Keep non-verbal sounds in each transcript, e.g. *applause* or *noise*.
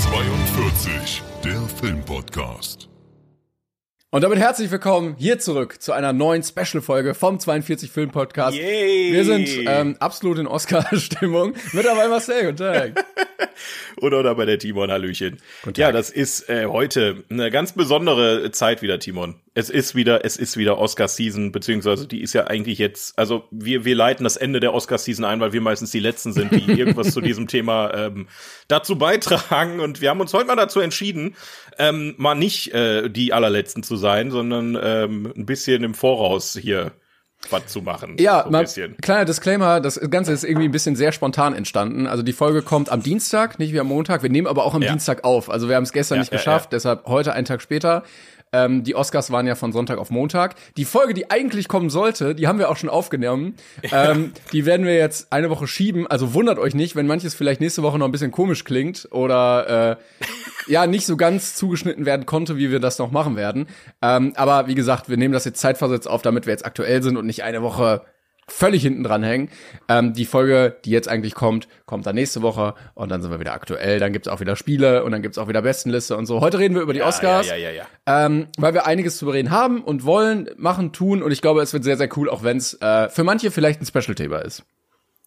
42, der Filmpodcast. Und damit herzlich willkommen hier zurück zu einer neuen Special-Folge vom 42 Film Podcast. Yay. Wir sind ähm, absolut in Oscar-Stimmung. Mit dabei Marcel, guten Tag. *laughs* Oder, oder bei der Timon, Hallöchen. Ja, das ist äh, heute eine ganz besondere Zeit wieder, Timon. Es ist wieder, es ist wieder Oscar-Season, beziehungsweise die ist ja eigentlich jetzt, also wir, wir leiten das Ende der Oscar-Season ein, weil wir meistens die Letzten sind, die *laughs* irgendwas zu diesem Thema ähm, dazu beitragen. Und wir haben uns heute mal dazu entschieden, ähm, mal nicht äh, die allerletzten zu sein, sondern ähm, ein bisschen im Voraus hier was zu machen. Ja, so ein mal, bisschen. kleiner Disclaimer, das Ganze ist irgendwie ein bisschen sehr spontan entstanden. Also die Folge kommt am Dienstag, nicht wie am Montag. Wir nehmen aber auch am Ja. Dienstag auf. Also wir haben es gestern Ja, nicht ja, geschafft, deshalb heute einen Tag später. Ähm, die Oscars waren ja von Sonntag auf Montag. Die Folge, die eigentlich kommen sollte, die haben wir auch schon aufgenommen. *laughs* Ähm, die werden wir jetzt eine Woche schieben. Also wundert euch nicht, wenn manches vielleicht nächste Woche noch ein bisschen komisch klingt oder äh, ja nicht so ganz zugeschnitten werden konnte, wie wir das noch machen werden. Ähm, aber wie gesagt, wir nehmen das jetzt zeitversetzt auf, damit wir jetzt aktuell sind und nicht eine Woche völlig hinten dran hängen. Ähm, die Folge, die jetzt eigentlich kommt, kommt dann nächste Woche und dann sind wir wieder aktuell. Dann gibt's auch wieder Spiele und dann gibt's auch wieder Bestenliste und so. Heute reden wir über die Oscars, Ja, ja, ja, ja. Ähm, weil wir einiges zu bereden haben und wollen, machen, tun und ich glaube, es wird sehr, sehr cool, auch wenn's äh, für manche vielleicht ein Special-Thema ist.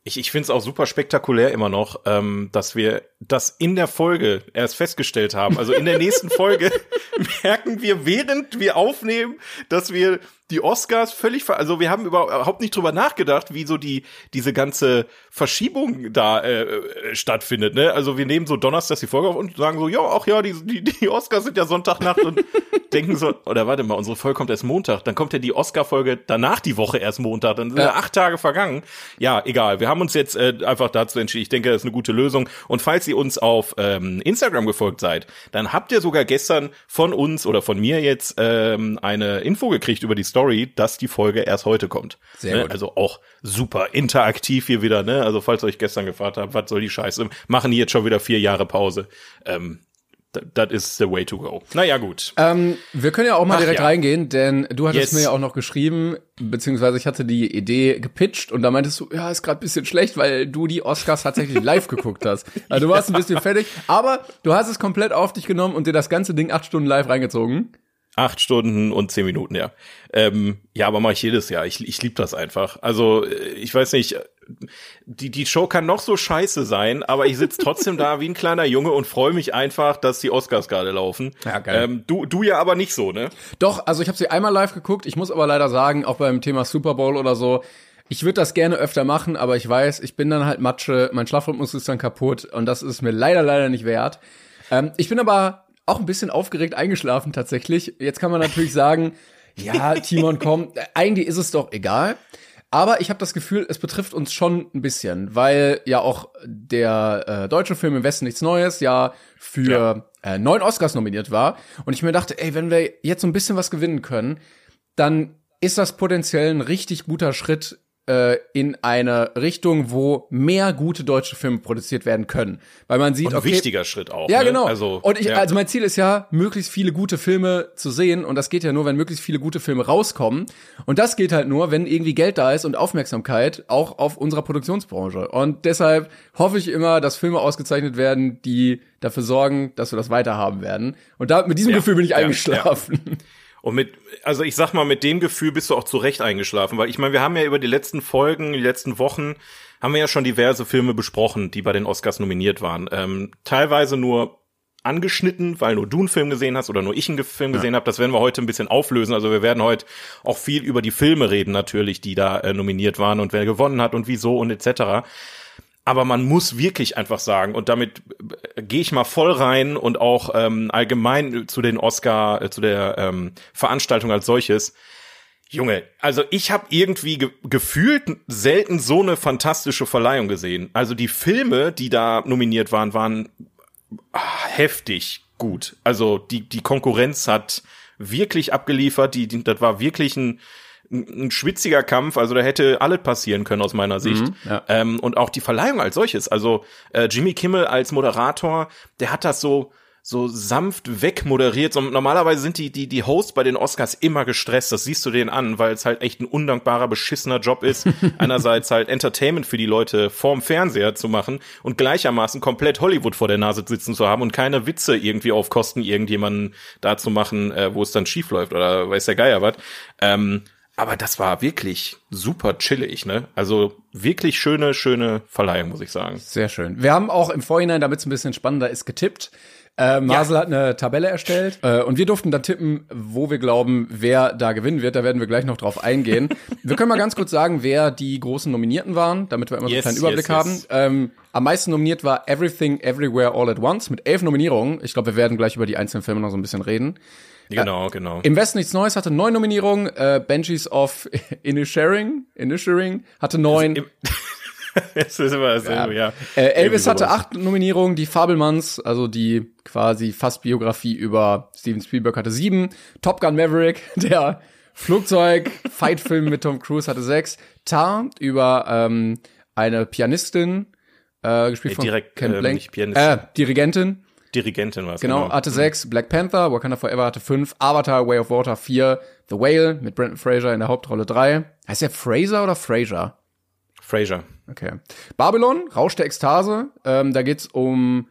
Ich, ich finde es auch super spektakulär immer noch, ähm, dass wir das in der Folge erst festgestellt haben. Also in der nächsten Folge *laughs* merken wir, während wir aufnehmen, dass wir die Oscars völlig, ver also wir haben überhaupt nicht drüber nachgedacht, wie so die diese ganze Verschiebung da äh, äh, stattfindet. Ne? Also wir nehmen so Donnerstags die Folge auf und sagen so, ja, ach ja, die, die, die Oscars sind ja Sonntagnacht und *laughs* denken so, oder warte mal, unsere Folge kommt erst Montag, dann kommt ja die Oscar-Folge danach die Woche erst Montag, dann sind ja Ja. acht Tage vergangen. Ja, egal. Wir haben uns jetzt äh, einfach dazu entschieden. Ich denke, das ist eine gute Lösung. Und falls ihr uns auf ähm, Instagram gefolgt seid, dann habt ihr sogar gestern von uns oder von mir jetzt ähm, eine Info gekriegt über die Story, dass die Folge erst heute kommt. Sehr ne? gut. Also auch super interaktiv hier wieder. Ne? Also falls ihr euch gestern gefragt habt, was soll die Scheiße, machen die jetzt schon wieder vier Jahre Pause. Ähm, das ist the way to go. Naja, gut. Ähm, wir können ja auch mal Ach direkt ja. reingehen, denn du hattest Yes. mir ja auch noch geschrieben, beziehungsweise ich hatte die Idee gepitcht und da meintest du, ja, ist gerade bisschen schlecht, weil du die Oscars tatsächlich *laughs* live geguckt hast. Also du warst ein bisschen fertig, aber du hast es komplett auf dich genommen und dir das ganze Ding acht Stunden live reingezogen. Acht Stunden und zehn Minuten, ja. Ähm, ja, aber mache ich jedes Jahr. Ich, ich liebe das einfach. Also, äh, ich weiß nicht, die, die Show kann noch so scheiße sein, aber ich sitz trotzdem da wie ein kleiner Junge und freue mich einfach, dass die Oscars gerade laufen. Ja, geil. Ähm, du, du ja aber nicht so, ne? Doch, also ich habe sie einmal live geguckt. Ich muss aber leider sagen, auch beim Thema Super Bowl oder so, ich würde das gerne öfter machen, aber ich weiß, ich bin dann halt Matsche, mein Schlafrhythmus ist dann kaputt und das ist mir leider, leider nicht wert. Ähm, ich bin aber auch ein bisschen aufgeregt eingeschlafen tatsächlich. Jetzt kann man natürlich sagen, ja, Timon, komm, eigentlich ist es doch egal. Aber ich habe das Gefühl, es betrifft uns schon ein bisschen, weil ja auch der äh, deutsche Film im Westen nichts Neues ja für Äh, neun Oscars nominiert war. Und ich mir dachte, ey, wenn wir jetzt so ein bisschen was gewinnen können, dann ist das potenziell ein richtig guter Schritt äh, in eine Richtung, wo mehr gute deutsche Filme produziert werden können. Weil man sieht, Und ein okay, wichtiger Schritt auch. ja, ne? genau. Also, und ich, ja. also mein Ziel ist ja, möglichst viele gute Filme zu sehen. Und das geht ja nur, wenn möglichst viele gute Filme rauskommen. Und das geht halt nur, wenn irgendwie Geld da ist und Aufmerksamkeit auch auf unserer Produktionsbranche. Und deshalb hoffe ich immer, dass Filme ausgezeichnet werden, die dafür sorgen, dass wir das weiterhaben werden. Und da, mit diesem Ja, Gefühl bin ich ja, eingeschlafen. Und mit, also ich sag mal, mit dem Gefühl bist du auch zu Recht eingeschlafen, weil ich meine, wir haben ja über die letzten Folgen, die letzten Wochen, haben wir ja schon diverse Filme besprochen, die bei den Oscars nominiert waren. Ähm, teilweise nur angeschnitten, weil nur du einen Film gesehen hast oder nur ich einen Film gesehen habe. Das werden wir heute ein bisschen auflösen. Also wir werden heute auch viel über die Filme reden natürlich, die da äh, nominiert waren und wer gewonnen hat und wieso und etc. aber man muss wirklich einfach sagen, und damit äh, gehe ich mal voll rein und auch ähm, allgemein zu den Oscar, äh, zu der ähm, Veranstaltung als solches. Junge, also ich habe irgendwie ge gefühlt selten so eine fantastische Verleihung gesehen. Also die Filme, die da nominiert waren, waren ah, heftig gut. Also die die Konkurrenz hat wirklich abgeliefert. Die, die das war wirklich ein ein schwitziger Kampf, also da hätte alles passieren können aus meiner Sicht. Mhm, ja. ähm, und auch die Verleihung als solches. Also äh, Jimmy Kimmel als Moderator, der hat das so so sanft wegmoderiert. So, normalerweise sind die, die, die Hosts bei den Oscars immer gestresst. Das siehst du denen an, weil es halt echt ein undankbarer, beschissener Job ist. *laughs* Einerseits halt Entertainment für die Leute vorm Fernseher zu machen und gleichermaßen komplett Hollywood vor der Nase sitzen zu haben und keine Witze irgendwie auf Kosten irgendjemanden da zu machen, äh, wo es dann schief läuft oder weiß der Geier was. Ähm, aber das war wirklich super chillig, ne? Also wirklich schöne, schöne Verleihung, muss ich sagen. Sehr schön. Wir haben auch im Vorhinein, damit es ein bisschen spannender ist, getippt. Äh, Marcel hat eine Tabelle erstellt äh, und wir durften dann tippen, wo wir glauben, wer da gewinnen wird. Da werden wir gleich noch drauf eingehen. wir können mal ganz kurz sagen, wer die großen Nominierten waren, damit wir immer so Yes, einen kleinen Überblick yes, haben. Ähm, am meisten nominiert war Everything Everywhere All at Once mit elf Nominierungen. Ich glaube, wir werden gleich über die einzelnen Filme noch so ein bisschen reden. Genau, genau. Im Westen nichts Neues hatte neun Nominierungen. Äh, Banshees of *laughs* Inisherin, Inisherin hatte neun. Im- *laughs* Es ist immer dasselbe, ja. Äh, Elvis hatte acht Nominierungen, die Fabelmanns, also die quasi fast Biografie über Steven Spielberg hatte sieben. Top Gun Maverick, *laughs* der Flugzeug-Fight-Film mit Tom Cruise hatte sechs. Tar über ähm, eine Pianistin, äh, gespielt von direkt, Ken ähm, Blank. Äh, Dirigentin, Dirigentin war es. genau, hatte sechs. Black Panther, Wakanda Forever hatte fünf. Avatar, Way of Water vier. The Whale mit Brendan Fraser in der Hauptrolle drei. Heißt der Fraser oder Fraser? Fraser. Okay. Babylon, Rausch der Ekstase. Ähm, da geht's um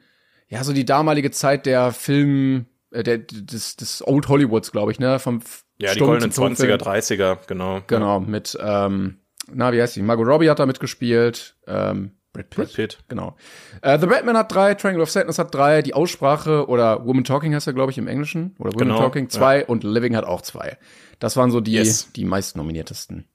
ja so die damalige Zeit der Film, äh, der, des, des Old Hollywoods, glaube ich, ne? Vom Ja, die goldenen zum Tonfilm. 20er, 30er, genau. Genau, mit ähm, na wie heißt die? Margot Robbie hat da mitgespielt. Ähm, Brad Pitt. Brad Pitt. Genau. Äh, The Batman hat drei, Triangle of Sadness hat drei, die Aussprache oder Woman Talking heißt er, glaube ich, im Englischen. Oder Woman Genau, Talking zwei und Living hat auch zwei. Das waren so die, Yes. die meist nominiertesten.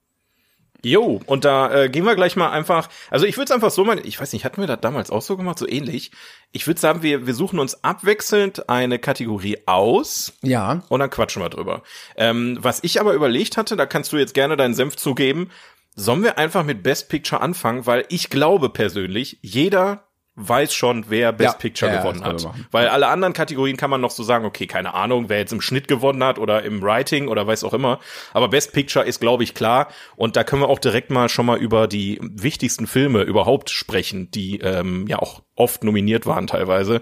Jo, und da äh, gehen wir gleich mal einfach, also ich würde es einfach so mal, ich weiß nicht, hatten wir das damals auch so gemacht, so ähnlich? Ich würde sagen, wir, wir suchen uns abwechselnd eine Kategorie aus Ja. und dann quatschen wir drüber. Ähm, was ich aber überlegt hatte, da kannst du jetzt gerne deinen Senf zugeben, sollen wir einfach mit Best Picture anfangen, weil ich glaube persönlich, jeder weiß schon, wer Best Ja, Picture ja, gewonnen hat. Weil alle anderen Kategorien kann man noch so sagen, okay, keine Ahnung, wer jetzt im Schnitt gewonnen hat oder im Writing oder weiß auch immer. Aber Best Picture ist, glaube ich, klar. Und da können wir auch direkt mal schon mal über die wichtigsten Filme überhaupt sprechen, die ähm, ja auch oft nominiert waren teilweise.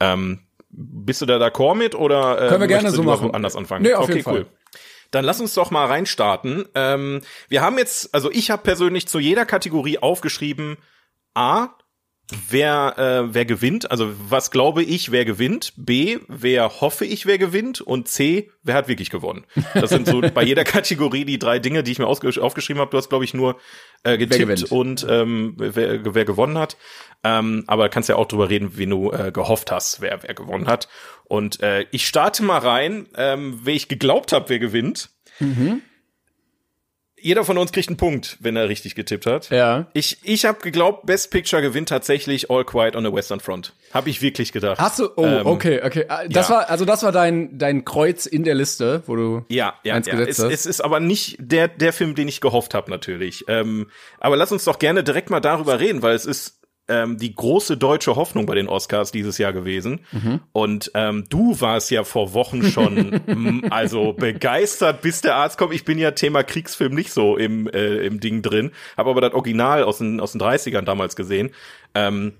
Ähm, bist du da d'accord mit oder äh, Können wir gerne so machen. anders anfangen? Nee, auf okay, jeden Fall. cool. Dann lass uns doch mal reinstarten. Ähm, wir haben jetzt, also ich habe persönlich zu jeder Kategorie aufgeschrieben, A, wer, äh, wer gewinnt, also was glaube ich, wer gewinnt, B, wer hoffe ich, wer gewinnt und C, wer hat wirklich gewonnen. Das sind so bei jeder *laughs* Kategorie die drei Dinge, die ich mir aufgeschrieben habe. Du hast, glaube ich, nur äh, getippt und ähm, wer, wer gewonnen hat. Ähm, aber kannst ja auch drüber reden, wie du äh, gehofft hast, wer, wer gewonnen hat. Und äh, ich starte mal rein, ähm, wer ich geglaubt habe, wer gewinnt. Jeder von uns kriegt einen Punkt, wenn er richtig getippt hat. Ja. Ich, ich habe geglaubt, Best Picture gewinnt tatsächlich All Quiet on the Western Front. Habe ich wirklich gedacht. Hast du? Oh, Ähm, okay, okay. Ah, Das ja. war also das war dein dein Kreuz in der Liste, wo du Ja, ja, eins ja. gesetzt Es, hast. es ist aber nicht der, der Film, den ich gehofft habe, natürlich. Ähm, aber lass uns doch gerne direkt mal darüber reden, weil es ist ähm, die große deutsche Hoffnung bei den Oscars dieses Jahr gewesen. Mhm. Und ähm, du warst ja vor Wochen schon *laughs* m, also begeistert, bis der Arzt kommt. Ich bin ja Thema Kriegsfilm nicht so im, äh, im Ding drin, habe aber das Original aus den, aus den 30ern damals gesehen. Ähm,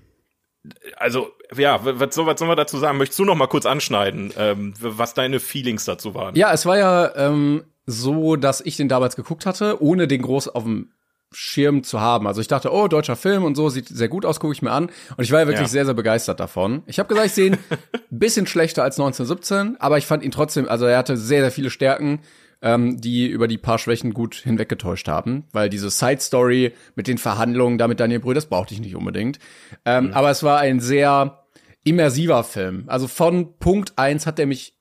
also, ja, was soll, was soll man dazu sagen? Möchtest du noch mal kurz anschneiden, ähm, was deine Feelings dazu waren? Ja, es war ja ähm, so, dass ich den damals geguckt hatte, ohne den groß auf dem Schirm zu haben. Also ich dachte, oh, deutscher Film und so, sieht sehr gut aus, gucke ich mir an. Und ich war ja wirklich Ja. sehr, sehr begeistert davon. Ich habe gesagt, ich sehe ihn ein *laughs* bisschen schlechter als 1917, aber ich fand ihn trotzdem, also er hatte sehr, sehr viele Stärken, ähm, die über die paar Schwächen gut hinweggetäuscht haben. Weil diese Side-Story mit den Verhandlungen da mit Daniel Brühl, das brauchte ich nicht unbedingt. Ähm, Aber es war ein sehr immersiver Film. Also von Punkt eins hat er mich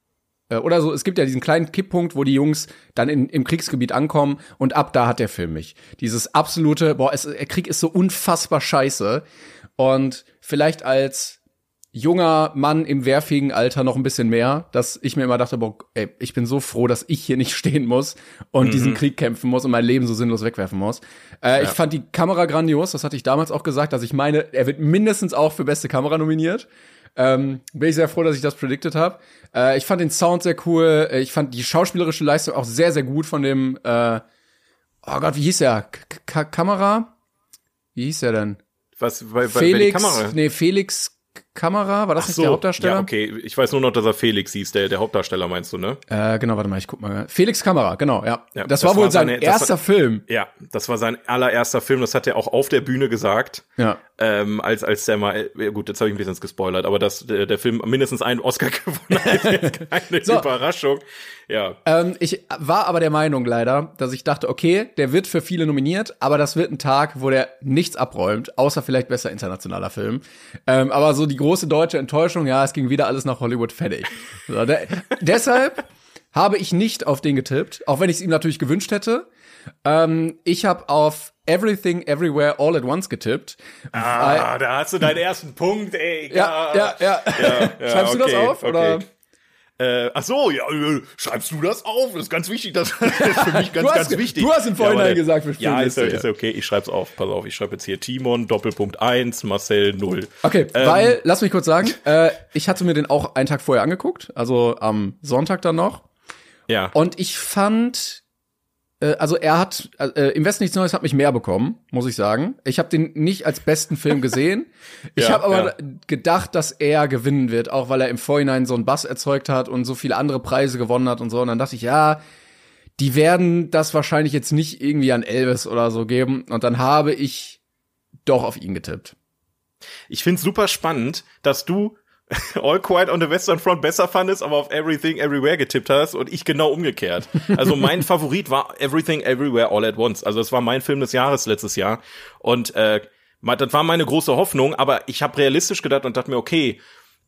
äh, oder so, es gibt ja diesen kleinen Kipppunkt, wo die Jungs dann in, im Kriegsgebiet ankommen und ab da hat der Film mich. Dieses absolute, boah, es, der Krieg ist so unfassbar scheiße und vielleicht als junger Mann im wehrfähigen Alter noch ein bisschen mehr, dass ich mir immer dachte, boah, ey, ich bin so froh, dass ich hier nicht *laughs* stehen muss und Mhm. diesen Krieg kämpfen muss und mein Leben so sinnlos wegwerfen muss. Äh, Ich fand die Kamera grandios, das hatte ich damals auch gesagt, dass ich meine, er wird mindestens auch für beste Kamera nominiert. Ähm, bin ich sehr froh, dass ich das predicted habe. Äh, ich fand den Sound sehr cool. Äh, Ich fand die schauspielerische Leistung auch sehr, sehr gut von dem, äh, oh Gott, wie hieß er? K Kamera? Wie hieß er denn? Was, bei, bei, Felix, bei Kamera? nee, Felix Kamera, war das Ach nicht so, der Hauptdarsteller? Ja, okay. Ich weiß nur noch, dass er Felix hieß, der, der Hauptdarsteller, meinst du, ne? Äh, genau, warte mal, ich guck mal. Felix Kamera, genau, ja. Ja, das, das war wohl sein seine- das war- erster Film. Ja, das war sein allererster Film, das hat er auch auf der Bühne gesagt. Ja. Ähm, als, als der mal, gut, jetzt habe ich ein bisschen gespoilert, aber dass der, der Film mindestens einen Oscar *laughs* gewonnen hat, ist keine So. Überraschung. Ja. Ähm, ich war aber der Meinung leider, dass ich dachte, okay, der wird für viele nominiert, aber das wird ein Tag, wo der nichts abräumt, außer vielleicht besser internationaler Film. Ähm, aber so die große deutsche Enttäuschung, ja, es ging wieder alles nach Hollywood fertig. So, der, *laughs* deshalb habe ich nicht auf den getippt, auch wenn ich es ihm natürlich gewünscht hätte. Ähm, ich habe auf Everything Everywhere All at Once getippt. Ah, da hast du deinen ersten Punkt, ey. Ja, ja, ja. *laughs* ja, Schreibst du das okay, auf? Oder? Äh, ach so, ja, äh, schreibst du das auf? Das ist ganz wichtig. Das *laughs* ist für mich ganz, hast ganz wichtig. du hast im Vorhinein der- gesagt, wir spielen Ja, ist, ist ja. okay. Ich schreib's auf. Pass auf, ich schreibe jetzt hier Timon, Doppelpunkt 1, Marcel 0. Okay, Ähm, weil, lass mich kurz sagen, äh, ich hatte mir den auch einen Tag vorher angeguckt, also am Sonntag dann noch. Ja. Und ich fand, also er hat, äh, im Westen nichts Neues hat mich mehr bekommen, muss ich sagen. Ich habe den nicht als besten Film gesehen. *laughs* Ich Ja, habe aber ja. gedacht, dass er gewinnen wird, auch weil er im Vorhinein so einen Bass erzeugt hat und so viele andere Preise gewonnen hat und so. Und dann dachte ich, ja, die werden das wahrscheinlich jetzt nicht irgendwie an Elvis oder so geben. Und dann habe ich doch auf ihn getippt. Ich find's super spannend, dass du *laughs* All Quiet on the Western Front besser fandest, aber auf Everything Everywhere getippt hast und ich genau umgekehrt. Also mein *laughs* Favorit war Everything Everywhere All at Once. Also das war mein Film des Jahres letztes Jahr und äh, das war meine große Hoffnung, aber ich habe realistisch gedacht und dachte mir, okay,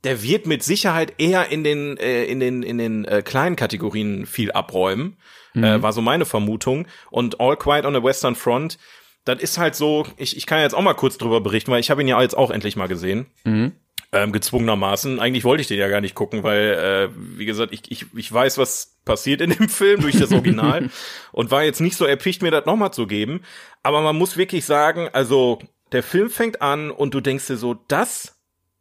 der wird mit Sicherheit eher in den äh, in den in den äh, kleinen Kategorien viel abräumen. Äh, war so meine Vermutung und All Quiet on the Western Front das ist halt so, ich, ich kann jetzt auch mal kurz drüber berichten, weil ich habe ihn ja jetzt auch endlich mal gesehen. Ähm, gezwungenermaßen. Eigentlich wollte ich den ja gar nicht gucken, weil, äh, wie gesagt, ich, ich, ich weiß, was passiert in dem *laughs* Film durch das Original und war jetzt nicht so erpicht, mir das nochmal zu geben. Aber man muss wirklich sagen, also der Film fängt an und du denkst dir so, das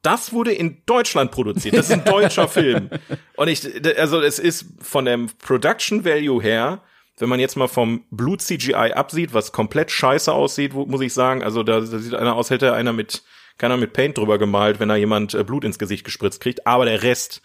das wurde in Deutschland produziert. Das ist ein *laughs* deutscher Film. Und ich, also es ist von dem Production Value her, wenn man jetzt mal vom Blut CGI absieht, was komplett scheiße aussieht, muss ich sagen. Also da, da sieht einer aus, hätte einer mit, keiner mit Paint drüber gemalt, wenn da jemand äh, Blut ins Gesicht gespritzt kriegt. Aber der Rest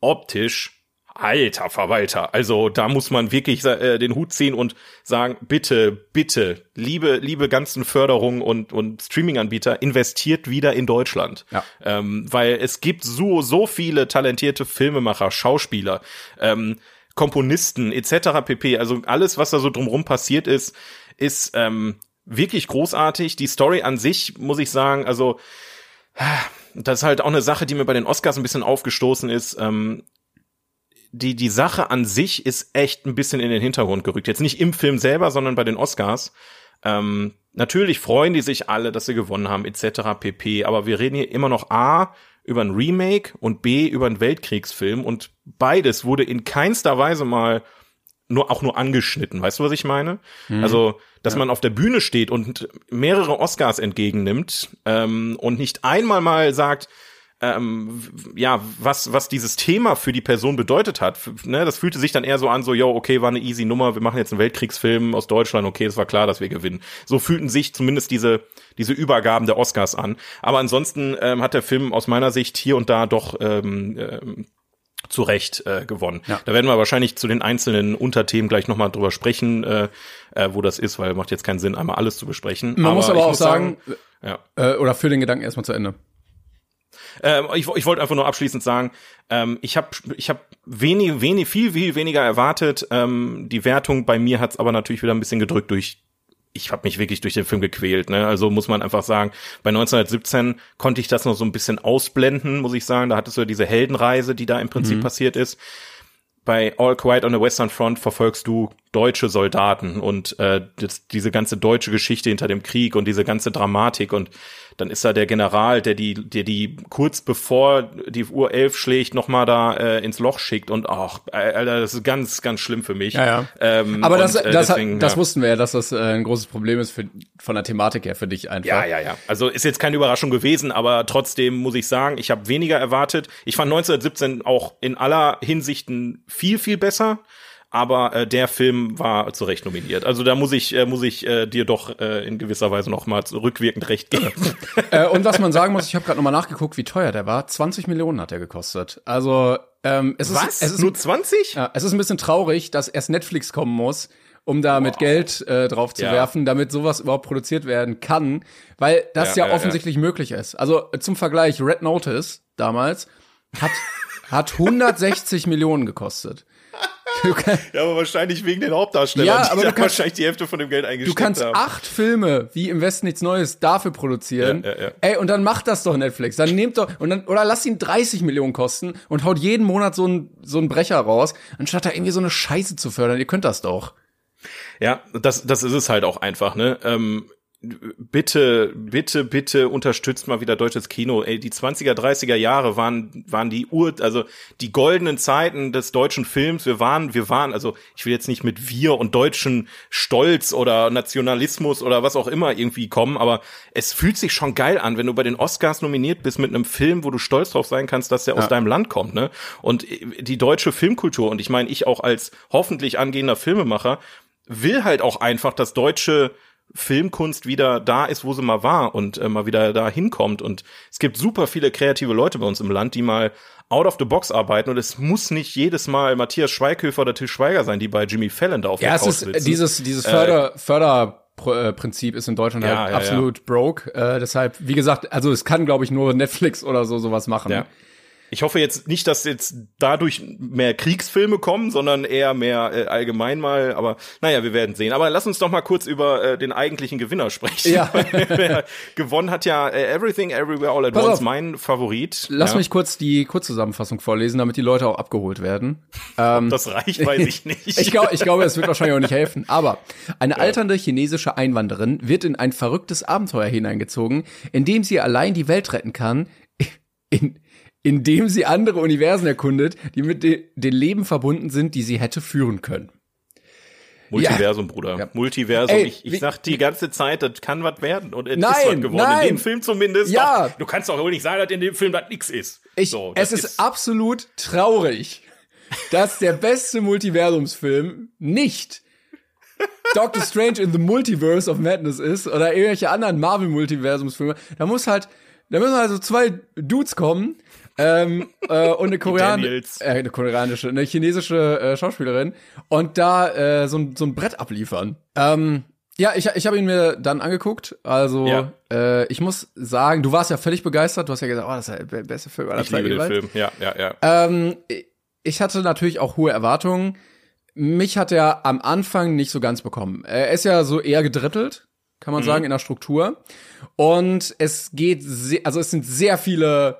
optisch, alter Verwalter. Also da muss man wirklich äh, den Hut ziehen und sagen, bitte, bitte, liebe, liebe ganzen Förderungen und, und Streaming-Anbieter, investiert wieder in Deutschland. Ja. Ähm, weil es gibt so, so viele talentierte Filmemacher, Schauspieler, ähm, Komponisten etc. pp. Also alles, was da so drumherum passiert ist, ist ähm, wirklich großartig. Die Story an sich, muss ich sagen, also das ist halt auch eine Sache, die mir bei den Oscars ein bisschen aufgestoßen ist. Ähm, die, die Sache an sich ist echt ein bisschen in den Hintergrund gerückt. Jetzt nicht im Film selber, sondern bei den Oscars. Ähm, natürlich freuen die sich alle, dass sie gewonnen haben, etc. pp. Aber wir reden hier immer noch A über ein Remake und B über einen Weltkriegsfilm und beides wurde in keinster Weise mal nur auch nur angeschnitten. Weißt du, was ich meine? Also, dass man auf der Bühne steht und mehrere Oscars entgegennimmt ähm, und nicht einmal mal sagt, ähm, ja, was, was dieses Thema für die Person bedeutet hat. Ne, das fühlte sich dann eher so an, so, yo, okay, war eine easy Nummer, wir machen jetzt einen Weltkriegsfilm aus Deutschland, okay, es war klar, dass wir gewinnen. So fühlten sich zumindest diese, diese Übergaben der Oscars an. Aber ansonsten ähm, hat der Film aus meiner Sicht hier und da doch ähm, ähm, zu Recht äh, gewonnen. Ja. Da werden wir wahrscheinlich zu den einzelnen Unterthemen gleich nochmal drüber sprechen, äh, äh, wo das ist, weil macht jetzt keinen Sinn, einmal alles zu besprechen. Man muss aber auch sagen, ja. äh, oder für den Gedanken erstmal zu Ende. Ähm, ich, ich wollte einfach nur abschließend sagen, ähm, ich habe ich hab wenig, wenig, viel, viel weniger erwartet. Ähm, die Wertung bei mir hat's aber natürlich wieder ein bisschen gedrückt durch ich habe mich wirklich durch den Film gequält. Ne? Also muss man einfach sagen, bei 1917 konnte ich das noch so ein bisschen ausblenden, muss ich sagen. Da hattest du ja diese Heldenreise, die da im Prinzip passiert ist. bei All Quiet on the Western Front verfolgst du deutsche Soldaten und äh, das, diese ganze deutsche Geschichte hinter dem Krieg und diese ganze Dramatik und dann ist da der General, der die, der die kurz bevor die Uhr elf schlägt, noch mal da äh, ins Loch schickt und ach, Alter, das ist ganz, ganz schlimm für mich. Ja, ja. Ähm, Aber das, und, äh, das, deswegen, das ja. wussten wir ja, dass das äh, ein großes Problem ist für, von der Thematik her für dich einfach. Ja, ja, ja. Also ist jetzt keine Überraschung gewesen, aber trotzdem muss ich sagen, ich habe weniger erwartet. Ich fand 1917 auch in aller Hinsichten viel, viel besser. Aber äh, der Film war zu Recht nominiert. Also da muss ich, äh, muss ich äh, dir doch äh, in gewisser Weise noch mal rückwirkend recht geben. *laughs* Äh, und was man sagen muss, ich habe gerade nochmal nachgeguckt, wie teuer der war. 20 Millionen hat er gekostet. Also ähm, es ist, es ist Nur 20? Ja, es ist ein bisschen traurig, dass erst Netflix kommen muss, um da mit Geld äh, drauf zu Ja. werfen, damit sowas überhaupt produziert werden kann, weil das Ja, ja, offensichtlich möglich ist. Also zum Vergleich, Red Notice damals hat, hat *laughs* 160 Millionen gekostet. *laughs* Du, Ja, aber wahrscheinlich wegen den Hauptdarstellern, Ja, die aber da du kannst- wahrscheinlich die Hälfte von dem Geld du eingesteckt kannst haben. acht Filme wie im Westen nichts Neues dafür produzieren. Ja, ja, ja. Ey, und dann macht das doch Netflix. Dann nehmt doch und dann oder lasst ihn 30 Millionen kosten und haut jeden Monat so ein so ein Brecher raus, anstatt da irgendwie so eine Scheiße zu fördern. Ihr könnt das doch. Ja, das, das ist es halt auch einfach, ne? Ähm, bitte, bitte, bitte unterstützt mal wieder deutsches Kino. Ey, die 20er, 30er Jahre waren, waren die Ur, also die goldenen Zeiten des deutschen Films. Wir waren, wir waren, also ich will jetzt nicht mit wir und deutschen Stolz oder Nationalismus oder was auch immer irgendwie kommen, aber es fühlt sich schon geil an, wenn du bei den Oscars nominiert bist mit einem Film, wo du stolz drauf sein kannst, dass der aus deinem Land kommt, ne? Und die deutsche Filmkultur, und ich meine, ich auch als hoffentlich angehender Filmemacher, will halt auch einfach, dass deutsche Filmkunst wieder da ist, wo sie mal war und äh, mal wieder da hinkommt. Und es gibt super viele kreative Leute bei uns im Land, die mal out of the box arbeiten. Und es muss nicht jedes Mal Matthias Schweighöfer oder Till Schweiger sein, die bei Jimmy Fallon da auf Ja, der es Couch ist sitzen. dieses dieses Förder Förderprinzip ist in Deutschland Ja, halt ja, absolut broke. Äh, deshalb, wie gesagt, also es kann, glaube ich, nur Netflix oder so sowas machen. Ja. Ich hoffe jetzt nicht, dass jetzt dadurch mehr Kriegsfilme kommen, sondern eher mehr äh, allgemein mal. Aber naja, wir werden sehen. Aber lass uns doch mal kurz über äh, den eigentlichen Gewinner sprechen. Ja. *laughs* Wer gewonnen hat ja äh, Everything Everywhere All at Pass Once, auf. mein Favorit. Lass ja. mich kurz die Kurzzusammenfassung vorlesen, damit die Leute auch abgeholt werden. Ähm, Das reicht, weiß ich *laughs* nicht. Ich, glaub, ich glaube, es wird wahrscheinlich auch nicht helfen. Aber eine alternde chinesische Einwanderin wird in ein verrücktes Abenteuer hineingezogen, in dem sie allein die Welt retten kann, in, indem sie andere Universen erkundet, die mit de den Leben verbunden sind, die sie hätte führen können. Multiversum, Bruder. Ja. Multiversum. Ey, ich wie- ich sag die ganze Zeit, das kann was werden. Und es Nein, ist was geworden. nein. In dem Film zumindest. Ja. Doch, du kannst doch wohl nicht sagen, dass in dem Film das nix ist. Ich, so, es das ist, absolut traurig, dass der beste Multiversumsfilm nicht Doctor Strange in the Multiverse of Madness ist oder irgendwelche anderen Marvel-Multiversumsfilme. Da muss halt, da müssen also zwei Dudes kommen ähm, äh, und eine Korean äh, eine koreanische, eine chinesische äh, Schauspielerin und da äh, so, ein- so ein Brett abliefern. Ähm, ja, ich, ich habe ihn mir dann angeguckt. Also Ja. äh, ich muss sagen, du warst ja völlig begeistert. Du hast ja gesagt, oh, das ist der beste Film aller Ich liebe den. Film. Ja, ja, ja. Ähm, ich hatte natürlich auch hohe Erwartungen. Mich hat er am Anfang nicht so ganz bekommen. Er ist ja so eher gedrittelt, kann man sagen, in der Struktur. Und es geht, sehr, also es sind sehr viele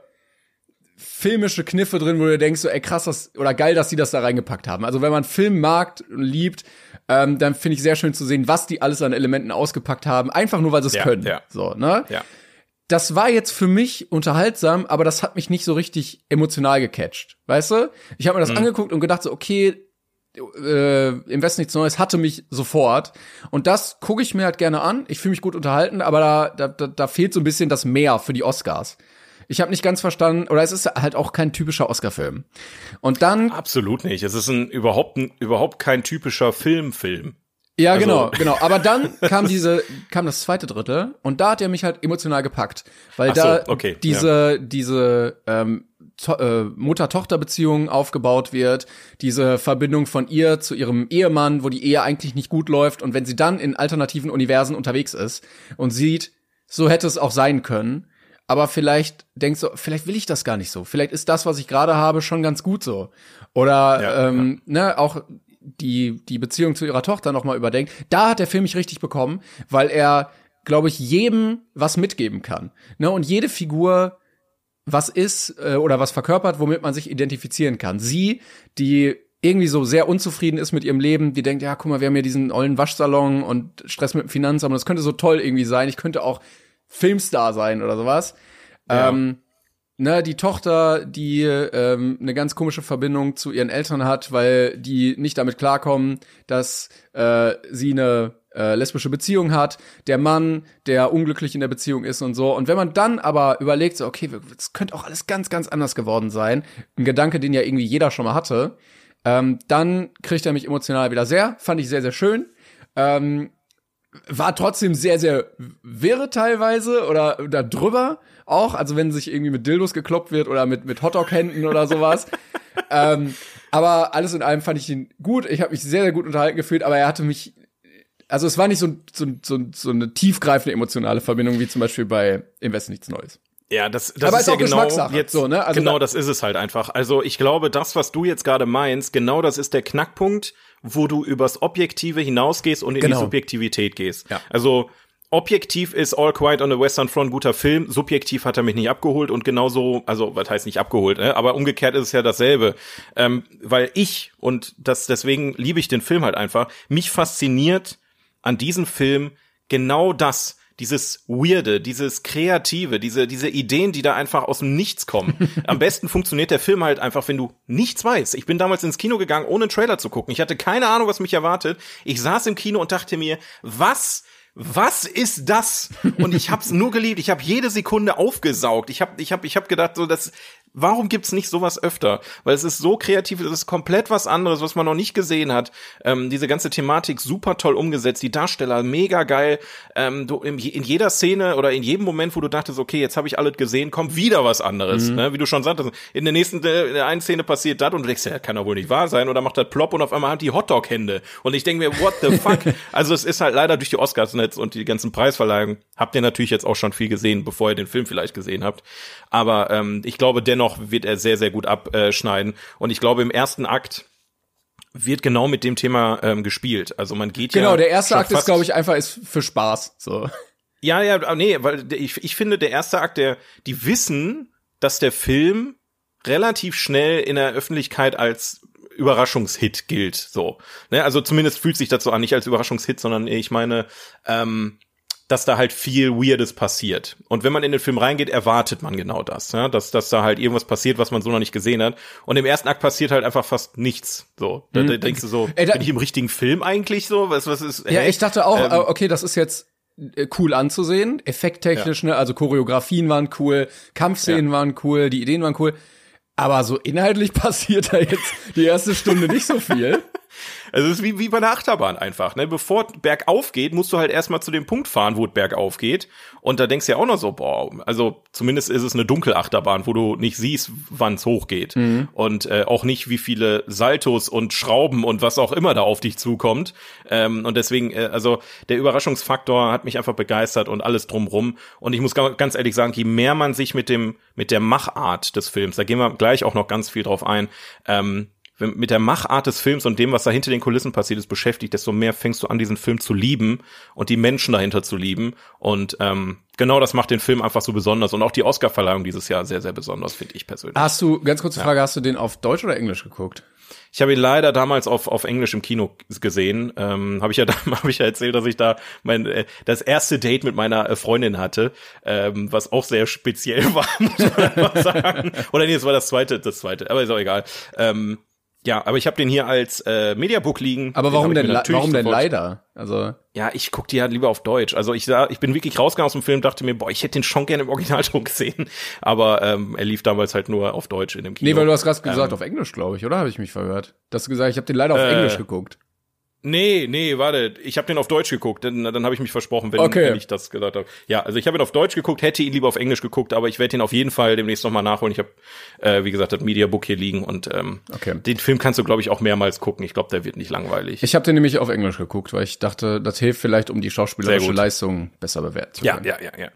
filmische Kniffe drin, wo du denkst so, ey krass, das, oder geil, dass die das da reingepackt haben. Also wenn man Film mag und liebt, ähm, dann finde ich sehr schön zu sehen, was die alles an Elementen ausgepackt haben, einfach nur, weil sie es Ja, können. ja. So, ne? Ja. das war jetzt für mich unterhaltsam, aber das hat mich nicht so richtig emotional gecatcht. Weißt du? Ich habe mir das angeguckt und gedacht so, okay, äh, im Westen nichts Neues hatte mich sofort. Und das gucke ich mir halt gerne an. Ich fühle mich gut unterhalten, aber da, da, da fehlt so ein bisschen das Mehr für die Oscars. Ich habe nicht ganz verstanden, oder es ist halt auch kein typischer Oscar-Film. Und dann Absolut nicht. Es ist ein überhaupt, ein, überhaupt kein typischer Filmfilm. Ja, Also- genau, genau. Aber dann kam diese, kam das zweite Drittel und da hat er mich halt emotional gepackt, weil Ach so, da okay, diese diese ähm, äh, Mutter-Tochter-Beziehung aufgebaut wird, diese Verbindung von ihr zu ihrem Ehemann, wo die Ehe eigentlich nicht gut läuft und wenn sie dann in alternativen Universen unterwegs ist und sieht, so hätte es auch sein können. Aber vielleicht denkst du, vielleicht will ich das gar nicht so. Vielleicht ist das, was ich gerade habe, schon ganz gut so. Oder Ja, ähm, ne, auch die, die Beziehung zu ihrer Tochter nochmal überdenkt. Da hat der Film mich richtig bekommen, weil er, glaube ich, jedem was mitgeben kann. Ne? Und jede Figur was ist äh, oder was verkörpert, womit man sich identifizieren kann. Sie, die irgendwie so sehr unzufrieden ist mit ihrem Leben, die denkt, ja, guck mal, wir haben hier diesen ollen Waschsalon und Stress mit dem Finanzamt, das könnte so toll irgendwie sein. Ich könnte auch Filmstar sein oder sowas. Ja. Ähm, ne, die Tochter, die ähm, eine ganz komische Verbindung zu ihren Eltern hat, weil die nicht damit klarkommen, dass äh, sie eine äh, lesbische Beziehung hat, der Mann, der unglücklich in der Beziehung ist und so. Und wenn man dann aber überlegt, so, okay, es könnte auch alles ganz, ganz anders geworden sein, ein Gedanke, den ja irgendwie jeder schon mal hatte, ähm, dann kriegt er mich emotional wieder sehr, fand ich sehr, sehr schön. Ähm, war trotzdem sehr, sehr wirre teilweise oder da drüber auch, also wenn sich irgendwie mit Dildos gekloppt wird oder mit, mit Hotdog-Händen oder sowas. *laughs* ähm, aber alles in allem fand ich ihn gut. Ich habe mich sehr, sehr gut unterhalten gefühlt, aber er hatte mich, also es war nicht so, so, so, so eine tiefgreifende emotionale Verbindung wie zum Beispiel bei Invest nichts Neues. Ja, das, das Aber ist ist ja genau jetzt so, ne? Also genau da- das ist es halt einfach. Also ich glaube, das, was du jetzt gerade meinst, genau das ist der Knackpunkt, wo du übers Objektive hinausgehst und in Genau. die Subjektivität gehst. Ja. Also objektiv ist All Quiet on the Western Front guter Film, subjektiv hat er mich nicht abgeholt und genauso, also was heißt nicht abgeholt, ne? aber umgekehrt ist es ja dasselbe, ähm, weil ich und das deswegen liebe ich den Film halt einfach. Mich fasziniert an diesem Film genau das, dieses Weirde, dieses Kreative, diese, diese Ideen, die da einfach aus dem Nichts kommen. *laughs* Am besten funktioniert der Film halt einfach, wenn du nichts weißt. Ich bin damals ins Kino gegangen, ohne einen Trailer zu gucken. Ich hatte keine Ahnung, was mich erwartet. Ich saß im Kino und dachte mir, was was ist das? Und ich hab's nur geliebt. Ich habe jede Sekunde aufgesaugt. Ich habe ich hab, ich hab gedacht, so das warum gibt's nicht sowas öfter? Weil es ist so kreativ, es ist komplett was anderes, was man noch nicht gesehen hat. Ähm, diese ganze Thematik super toll umgesetzt, die Darsteller mega geil. Ähm, du, in, in jeder Szene oder in jedem Moment, wo du dachtest, okay, jetzt habe ich alles gesehen, kommt wieder was anderes. Ne? Wie du schon sagtest, in der nächsten, äh, in der einen Szene passiert das und du denkst, ja, kann doch wohl nicht wahr sein. Oder macht das plopp und auf einmal hat die Hotdog-Hände. Und ich denke mir, what the *laughs* fuck? also es ist halt leider durch die Oscars-Netz und die ganzen Preisverleihungen, habt ihr natürlich jetzt auch schon viel gesehen, bevor ihr den Film vielleicht gesehen habt. Aber ähm, ich glaube, dennoch wird er sehr, sehr gut abschneiden. Und ich glaube, im ersten Akt wird genau mit dem Thema ähm, gespielt. Also man geht ja Genau, der erste Akt ist, glaube ich, einfach ist für Spaß. So. ja, ja, ah, nee, weil ich, ich finde, der erste Akt, der, die wissen, dass der Film relativ schnell in der Öffentlichkeit als Überraschungshit gilt, so. Ne? Also zumindest fühlt sich das so an, nicht als Überraschungshit, sondern ich meine, ähm, dass da halt viel Weirdes passiert. Und wenn man in den Film reingeht, erwartet man genau das, ja? dass, dass da halt irgendwas passiert, was man so noch nicht gesehen hat. Und im ersten Akt passiert halt einfach fast nichts. So, da, da denkst du so, Ey, da- bin ich im richtigen Film eigentlich so? Was, was ist? Ja, hä? ich dachte auch, Ähm, äh, okay, das ist jetzt äh, cool anzusehen, effekttechnisch, ne, also Choreografien waren cool, Kampfszenen waren cool, die Ideen waren cool, aber so inhaltlich *laughs* passiert da jetzt die erste Stunde nicht so viel. *laughs* Also es ist wie, wie bei einer Achterbahn einfach. Ne? Bevor bergauf geht, musst du halt erstmal zu dem Punkt fahren, wo es bergauf geht. Und da denkst du ja auch noch so, boah, also zumindest ist es eine Dunkelachterbahn, wo du nicht siehst, wann es hochgeht. Und äh, auch nicht, wie viele Saltos und Schrauben und was auch immer da auf dich zukommt. Ähm, und deswegen, äh, also der Überraschungsfaktor hat mich einfach begeistert und alles drumrum. Und ich muss ga- ganz ehrlich sagen, je mehr man sich mit dem, mit der Machart des Films, da gehen wir gleich auch noch ganz viel drauf ein, ähm, mit der Machart des Films und dem, was da hinter den Kulissen passiert ist, beschäftigt, desto mehr fängst du an, diesen Film zu lieben und die Menschen dahinter zu lieben. Und ähm, genau das macht den Film einfach so besonders. Und auch die Oscarverleihung dieses Jahr sehr, sehr besonders, finde ich persönlich. Hast du, ganz kurze Frage, hast du den auf Deutsch oder Englisch geguckt? Ich habe ihn leider damals auf, auf Englisch im Kino gesehen. Ähm, habe ich ja *laughs* habe ich ja erzählt, dass ich da mein äh, das erste Date mit meiner äh, Freundin hatte, ähm, was auch sehr speziell *laughs* war, muss man sagen. Oder nee, es war das zweite, das zweite, aber ist auch egal. Ähm, ja, aber ich habe den hier als äh, Mediabook liegen. Aber warum denn, warum denn leider? Also, Ja, ich guck die ja lieber auf Deutsch. Also ich sah, ich bin wirklich rausgegangen aus dem Film, dachte mir, boah, ich hätte den schon gerne im Originalton *laughs* gesehen. Aber ähm, er lief damals halt nur auf Deutsch in dem Kino. nee, weil du hast gerade gesagt, Ähm, auf Englisch, glaube ich, oder? Habe ich mich verhört? Du hast gesagt, ich habe den leider auf Äh, Englisch geguckt. Nee, nee, warte, ich habe den auf Deutsch geguckt, dann, dann habe ich mich versprochen, wenn, Okay. wenn ich das gesagt habe. Ja, also ich habe ihn auf Deutsch geguckt, hätte ihn lieber auf Englisch geguckt, aber ich werde ihn auf jeden Fall demnächst nochmal nachholen. Ich habe, äh, wie gesagt, das Mediabook hier liegen und ähm, Okay. den Film kannst du, glaube ich, auch mehrmals gucken. Ich glaube, der wird nicht langweilig. Ich habe den nämlich auf Englisch geguckt, weil ich dachte, das hilft vielleicht, um die schauspielerische. Leistung besser bewerten zu Ja, können. ja, ja, ja.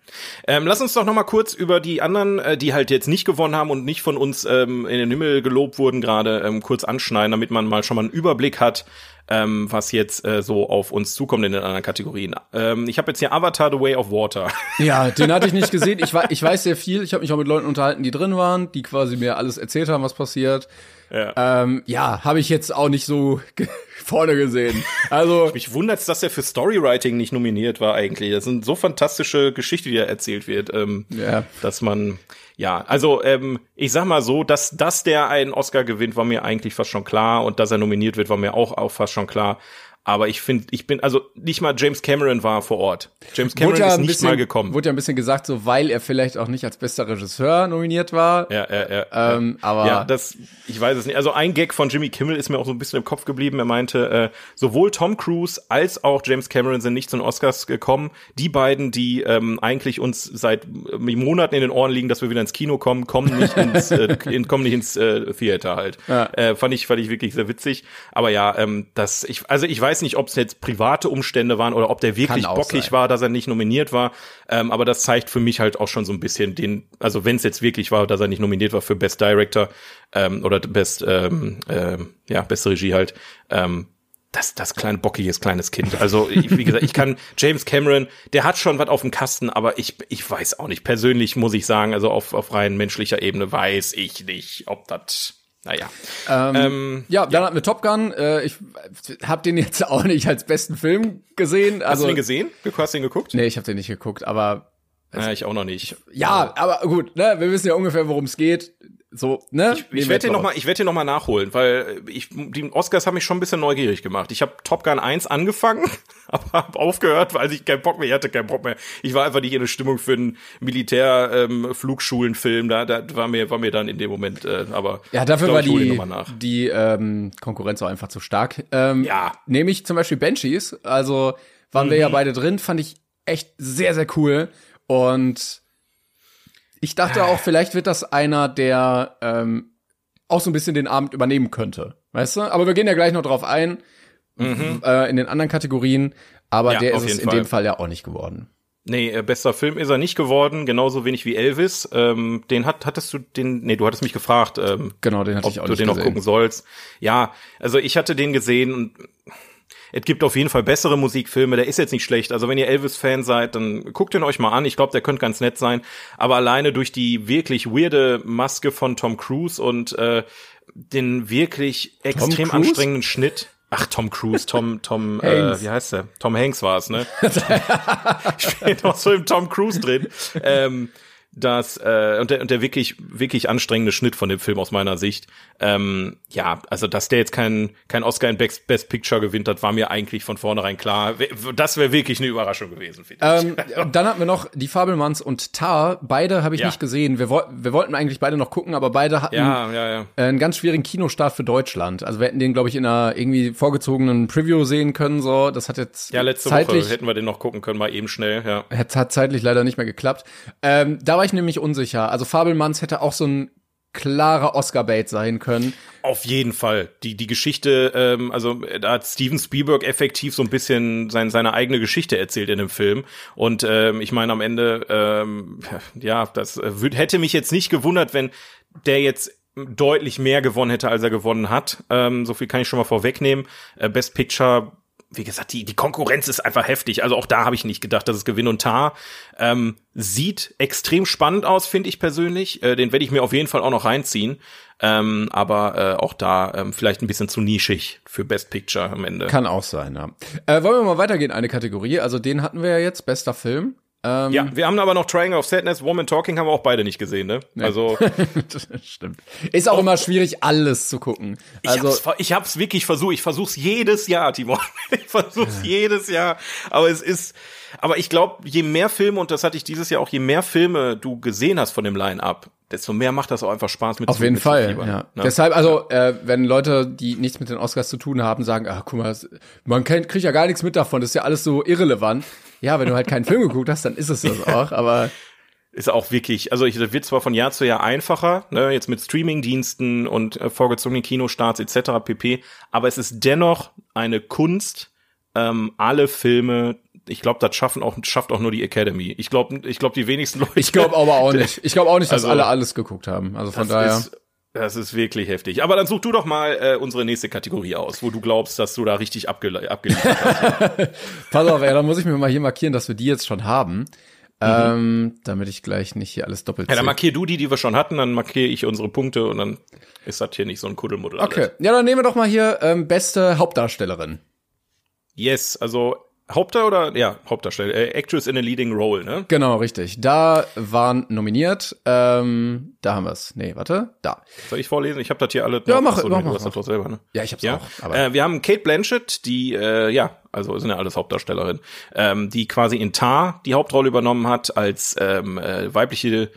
Ähm, lass uns doch noch mal kurz über die anderen, äh, die halt jetzt nicht gewonnen haben und nicht von uns ähm, in den Himmel gelobt wurden, gerade ähm, kurz anschneiden, damit man mal schon mal einen Überblick hat, ähm, was jetzt äh, so auf uns zukommt in den anderen Kategorien. Ähm, ich habe jetzt hier Avatar: The Way of Water. *laughs* Ja, den hatte ich nicht gesehen. Ich, ich weiß sehr viel. Ich habe mich auch mit Leuten unterhalten, die drin waren, die quasi mir alles erzählt haben, was passiert. Ja, ähm, ja habe ich jetzt auch nicht so *laughs* vorne gesehen. Also *laughs* mich wundert's, dass er für Storywriting nicht nominiert war eigentlich. Das sind so fantastische Geschichte, die da erzählt wird, ähm, Ja. dass man ja, also ähm, ich sag mal so, dass dass der einen Oscar gewinnt, war mir eigentlich fast schon klar und dass er nominiert wird, war mir auch auch fast schon klar. Aber ich finde, ich bin, also nicht mal James Cameron war vor Ort. James Cameron ja ist nicht bisschen, mal gekommen. Wurde ja ein bisschen gesagt, so weil er vielleicht auch nicht als bester Regisseur nominiert war. Ja, ja, ja. Ähm, aber ja, das, ich weiß es nicht. Also ein Gag von Jimmy Kimmel ist mir auch so ein bisschen im Kopf geblieben. Er meinte, äh, sowohl Tom Cruise als auch James Cameron sind nicht zu den Oscars gekommen. Die beiden, die ähm, eigentlich uns seit äh, Monaten in den Ohren liegen, dass wir wieder ins Kino kommen, kommen nicht ins, äh, *laughs* in, kommen nicht ins äh, Theater halt. Ja. Äh, fand ich, fand ich wirklich sehr witzig. Aber ja, ähm, das, ich, also ich weiß nicht, ob es jetzt private Umstände waren oder ob der wirklich bockig sein. war, dass er nicht nominiert war. Ähm, aber das zeigt für mich halt auch schon so ein bisschen den, also wenn es jetzt wirklich war, dass er nicht nominiert war für Best Director ähm, oder Best, ähm, ähm, ja, beste Regie halt, ähm, das, das kleine bockiges kleines Kind. Also ich, wie gesagt, ich kann *laughs* James Cameron, der hat schon was auf dem Kasten, aber ich, ich weiß auch nicht. Persönlich muss ich sagen, also auf, auf rein menschlicher Ebene weiß ich nicht, ob das, naja. Ähm, ja, dann hatten wir Top Gun. Äh, ich habe den jetzt *laughs* auch nicht als besten Film gesehen. hast Also, du den gesehen? Du hast den geguckt? Nee, ich habe den nicht geguckt, aber Ja, ich auch noch nicht. ja, aber gut, ne, wir wissen ja ungefähr, worum es geht. So, ne? Ich werde den noch mal, ich werde den noch mal nachholen, weil ich die Oscars haben mich schon ein bisschen neugierig gemacht. Ich habe Top Gun 1 angefangen, *laughs* aber habe aufgehört, weil ich keinen Bock mehr, ich hatte keinen Bock mehr. Ich war einfach nicht in der Stimmung für einen Militär ähm, da, da war mir war mir dann in dem Moment äh, aber Ja, dafür ich glaub, war ich die, die ähm, Konkurrenz auch einfach zu stark. Ähm, Ja. Nehme ich zum Beispiel Banshees, also waren wir ja Mhm. beide drin, fand ich echt sehr, sehr cool. Und ich dachte auch, vielleicht wird das einer, der ähm, auch so ein bisschen den Abend übernehmen könnte. Weißt du? Aber wir gehen ja gleich noch drauf ein, äh, in den anderen Kategorien. Aber Mhm. Ja, der ist es in dem Fall. Fall ja auch nicht geworden. Nee, äh, bester Film ist er nicht geworden, genauso wenig wie Elvis. Ähm, den hat, hattest du den, nee, du hattest mich gefragt, ähm, Genau, den hatte ob ich auch du den noch gesehen. gucken sollst. Ja, also ich hatte den gesehen und es gibt auf jeden Fall bessere Musikfilme. Der ist jetzt nicht schlecht. Also wenn ihr Elvis-Fan seid, dann guckt ihn euch mal an. Ich glaube, der könnte ganz nett sein. Aber alleine durch die wirklich weirde Maske von Tom Cruise und äh, den wirklich extrem anstrengenden Schnitt. Ach, Tom Cruise, Tom, Tom, äh, wie heißt der? Tom Hanks war es, ne? *laughs* *laughs* ich bin noch so im Tom Cruise drin. Ähm, das äh, und der, und der wirklich wirklich anstrengende Schnitt von dem Film aus meiner Sicht. Ähm, ja, also dass der jetzt kein kein Oscar in Best, Best Picture gewinnt hat, war mir eigentlich von vornherein klar. Das wäre wirklich eine Überraschung gewesen, finde ich. Ähm, dann hatten wir noch die Fabelmanns und Tar. Beide habe ich Ja. nicht gesehen. Wir, wir wollten eigentlich beide noch gucken, aber beide hatten ja, ja, einen ganz schwierigen Kinostart für Deutschland. Also wir hätten den, glaube ich, in einer irgendwie vorgezogenen Preview sehen können. So, das hat jetzt Ja, letzte zeitlich Woche hätten wir den noch gucken können, mal eben schnell, ja. hat, hat zeitlich leider nicht mehr geklappt. Ähm, da war ich nämlich unsicher. Also Fabelmanns hätte auch so ein klarer Oscar-Bait sein können. Auf jeden Fall. Die, die Geschichte, ähm, also äh, da hat Steven Spielberg effektiv so ein bisschen sein, seine eigene Geschichte erzählt in dem Film. Und ähm, ich meine, am Ende, ähm, *laughs* ja, das äh, würd, hätte mich jetzt nicht gewundert, wenn der jetzt deutlich mehr gewonnen hätte, als er gewonnen hat. Ähm, so viel kann ich schon mal vorwegnehmen. Äh, Best Picture wie gesagt, die, die Konkurrenz ist einfach heftig. Also auch da habe ich nicht gedacht, dass es Gewinn und Tar. Ähm, sieht extrem spannend aus, finde ich persönlich. Äh, den werde ich mir auf jeden Fall auch noch reinziehen. Ähm, aber äh, auch da ähm, vielleicht ein bisschen zu nischig für Best Picture am Ende. Kann auch sein, ja. Äh, wollen wir mal weitergehen, eine Kategorie? Also den hatten wir ja jetzt, bester Film. Ähm, ja, wir haben aber noch Triangle of Sadness, Woman Talking haben wir auch beide nicht gesehen, ne? Also das *laughs* stimmt. Ist auch immer schwierig, alles zu gucken. ich Also, hab's, ver- ich hab's wirklich versucht. Ich versuch's jedes Jahr, Timon. *laughs* Ich versuch's jedes Jahr. Aber es ist, aber ich glaube, je mehr Filme, und das hatte ich dieses Jahr auch, je mehr Filme du gesehen hast von dem Line-Up, desto mehr macht das auch einfach Spaß mit Auf jeden Fall, mitzufiebern, ja. ne? Deshalb, also, äh, wenn Leute, die nichts mit den Oscars zu tun haben, sagen, ach, guck mal, man kennt, kriegt ja gar nichts mit davon, das ist ja alles so irrelevant. Ja, wenn du halt keinen Film geguckt hast, dann ist es das auch, aber ist auch wirklich, also ich, wird zwar von Jahr zu Jahr einfacher, ne, jetzt mit Streamingdiensten und äh, vorgezogenen Kinostarts etc. pp, aber es ist dennoch eine Kunst, ähm, alle Filme, ich glaube, das schaffen auch schafft auch nur die Academy. Ich glaube, ich glaube, die wenigsten Leute. ich glaube aber auch nicht. Ich glaube auch nicht, dass Also, alle alles geguckt haben. Also von daher. ist, das ist wirklich heftig. Aber dann such du doch mal äh, unsere nächste Kategorie aus, wo du glaubst, dass du da richtig abge abgeliefert hast. *laughs* Pass auf, ey, dann muss ich mir mal hier markieren, dass wir die jetzt schon haben. Ähm, damit ich gleich nicht hier alles doppelt Ja, dann markier du die, die wir schon hatten, dann markiere ich unsere Punkte und dann ist das hier nicht so ein Kuddelmuddel. Okay, alles. ja, dann nehmen wir doch mal hier ähm, beste Hauptdarstellerin. Yes, also Hauptdarsteller oder ja, Hauptdarsteller, äh, Actress in a Leading Role, ne? Genau, richtig. Da waren nominiert, ähm, da haben wir's. Nee, warte, da. Soll ich vorlesen? Ich habe das hier alle. Ja, mach- Achso, mach- nee, du mach- hast das selber, ne? Ja, ich hab's Ja, auch. Aber äh, wir haben Kate Blanchett, die, äh, ja, also sind ja alles Hauptdarstellerin, ähm, die quasi in Tar die Hauptrolle übernommen hat als ähm, äh, weibliche,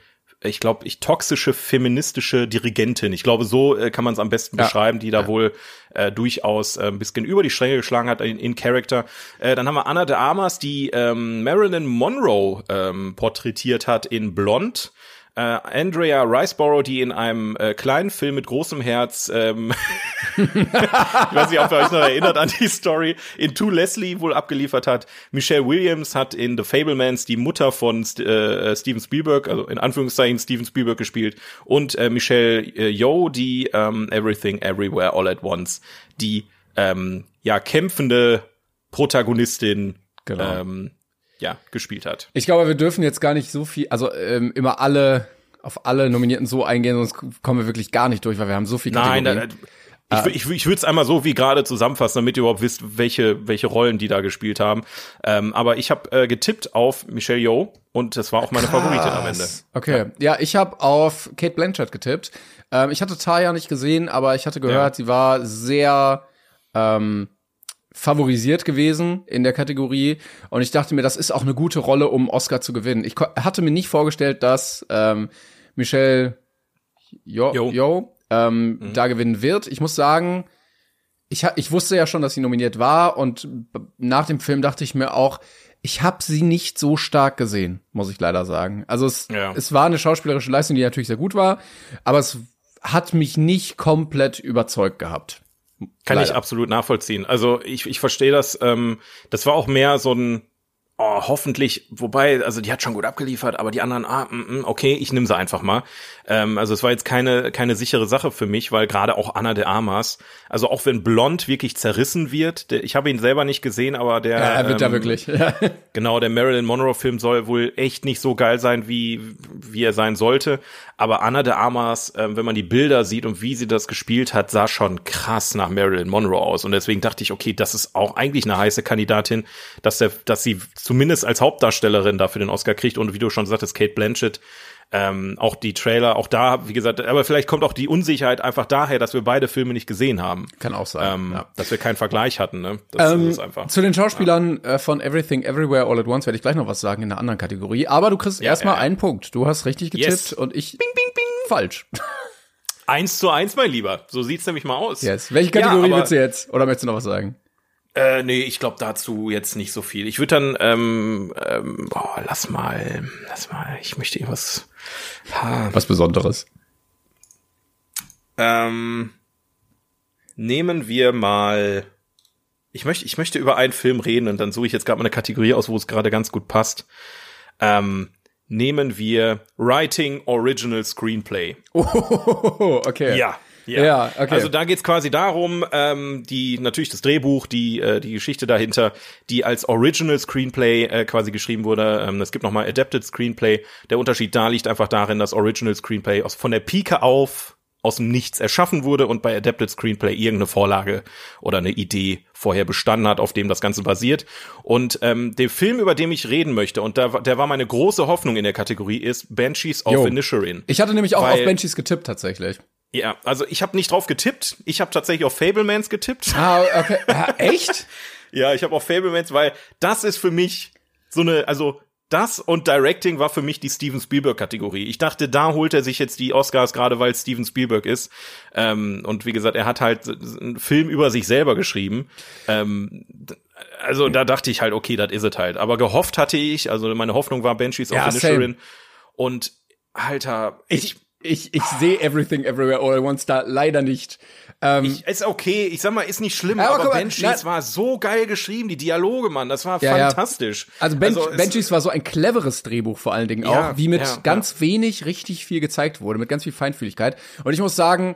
ich glaube, ich toxische feministische Dirigentin. Ich glaube, so äh, kann man es am besten Ja. beschreiben, die da wohl äh, durchaus äh, ein bisschen über die Stränge geschlagen hat in, in Character. Äh, dann haben wir Anna de Armas, die ähm, Marilyn Monroe ähm, porträtiert hat in Blond. Äh, Andrea Riceborough, die in einem äh, kleinen Film mit großem Herz, ähm, *laughs* ich weiß nicht, ob ihr euch noch erinnert an die Story, in To Leslie wohl abgeliefert hat. Michelle Williams hat in The Fablemans die Mutter von St äh, Steven Spielberg, also in Anführungszeichen Steven Spielberg gespielt. Und äh, Michelle äh, Yeoh, die ähm, Everything Everywhere All at Once, die ähm, ja kämpfende Protagonistin Genau. ähm, ja, gespielt hat. ich glaube, wir dürfen jetzt gar nicht so viel, also ähm, immer alle auf alle Nominierten so eingehen, sonst kommen wir wirklich gar nicht durch, weil wir haben so viel Nein, Kategorien. da, ich, ich, ich würde es einmal so wie gerade zusammenfassen, damit ihr überhaupt wisst, welche, welche Rollen die da gespielt haben. Ähm, aber ich habe äh, getippt auf Michelle Yeoh und das war auch meine Favoritin am Ende. Okay, ja, ich habe auf Kate Blanchett getippt. Ähm, ich hatte Taya nicht gesehen, aber ich hatte gehört, sie war sehr ähm, favorisiert gewesen in der Kategorie und ich dachte mir, das ist auch eine gute Rolle, um Oscar zu gewinnen. Ich hatte mir nicht vorgestellt, dass ähm, Michelle Jo, Jo. jo ähm, da gewinnen wird. Ich muss sagen, ich, ich wusste ja schon, dass sie nominiert war und nach dem Film dachte ich mir auch, ich habe sie nicht so stark gesehen, muss ich leider sagen. Also es, Ja. es war eine schauspielerische Leistung, die natürlich sehr gut war, aber es hat mich nicht komplett überzeugt gehabt. Kann ich Leider. absolut nachvollziehen. Also ich, ich verstehe das. Ähm, das war auch mehr so ein oh, hoffentlich, wobei, also die hat schon gut abgeliefert, aber die anderen, ah, mm, mm, okay, ich nehme sie einfach mal. Ähm, also es war jetzt keine keine sichere Sache für mich, weil gerade auch Anna de Armas, also auch wenn Blond wirklich zerrissen wird, der, ich habe ihn selber nicht gesehen, aber der Ja, er wird da ähm, wirklich. *laughs* Ja. Genau, der Marilyn Monroe-Film soll wohl echt nicht so geil sein, wie, wie er sein sollte. Aber Anna de Armas, äh, wenn man die Bilder sieht und wie sie das gespielt hat, sah schon krass nach Marilyn Monroe aus. Und deswegen dachte ich, okay, das ist auch eigentlich eine heiße Kandidatin, dass, der, dass sie zumindest als Hauptdarstellerin dafür den Oscar kriegt. Und wie du schon sagtest, Kate Blanchett, ähm, auch die Trailer, auch da, wie gesagt, aber vielleicht kommt auch die Unsicherheit einfach daher, dass wir beide Filme nicht gesehen haben. Kann auch sein. Ähm, ja. Dass wir keinen Vergleich hatten, ne? Das Ähm, ist einfach. zu den Schauspielern äh, von Everything Everywhere All at Once werde ich gleich noch was sagen in einer anderen Kategorie. Aber du kriegst Ja, erstmal ja, ja. einen Punkt. Du hast richtig getippt Yes. und ich falsch. Eins zu eins, mein Lieber. So sieht's nämlich mal aus. Yes. Welche Ja, Kategorie willst du jetzt? Oder möchtest du noch was sagen? Äh, nee, ich glaube dazu jetzt nicht so viel. Ich würde dann, ähm, ähm, boah, lass mal, lass mal, ich möchte irgendwas. Ha, Was Besonderes. ähm, nehmen wir mal. Ich möchte, ich möchte über einen Film reden und dann suche ich jetzt gerade mal eine Kategorie aus, wo es gerade ganz gut passt. Ähm, nehmen wir Writing Original Screenplay. Oh, *laughs* okay. Ja. Ja, okay. Also da geht's quasi darum, ähm, die natürlich das Drehbuch, die äh, die Geschichte dahinter, die als Original Screenplay äh, quasi geschrieben wurde. Ähm, es gibt noch mal Adapted Screenplay. Der Unterschied da liegt einfach darin, dass Original Screenplay aus von der Pike auf aus dem Nichts erschaffen wurde und bei Adapted Screenplay irgendeine Vorlage oder eine Idee vorher bestanden hat, auf dem das Ganze basiert. Und ähm, der Film, über den ich reden möchte, und da, der war meine große Hoffnung in der Kategorie, ist Banshees of Jo. Inisherin. Ich hatte nämlich auch auf Benchies getippt tatsächlich. Ja, also ich habe nicht drauf getippt. Ich habe tatsächlich auf Fablemans getippt. Ah, okay. *laughs* Ah, echt? Ja, ich habe auf Fablemans, weil das ist für mich so eine, also das und Directing war für mich die Steven Spielberg-Kategorie. Ich dachte, da holt er sich jetzt die Oscars, gerade weil es Steven Spielberg ist. Ähm, und wie gesagt, er hat halt einen Film über sich selber geschrieben. Ähm, also da dachte ich halt, okay, das is es halt. Aber gehofft hatte ich, also meine Hoffnung war Banshees Ja, of. Inisherin. Und Alter, Ich, ich, ich sehe Everything Everywhere All at Once da leider nicht. Ähm, Ich, ist okay, ich sag mal, ist nicht schlimm, Aber aber, Banshees war so geil geschrieben, die Dialoge, Mann, das war Ja, ja. fantastisch. Also, ben es- Benchies war so ein cleveres Drehbuch vor allen Dingen Ja, auch, wie mit ja, ganz wenig richtig viel gezeigt wurde, mit ganz viel Feinfühligkeit. Und ich muss sagen,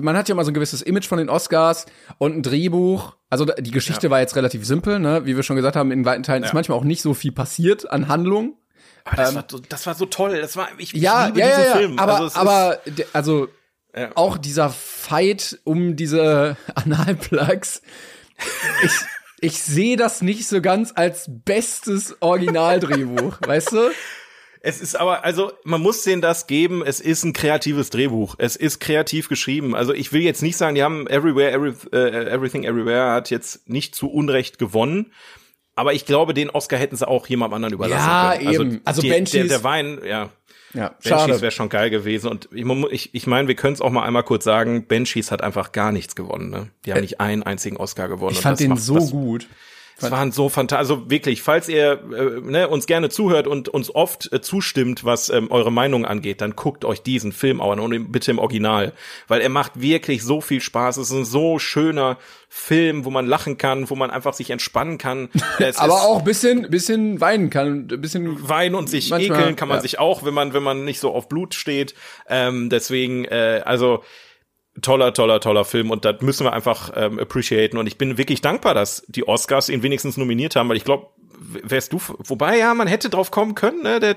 man hat ja mal so ein gewisses Image von den Oscars und ein Drehbuch. Also die Geschichte war jetzt relativ simpel, ne? Wie wir schon gesagt haben, in weiten Teilen ist manchmal auch nicht so viel passiert an Handlung. Aber das, war, so, das war so toll. Das war, ich, ich Ja, liebe ja, diesen ja. Film. Aber, also, ist- aber de- also Ja. auch dieser Fight um diese *laughs* Analplugs. Ich, ich sehe das nicht so ganz als bestes Originaldrehbuch, *laughs* weißt du? Es ist aber, also man muss denen das geben, es ist ein kreatives Drehbuch. Es ist kreativ geschrieben. Also ich will jetzt nicht sagen, die haben Everywhere, Every, äh, Everything Everywhere hat jetzt nicht zu Unrecht gewonnen. Aber ich glaube, den Oscar hätten sie auch jemandem anderen überlassen Ja, können. Also, eben. Also die, Banshees- der, der Wein, ja. Ja, Banshees wäre schon geil gewesen. Und ich, ich, ich meine, wir können es auch mal einmal kurz sagen, Banshees hat einfach gar nichts gewonnen. Ne? Die haben nicht einen einzigen Oscar gewonnen. Ich fand das den macht- so das, gut. Es waren so fantastisch. Also wirklich, falls ihr äh, ne, uns gerne zuhört und uns oft äh, zustimmt, was ähm, eure Meinung angeht, dann guckt euch diesen Film an und bitte im Original, weil er macht wirklich so viel Spaß. Es ist ein so schöner Film, wo man lachen kann, wo man einfach sich entspannen kann. *laughs* Aber auch bisschen, bisschen weinen kann, bisschen weinen und sich Manchmal, ekeln kann man ja. sich auch, wenn man wenn man nicht so auf Blut steht. Ähm, deswegen, äh, also toller, toller, toller Film und das müssen wir einfach ähm, appreciaten. Und ich bin wirklich dankbar, dass die Oscars ihn wenigstens nominiert haben, weil ich glaube, wärst du, wobei ja, man hätte drauf kommen können, ne? Der,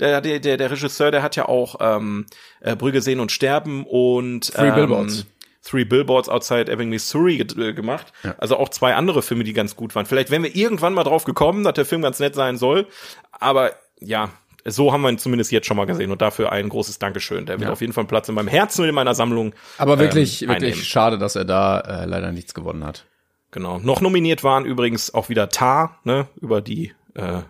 der, der, der, der Regisseur, der hat ja auch ähm, äh, Brügge sehen und sterben und Three ähm, Billboards. Three Billboards Outside Ebbing, Missouri äh, gemacht. Also auch zwei andere Filme, die ganz gut waren. Vielleicht wären wir irgendwann mal drauf gekommen, dass der Film ganz nett sein soll. Aber ja, so haben wir ihn zumindest jetzt schon mal gesehen. Und dafür ein großes Dankeschön. Der wird auf jeden Fall Platz in meinem Herzen und in meiner Sammlung. Aber wirklich, ähm, wirklich einnehmen. schade, dass er da äh, leider nichts gewonnen hat. Genau. Noch nominiert waren übrigens auch wieder Tar, ne, über die äh,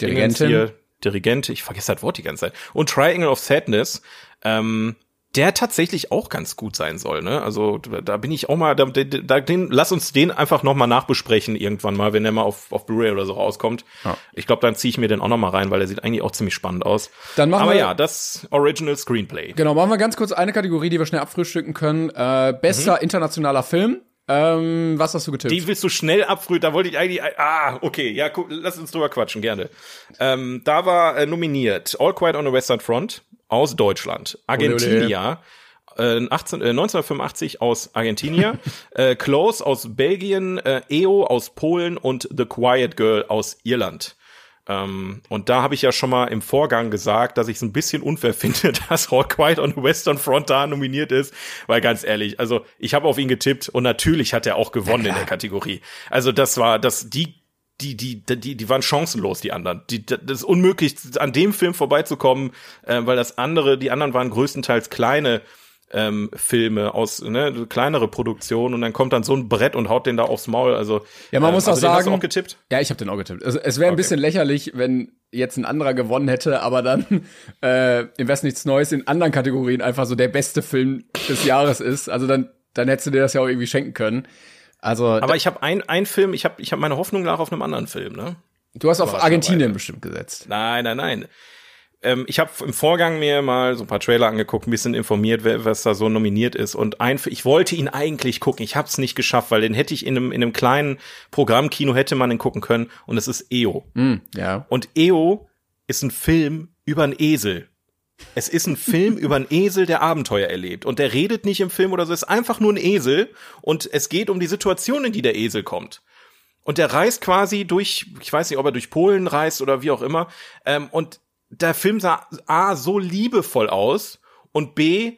Dirigentin. Hier, Dirigent, ich vergesse das Wort die ganze Zeit. Und Triangle of Sadness, ähm, der tatsächlich auch ganz gut sein soll, ne? Also da bin ich auch mal, da, da, den, lass uns den einfach noch mal nachbesprechen irgendwann mal, wenn der mal auf, auf Blu-ray oder so rauskommt. Ich glaube, dann ziehe ich mir den auch noch mal rein, weil der sieht eigentlich auch ziemlich spannend aus. Dann machen Aber wir- ja, das Original Screenplay. Genau, machen wir ganz kurz eine Kategorie, die wir schnell abfrühstücken können. Äh, bester internationaler Film. Ähm, was hast du getippt? Die willst du schnell abfrühen, da wollte ich eigentlich, ah, okay, ja, guck, lass uns drüber quatschen, gerne. Ähm, da war äh, nominiert All Quiet on the Western Front aus Deutschland, Argentinia, äh, 18, äh, 1985 aus Argentinier, *laughs* äh, Close aus Belgien, äh, EO aus Polen und The Quiet Girl aus Irland. Ähm, und da habe ich ja schon mal im Vorgang gesagt, dass ich es ein bisschen unfair *laughs* finde, dass All Quiet on the Western Front da nominiert ist, weil ganz ehrlich, also ich habe auf ihn getippt und natürlich hat er auch gewonnen in der Kategorie. Also das war das die die die die die waren chancenlos die anderen. Die, das ist unmöglich an dem Film vorbeizukommen, äh, weil das andere die anderen waren größtenteils kleine ähm, Filme aus ne, kleinere Produktionen und dann kommt dann so ein Brett und haut den da aufs Maul. Also Ja, man ähm, muss auch also den hast du sagen- auch getippt. Ja, ich habe den auch getippt. Also, es wäre ein bisschen lächerlich, wenn jetzt ein anderer gewonnen hätte, aber dann *laughs* äh, im Westen nichts Neues in anderen Kategorien einfach so der beste Film des Jahres ist. Also dann, dann hättest du dir das ja auch irgendwie schenken können. Also Aber ich habe ein, ein Film, ich habe ich hab meine Hoffnung lag auf einem anderen Film, ne? du hast auf Argentinien dabei. bestimmt gesetzt. Nein, nein, nein. Ähm, ich habe im Vorgang mir mal so ein paar Trailer angeguckt, ein bisschen informiert, wer, was da so nominiert ist. Und ein, ich wollte ihn eigentlich gucken, ich habe es nicht geschafft, weil den hätte ich in einem, in einem kleinen Programmkino hätte man den gucken können. Und es ist EO. Ja. Und EO ist ein Film über einen Esel. Es ist ein Film *laughs* über einen Esel, der Abenteuer erlebt. Und der redet nicht im Film oder so, es ist einfach nur ein Esel. Und es geht um die Situation, in die der Esel kommt. Und der reist quasi durch, ich weiß nicht, ob er durch Polen reist oder wie auch immer. Ähm, und der Film sah A, so liebevoll aus und B,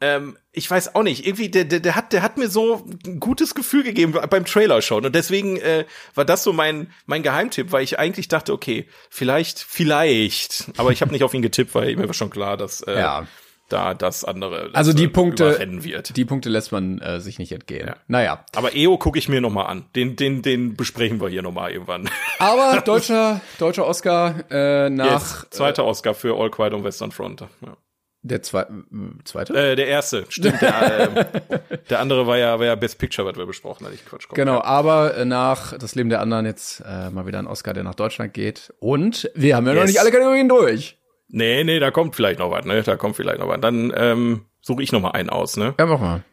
ähm, ich weiß auch nicht, irgendwie, der, der, der, hat, der hat mir so ein gutes Gefühl gegeben beim Trailer schon. Und deswegen äh, war das so mein, mein Geheimtipp, weil ich eigentlich dachte, okay, vielleicht, vielleicht. Aber ich habe nicht auf ihn getippt, weil mir war schon klar, dass äh, Ja. Da das andere Also die äh, Punkte, wird. die Punkte lässt man äh, sich nicht entgehen. Naja. Aber EO gucke ich mir noch mal an. Den, den, den besprechen wir hier noch mal irgendwann. *laughs* Aber deutscher, deutscher Oscar äh, nach Yes, zweiter Oscar für All Quiet on Western Front. Ja. der zwei, m, zweite. Äh, der erste, stimmt. Der, äh, *laughs* der andere war ja, war ja Best Picture, was wir besprochen hatten. Ich Quatsch. komm. Genau, aber äh, nach Das Leben der anderen jetzt äh, mal wieder ein Oscar, der nach Deutschland geht. Und wir haben ja noch Yes. nicht alle Kategorien durch. Nee, nee, da kommt vielleicht noch was, ne? Da kommt vielleicht noch was. Dann ähm, suche ich noch mal einen aus, ne? Ja, mach mal.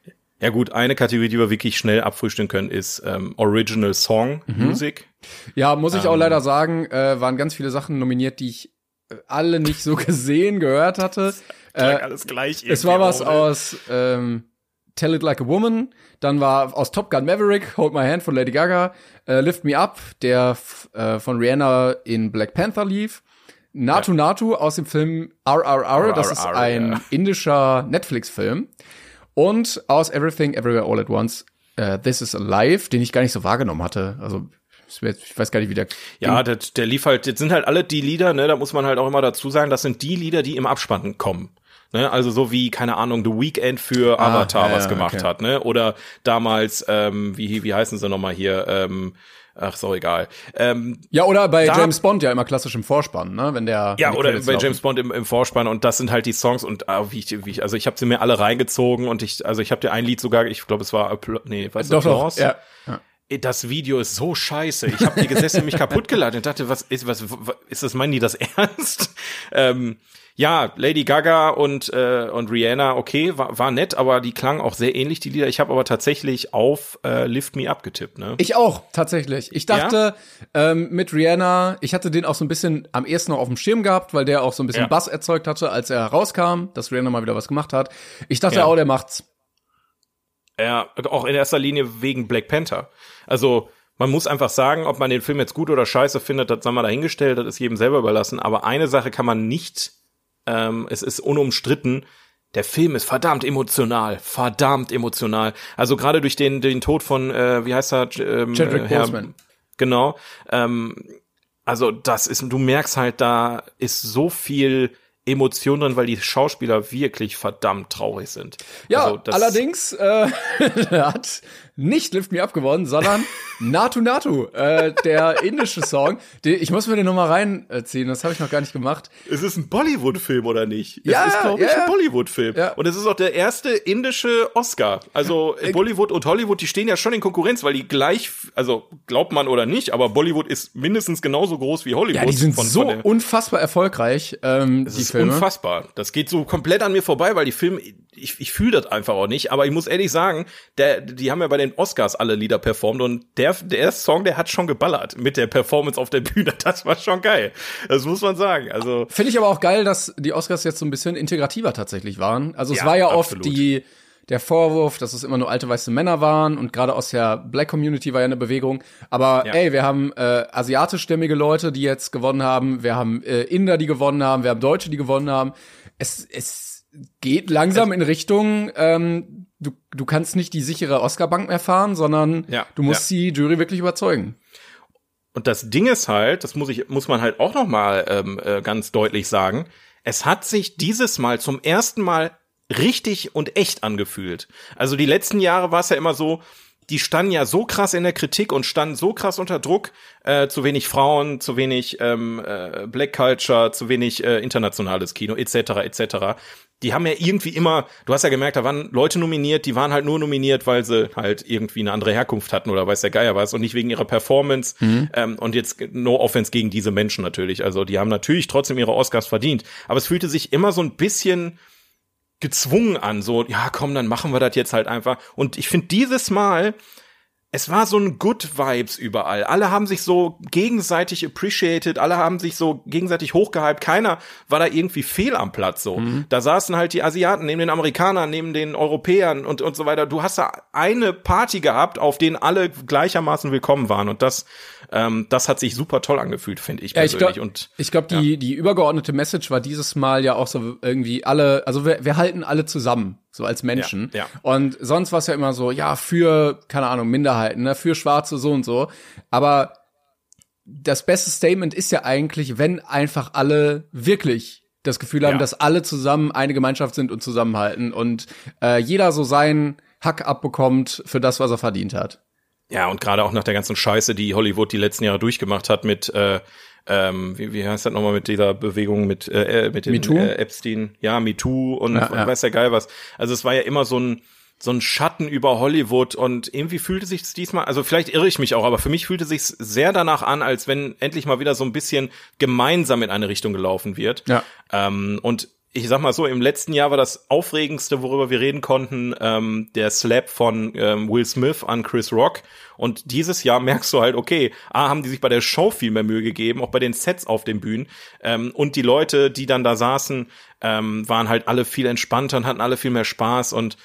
Ja gut, eine Kategorie, die wir wirklich schnell abfrühstellen können, ist ähm, Original Song Music. Ja, muss ich Ähm. auch leider sagen, äh, waren ganz viele Sachen nominiert, die ich äh, alle nicht so *laughs* gesehen, gehört hatte. Klang alles gleich. Es war was aus ähm, Tell It Like a Woman, dann war aus Top Gun Maverick, Hold My Hand von Lady Gaga, äh, Lift Me Up, der äh, von Rihanna in Black Panther lief, Natu Natu aus dem Film RRR, das ist ein ja. indischer Netflix-Film und aus Everything Everywhere All at Once, äh, This Is Alive, den ich gar nicht so wahrgenommen hatte, also ich weiß gar nicht, wie der Ja, der, der lief halt, das sind halt alle die Lieder, ne, da muss man halt auch immer dazu sagen, das sind die Lieder, die im Abspann kommen. Ne, also so wie, keine Ahnung, The Weeknd für Avatar Ah, ja, was ja, gemacht okay. hat, ne? Oder damals, ähm, wie, wie heißen sie nochmal hier, ähm, ach, so egal. Ähm, Ja, oder bei Da- James Bond ja immer klassisch im Vorspann, ne? Wenn der ja, oder bei laufen. James Bond im, im Vorspann und das sind halt die Songs und ah, wie ich, wie ich also ich habe sie mir alle reingezogen und ich also ich habe dir ein Lied sogar, ich glaube es war nee, weißt du, Doch, doch, ja. Ja. Das Video ist so scheiße. Ich habe hier gesessen und mich kaputt geladen und dachte, was ist was, was ist das meinen die das *laughs* ernst? ähm, ja, Lady Gaga und äh, und Rihanna, okay, war, war nett, aber die klangen auch sehr ähnlich die Lieder. Ich habe aber tatsächlich auf äh, Lift Me Up getippt, ne? Ich auch, tatsächlich. Ich dachte, ähm, mit Rihanna, ich hatte den auch so ein bisschen am ehesten noch auf dem Schirm gehabt, weil der auch so ein bisschen Ja. Bass erzeugt hatte, als er rauskam, dass Rihanna mal wieder was gemacht hat. Ich dachte Ja. auch, der macht's. Ja, auch in erster Linie wegen Black Panther. Also man muss einfach sagen, ob man den Film jetzt gut oder scheiße findet, das sei mal dahingestellt, das ist jedem selber überlassen. Aber eine Sache kann man nicht, ähm, es ist unumstritten, der Film ist verdammt emotional, verdammt emotional. Also gerade durch den den Tod von, äh, wie heißt er, ähm, Chadwick äh, Herr- Boseman. Genau. Ähm, also das ist, du merkst halt, da ist so viel Emotion drin, weil die Schauspieler wirklich verdammt traurig sind. Ja, also, allerdings äh, *laughs* hat nicht Lift Me Up gewonnen, sondern Natu Natu, äh, der indische Song. Den, ich muss mir den nochmal reinziehen, das habe ich noch gar nicht gemacht. Es ist ein Bollywood-Film, oder nicht? Ja, es ist, glaube ich, ja, ein Bollywood-Film. Ja. Und es ist auch der erste indische Oscar. Also äh, Bollywood und Hollywood, die stehen ja schon in Konkurrenz, weil die gleich, also glaubt man oder nicht, aber Bollywood ist mindestens genauso groß wie Hollywood. Ja, die sind von, so von unfassbar erfolgreich, ähm, das die ist Filme. unfassbar. Das geht so komplett an mir vorbei, weil die Filme, ich, ich fühle das einfach auch nicht. Aber ich muss ehrlich sagen, der, die haben ja bei den Oscars alle Lieder performt und der, der Song, der hat schon geballert mit der Performance auf der Bühne. *laughs* Das war schon geil. Das muss man sagen. Also Finde ich aber auch geil, dass die Oscars jetzt so ein bisschen integrativer tatsächlich waren. Also es Ja, war ja absolut. oft die der Vorwurf, dass es immer nur alte weiße Männer waren und gerade aus der Black Community war ja eine Bewegung. Aber Ja. ey, wir haben äh, asiatischstämmige Leute, die jetzt gewonnen haben. Wir haben äh, Inder, die gewonnen haben. Wir haben Deutsche, die gewonnen haben. Es es geht langsam in Richtung. Ähm, du du kannst nicht die sichere Oscar-Bank mehr fahren, sondern Ja, du musst die Jury wirklich überzeugen. Und das Ding ist halt, das muss ich, muss man halt auch noch mal ähm, äh, ganz deutlich sagen. Es hat sich dieses Mal zum ersten Mal richtig und echt angefühlt. Also die letzten Jahre war es ja immer so, die standen ja so krass in der Kritik und standen so krass unter Druck, äh, zu wenig Frauen, zu wenig ähm, äh, Black Culture, zu wenig äh, internationales Kino etc. etc. Die haben ja irgendwie immer, du hast ja gemerkt, da waren Leute nominiert, die waren halt nur nominiert, weil sie halt irgendwie eine andere Herkunft hatten oder weiß der Geier was und nicht wegen ihrer Performance. Ähm, und jetzt no offense gegen diese Menschen natürlich. Also die haben natürlich trotzdem ihre Oscars verdient, aber es fühlte sich immer so ein bisschen gezwungen an, so, ja, komm, dann machen wir das jetzt halt einfach. Und ich finde dieses Mal, es war so ein Good Vibes überall. Alle haben sich so gegenseitig appreciated, alle haben sich so gegenseitig hochgehypt. Keiner war da irgendwie fehl am Platz so. Da saßen halt die Asiaten neben den Amerikanern, neben den Europäern und, und so weiter. Du hast da eine Party gehabt, auf denen alle gleichermaßen willkommen waren. Und das, ähm, das hat sich super toll angefühlt, finde ich Ja, ich persönlich. glaube, und ich glaub, die, die übergeordnete Message war dieses Mal ja auch so irgendwie alle, also wir, wir halten alle zusammen, so als Menschen. Ja, ja. Und sonst war es ja immer so, ja, für, keine Ahnung, Minderheiten, ne, für Schwarze so und so. Aber das beste Statement ist ja eigentlich, wenn einfach alle wirklich das Gefühl haben, Ja. dass alle zusammen eine Gemeinschaft sind und zusammenhalten und äh, jeder so seinen Hack abbekommt für das, was er verdient hat. Ja, und gerade auch nach der ganzen Scheiße, die Hollywood die letzten Jahre durchgemacht hat mit, äh, ähm, wie, wie heißt das nochmal mit dieser Bewegung mit, äh, äh, mit dem? Äh, Epstein, ja, MeToo und Ja, ja. weiß ja geil was. Also es war ja immer so ein, so ein Schatten über Hollywood und irgendwie fühlte sich diesmal, also vielleicht irre ich mich auch, aber für mich fühlte sich sehr danach an, als wenn endlich mal wieder so ein bisschen gemeinsam in eine Richtung gelaufen wird. Ja. Ähm, und ich sag mal so, im letzten Jahr war das aufregendste, worüber wir reden konnten, ähm, der Slap von ähm, Will Smith an Chris Rock. Und dieses Jahr merkst du halt, okay, A, haben die sich bei der Show viel mehr Mühe gegeben, auch bei den Sets auf den Bühnen. Ähm, und die Leute, die dann da saßen, ähm, waren halt alle viel entspannter und hatten alle viel mehr Spaß und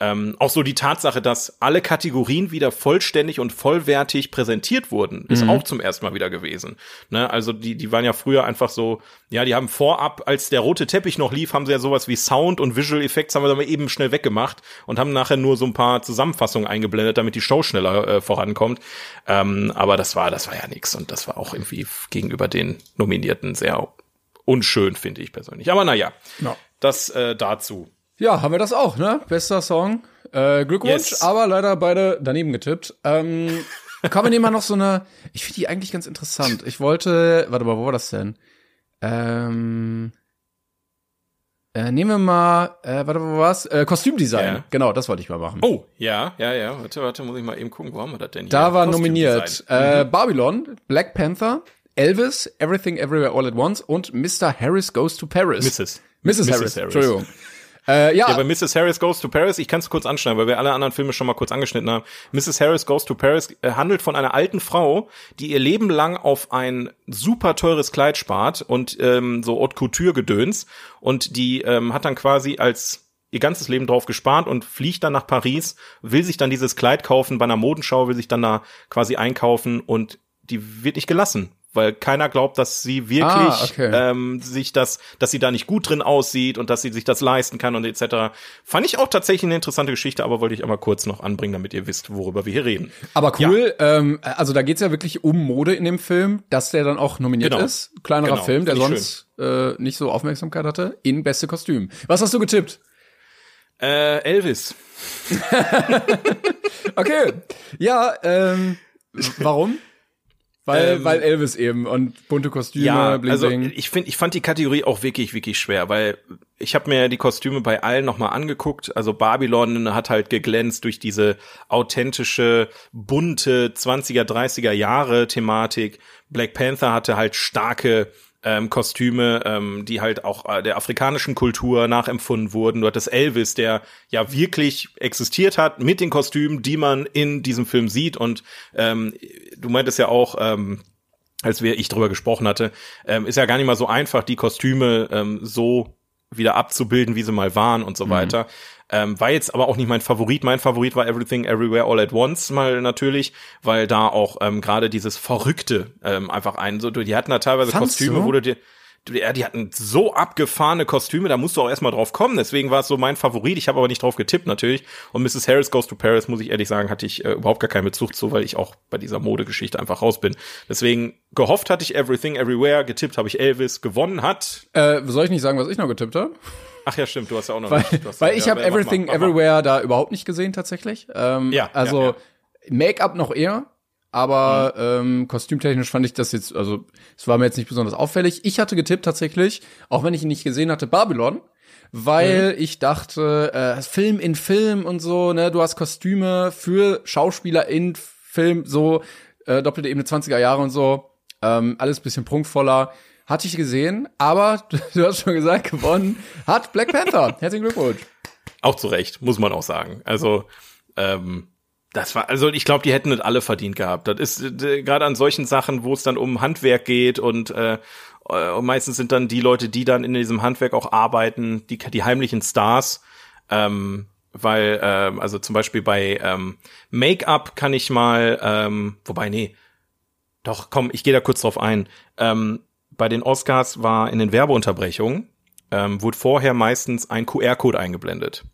ähm, auch so die Tatsache, dass alle Kategorien wieder vollständig und vollwertig präsentiert wurden, ist Mhm. auch zum ersten Mal wieder gewesen. Ne? Also die, die waren ja früher einfach so, ja, die haben vorab, als der rote Teppich noch lief, haben sie ja sowas wie Sound und Visual Effects haben wir dann eben schnell weggemacht und haben nachher nur so ein paar Zusammenfassungen eingeblendet, damit die Show schneller äh, vorankommt. Ähm, aber das war, das war ja nix und das war auch irgendwie gegenüber den Nominierten sehr unschön, finde ich persönlich. Aber naja, Ja. das äh, dazu. Ja, haben wir das auch, ne? Bester Song. Äh, Glückwunsch, Yes. aber leider beide daneben getippt. Ähm, kommen wir nehmen mal noch so eine. Ich finde die eigentlich ganz interessant. Ich wollte. Warte mal, wo war das denn? Ähm. Äh, nehmen wir mal, äh, warte, wo war's? Äh, Kostümdesign. Ja. Genau, das wollte ich mal machen. Oh, ja, ja, ja. Warte, warte, muss ich mal eben gucken, wo haben wir das denn hier? da war nominiert äh, Babylon, Black Panther, Elvis, Everything Everywhere All at Once und Mr. Harris Goes to Paris. Mrs. Mrs. Harris, Entschuldigung. Äh, ja, Ja, bei Mrs. Harris Goes to Paris, ich kann es kurz anschneiden, weil wir alle anderen Filme schon mal kurz angeschnitten haben. Mrs. Harris Goes to Paris äh, handelt von einer alten Frau, die ihr Leben lang auf ein super teures Kleid spart und ähm, so Haute Couture gedöns und die ähm, hat dann quasi als ihr ganzes Leben drauf gespart und fliegt dann nach Paris, will sich dann dieses Kleid kaufen bei einer Modenschau, will sich dann da quasi einkaufen und die wird nicht gelassen, weil keiner glaubt, dass sie wirklich Ah, okay. ähm, sich das, dass sie da nicht gut drin aussieht und dass sie sich das leisten kann und etc. Fand ich auch tatsächlich eine interessante Geschichte, aber wollte ich einmal kurz noch anbringen, damit ihr wisst, worüber wir hier reden. Aber cool, ähm, also da geht's ja wirklich um Mode in dem Film, dass der dann auch nominiert Genau. ist. Kleinerer Genau, Film, der ich sonst äh, nicht so Aufmerksamkeit hatte, in beste Kostüm. Was hast du getippt? Äh, Elvis. *laughs* Okay, ja, ähm, warum? Weil, Ähm, weil Elvis eben und bunte Kostüme, Ja, bling also bling. ich finde, ich fand die Kategorie auch wirklich, wirklich schwer, weil ich habe mir die Kostüme bei allen nochmal angeguckt. Also Babylon hat halt geglänzt durch diese authentische, bunte 20er, 30er Jahre Thematik. Black Panther hatte halt starke ähm, Kostüme, ähm, die halt auch äh, der afrikanischen Kultur nachempfunden wurden. Du hattest Elvis, der ja wirklich existiert hat mit den Kostümen, die man in diesem Film sieht. Und ähm, du meintest ja auch, ähm, als wir ich drüber gesprochen hatte, ähm, ist ja gar nicht mal so einfach, die Kostüme ähm, so wieder abzubilden, wie sie mal waren und so weiter. Ähm, war jetzt aber auch nicht mein Favorit. Mein Favorit war Everything Everywhere All at Once mal natürlich, weil da auch ähm, gerade dieses Verrückte ähm, einfach einen so, die hatten da teilweise Fandst Kostüme, du? wo du dir ja, die hatten so abgefahrene Kostüme, da musst du auch erstmal drauf kommen. Deswegen war es so mein Favorit. Ich habe aber nicht drauf getippt natürlich. Und Mrs. Harris Goes to Paris, muss ich ehrlich sagen, hatte ich äh, überhaupt gar keinen Bezug zu, weil ich auch bei dieser Modegeschichte einfach raus bin. Deswegen gehofft hatte ich Everything Everywhere, getippt habe ich Elvis, gewonnen hat. Äh, soll ich nicht sagen, was ich noch getippt habe? Ach ja, stimmt, du hast ja auch noch Weil, hast weil ja, ich ja, habe mach mal, Everything mach mal. Everywhere da überhaupt nicht gesehen tatsächlich. Ähm, Ja, also ja, ja. Make-up noch eher, aber ähm, kostümtechnisch fand ich das jetzt, also es war mir jetzt nicht besonders auffällig. Ich hatte getippt tatsächlich, auch wenn ich ihn nicht gesehen hatte, Babylon, weil Mhm. ich dachte, äh, Film in Film und so, ne, du hast Kostüme für Schauspieler in Film, so äh, doppelte Ebene 20er Jahre und so, ähm, alles bisschen prunkvoller. Hatte ich gesehen, aber *laughs* du hast schon gesagt, gewonnen hat Black Panther. Herzlichen Glückwunsch. Auch zu Recht, muss man auch sagen. Also, ähm, das war, also ich glaube, die hätten nicht alle verdient gehabt. Das ist äh, gerade an solchen Sachen, wo es dann um Handwerk geht und äh, äh, meistens sind dann die Leute, die dann in diesem Handwerk auch arbeiten, die, die heimlichen Stars. Ähm, weil, ähm, also zum Beispiel bei ähm, Make-up kann ich mal, ähm, wobei, nee, doch, komm, ich gehe da kurz drauf ein. Ähm, bei den Oscars war in den Werbeunterbrechungen ähm, wurde vorher meistens ein QR-Code eingeblendet.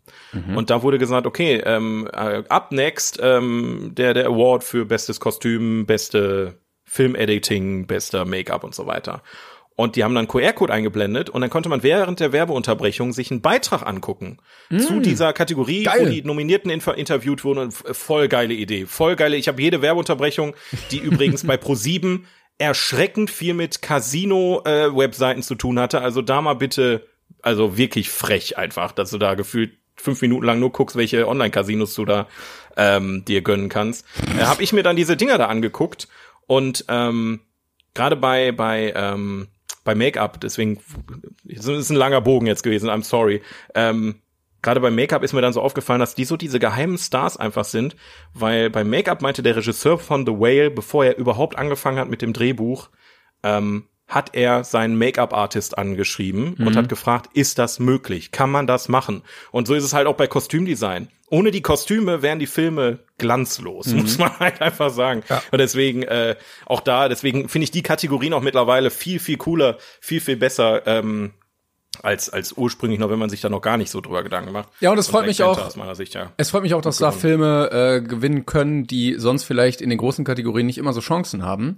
Und da wurde gesagt, okay, ähm, äh, up next ähm, der der Award für bestes Kostüm, beste Filmediting, bester Make-up und so weiter. Und die haben dann QR-Code eingeblendet und dann konnte man während der Werbeunterbrechung sich einen Beitrag angucken zu dieser Kategorie, Geil. wo die Nominierten inf- interviewt wurden. Und f- voll geile Idee, voll geile. Ich habe jede Werbeunterbrechung, die übrigens *laughs* bei Pro7 erschreckend viel mit Casino-Webseiten zu tun hatte. Also da mal bitte, also wirklich frech einfach, dass du da gefühlt fünf Minuten lang nur guckst, welche Online-Casinos du da ähm, dir gönnen kannst. Äh, habe ich mir dann diese Dinger da angeguckt und ähm, gerade bei bei ähm, bei Make-up, deswegen es ist ein langer Bogen jetzt gewesen, I'm sorry. Ähm, Gerade beim Make-up ist mir dann so aufgefallen, dass die so diese geheimen Stars einfach sind, weil beim Make-up meinte der Regisseur von The Whale, bevor er überhaupt angefangen hat mit dem Drehbuch, ähm, hat er seinen Make-up-Artist angeschrieben und hat gefragt, ist das möglich? Kann man das machen? Und so ist es halt auch bei Kostümdesign. Ohne die Kostüme wären die Filme glanzlos, muss man *laughs* halt einfach sagen. Und deswegen äh, auch da, deswegen finde ich die Kategorien auch mittlerweile viel, viel cooler, viel, viel besser ähm, als, als ursprünglich noch, wenn man sich da noch gar nicht so drüber Gedanken macht. Ja, und es freut mich auch- Aus meiner Sicht, ja. Es freut mich auch, dass da Filme äh, gewinnen können, die sonst vielleicht in den großen Kategorien nicht immer so Chancen haben.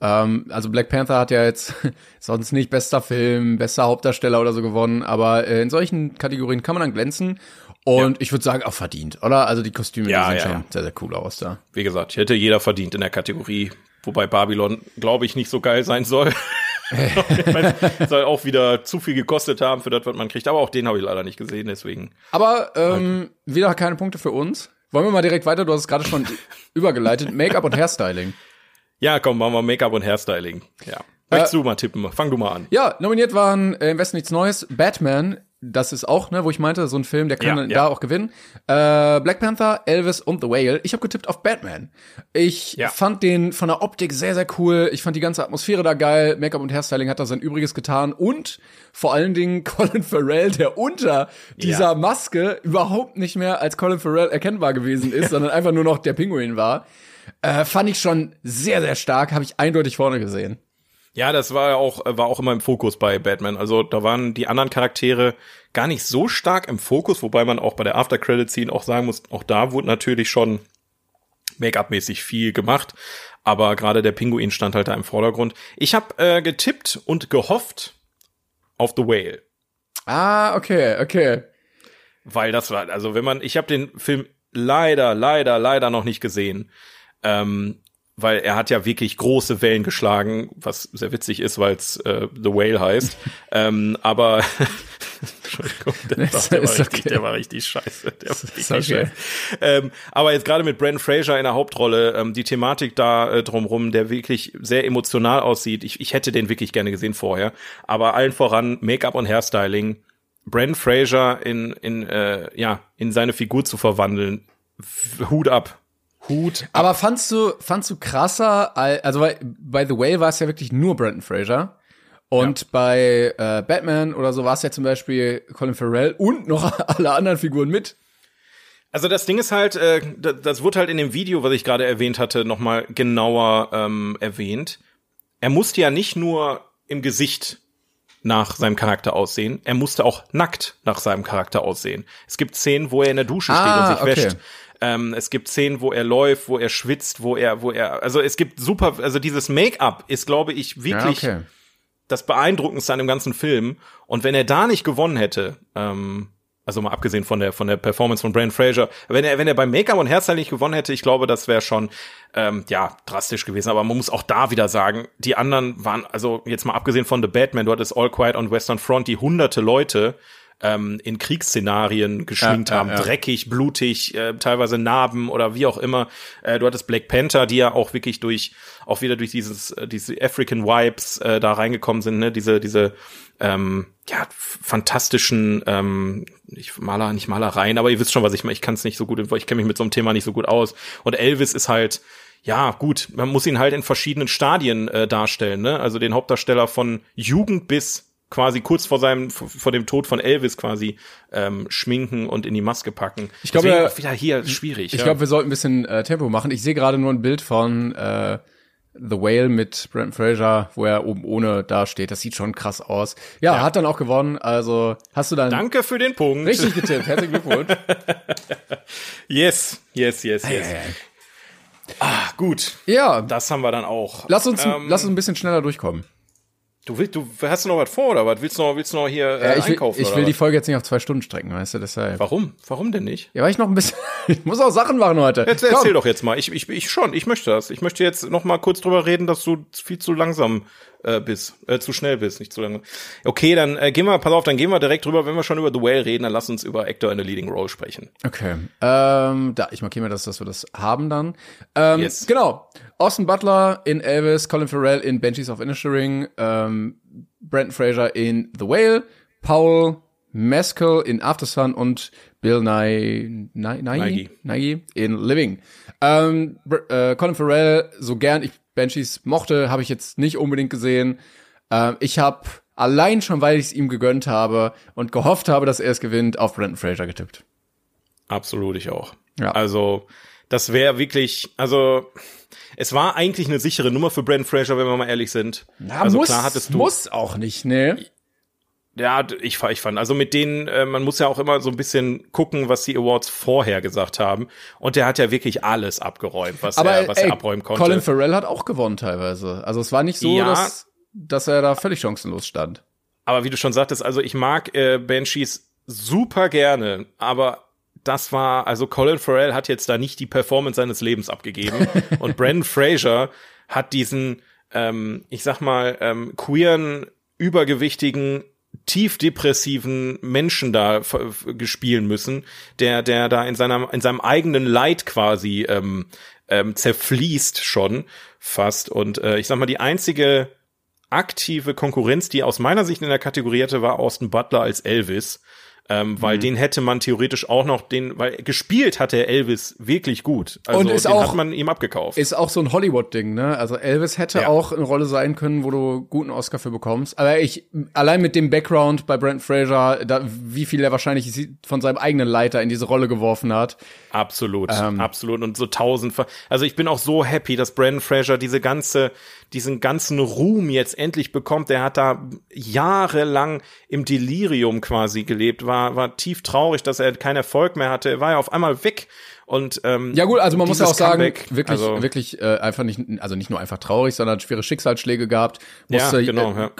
Ähm, also Black Panther hat ja jetzt *laughs* sonst nicht bester Film, bester Hauptdarsteller oder so gewonnen, aber äh, in solchen Kategorien kann man dann glänzen. Und ich würde sagen, auch verdient, oder? Also die Kostüme Ja, die sehen ja, schon ja. sehr, sehr cool aus da. Wie gesagt, hätte jeder verdient in der Kategorie, wobei Babylon, glaube ich, nicht so geil sein soll. *laughs* mein, soll auch wieder zu viel gekostet haben für das, was man kriegt. Aber auch den habe ich leider nicht gesehen, deswegen. Aber ähm, wieder keine Punkte für uns. Wollen wir mal direkt weiter? Du hast es gerade schon *laughs* übergeleitet. Make-up und Hairstyling. Ja, komm, machen wir Make-up und Hairstyling. Ja. Möchtest du mal tippen? Fang du mal an. Ja, nominiert waren äh, im Westen nichts Neues. Batman, das ist auch, ne, wo ich meinte, so ein Film, der kann Ja, ja. da auch gewinnen. Äh, Black Panther, Elvis und The Whale. Ich habe getippt auf Batman. Ich Ja. fand den von der Optik sehr, sehr cool. Ich fand die ganze Atmosphäre da geil. Make-up und Hairstyling hat da sein Übriges getan. Und vor allen Dingen *laughs* Colin Farrell, der unter dieser Maske überhaupt nicht mehr als Colin Farrell erkennbar gewesen ist, *laughs* sondern einfach nur noch der Pinguin war. Äh, fand ich schon sehr, sehr stark. Habe ich eindeutig vorne gesehen. Ja, das war ja auch, war auch immer im Fokus bei Batman. Also da waren die anderen Charaktere gar nicht so stark im Fokus, wobei man auch bei der After-Credit-Scene auch sagen muss, auch da wurde natürlich schon Make-up-mäßig viel gemacht. Aber gerade der Pinguin stand halt da im Vordergrund. Ich habe äh, getippt und gehofft auf The Whale. Ah, okay, okay. Weil das war, also wenn man, ich habe den Film leider, leider, leider noch nicht gesehen. Ähm, weil er hat ja wirklich große Wellen geschlagen, was sehr witzig ist, weil es äh, The Whale heißt. *laughs* ähm, aber *laughs* Entschuldigung, der, war, Ist- der, war ist richtig, okay. der war richtig scheiße. Der war richtig okay. scheiße. Ähm, aber jetzt gerade mit Brandon Fraser in der Hauptrolle, ähm, die Thematik da äh, drumrum, der wirklich sehr emotional aussieht. Ich, ich hätte den wirklich gerne gesehen vorher. Aber allen voran Make-up und Hairstyling. Brandon Fraser in, in, äh, ja, in seine Figur zu verwandeln. Hut ab. Hut ab. Aber fandst du, fandst du krasser, al- also bei, bei The Whale war es ja wirklich nur Brandon Fraser. Und bei äh, Batman oder so war es ja zum Beispiel Colin Farrell und noch *laughs* alle anderen Figuren mit. Also das Ding ist halt, äh, das, das wurde halt in dem Video, was ich gerade erwähnt hatte, nochmal genauer ähm, erwähnt. Er musste ja nicht nur im Gesicht nach seinem Charakter aussehen, er musste auch nackt nach seinem Charakter aussehen. Es gibt Szenen, wo er in der Dusche steht Ah, und sich okay. wäscht. Ähm, es gibt Szenen, wo er läuft, wo er schwitzt, wo er, wo er, also es gibt super, also dieses Make-up ist, glaube ich, wirklich Ja, okay. das Beeindruckendste an dem ganzen Film. Und wenn er da nicht gewonnen hätte, ähm, also mal abgesehen von der von der Performance von Brandon Fraser, wenn er wenn er beim Make-up und Hairstyle nicht gewonnen hätte, ich glaube, das wäre schon ähm, ja drastisch gewesen. Aber man muss auch da wieder sagen, die anderen waren also jetzt mal abgesehen von The Batman, du hattest All Quiet on Western Front, die hunderte Leute ähm, in Kriegsszenarien geschminkt Ja, ja, haben, ja. dreckig, blutig, äh, teilweise Narben oder wie auch immer. Äh, du hattest Black Panther, die ja auch wirklich durch, auch wieder durch dieses, äh, diese African Vibes äh, da reingekommen sind, ne, diese, diese, ähm, ja, fantastischen, ähm, ich Maler, nicht Malereien, aber ihr wisst schon, was ich meine. Ich kann es nicht so gut, ich kenne mich mit so einem Thema nicht so gut aus. Und Elvis ist halt, ja, gut, man muss ihn halt in verschiedenen Stadien äh, darstellen, ne? Also den Hauptdarsteller von Jugend bis quasi kurz vor seinem vor dem Tod von Elvis quasi ähm, schminken und in die Maske packen. Ich glaube, ja, wieder hier schwierig. Ich ja. glaube, wir sollten ein bisschen äh, Tempo machen. Ich sehe gerade nur ein Bild von äh, The Whale mit Brandon Fraser, wo er oben ohne dasteht. Das sieht schon krass aus. Ja, hat dann auch gewonnen. Also hast du dann Danke für den Punkt. richtig getippt. Herzlichen Glückwunsch. *laughs* Yes, yes, yes, yes. Ah, gut. Ja, Das haben wir dann auch. lass uns, Ähm, lass uns ein bisschen schneller durchkommen. Du willst, du hast du noch was vor oder was? Willst du noch, willst du noch hier äh, Ja, ich will, einkaufen? ich will die? Folge jetzt nicht auf zwei Stunden strecken, weißt du, deshalb. Warum? Warum denn nicht? Ja, weil ich noch ein bisschen, *laughs* ich muss auch Sachen machen heute. Jetzt Komm. erzähl doch jetzt mal. Ich, ich, ich schon. Ich möchte das. Ich möchte jetzt noch mal kurz drüber reden, dass du viel zu langsam äh, bist, äh, zu schnell bist, nicht zu lange. Okay, dann äh, gehen wir, pass auf, dann gehen wir direkt drüber. Wenn wir schon über The Whale reden, dann lass uns über Actor in a Leading Role sprechen. Okay. Ähm, da, ich markiere mir das, dass wir das haben dann. Ähm, Yes. Genau. Austin Butler in Elvis, Colin Farrell in Banshees of Inisherin. Ähm, Brandon Fraser in The Whale, Paul Mescal in Aftersun und Bill Nye, Nye, Nye, Nye in Living. Ähm, äh, Colin Farrell, so gern ich Banshees mochte, habe ich jetzt nicht unbedingt gesehen. Ähm, ich habe allein schon, weil ich es ihm gegönnt habe und gehofft habe, dass er es gewinnt, auf Brandon Fraser getippt. Absolut, ich auch. Ja. Also, das wäre wirklich, also, es war eigentlich eine sichere Nummer für Brandon Fraser, wenn wir mal ehrlich sind. Na, also muss, klar hattest du. muss auch nicht, ne? Ja, ich, ich fand, also mit denen, äh, man muss ja auch immer so ein bisschen gucken, was die Awards vorher gesagt haben. Und der hat ja wirklich alles abgeräumt, was Aber er, was ey, er abräumen konnte. Colin Farrell hat auch gewonnen teilweise. Also es war nicht so, Ja. dass, dass er da völlig chancenlos stand. Aber wie du schon sagtest, also ich mag äh, Banshees super gerne, aber das war, also Colin Farrell hat jetzt da nicht die Performance seines Lebens abgegeben. *laughs* und Brandon Fraser hat diesen, ähm, ich sag mal, ähm, queeren, übergewichtigen, tief depressiven Menschen da gespielen müssen, der, der da in seinem, in seinem eigenen Leid quasi ähm, ähm, zerfließt schon fast. Und äh, ich sag mal, die einzige aktive Konkurrenz, die aus meiner Sicht in der Kategorie hatte, war Austin Butler als Elvis. Ähm, weil Mhm. den hätte man theoretisch auch noch den, weil gespielt hat der Elvis wirklich gut. Also Und ist den auch- hat man ihm abgekauft. Ist auch so ein Hollywood-Ding, ne? Also Elvis hätte Ja. auch eine Rolle sein können, wo du guten Oscar für bekommst. Aber ich, allein mit dem Background bei Brent Fraser, da, wie viel er wahrscheinlich von seinem eigenen Leiter in diese Rolle geworfen hat. Absolut, Ähm. absolut. Und so tausendfach. Also ich bin auch so happy, dass Brandon Fraser diese ganze, diesen ganzen Ruhm jetzt endlich bekommt. Der hat da jahrelang im Delirium quasi gelebt, war, war tief traurig, dass er keinen Erfolg mehr hatte. Er war ja auf einmal weg. Und ähm, Ja gut, also man muss ja auch sagen, Comeback, wirklich, also, wirklich äh, einfach nicht, also nicht nur einfach traurig, sondern schwere Schicksalsschläge gehabt. Musste Ja, genau, äh, ja.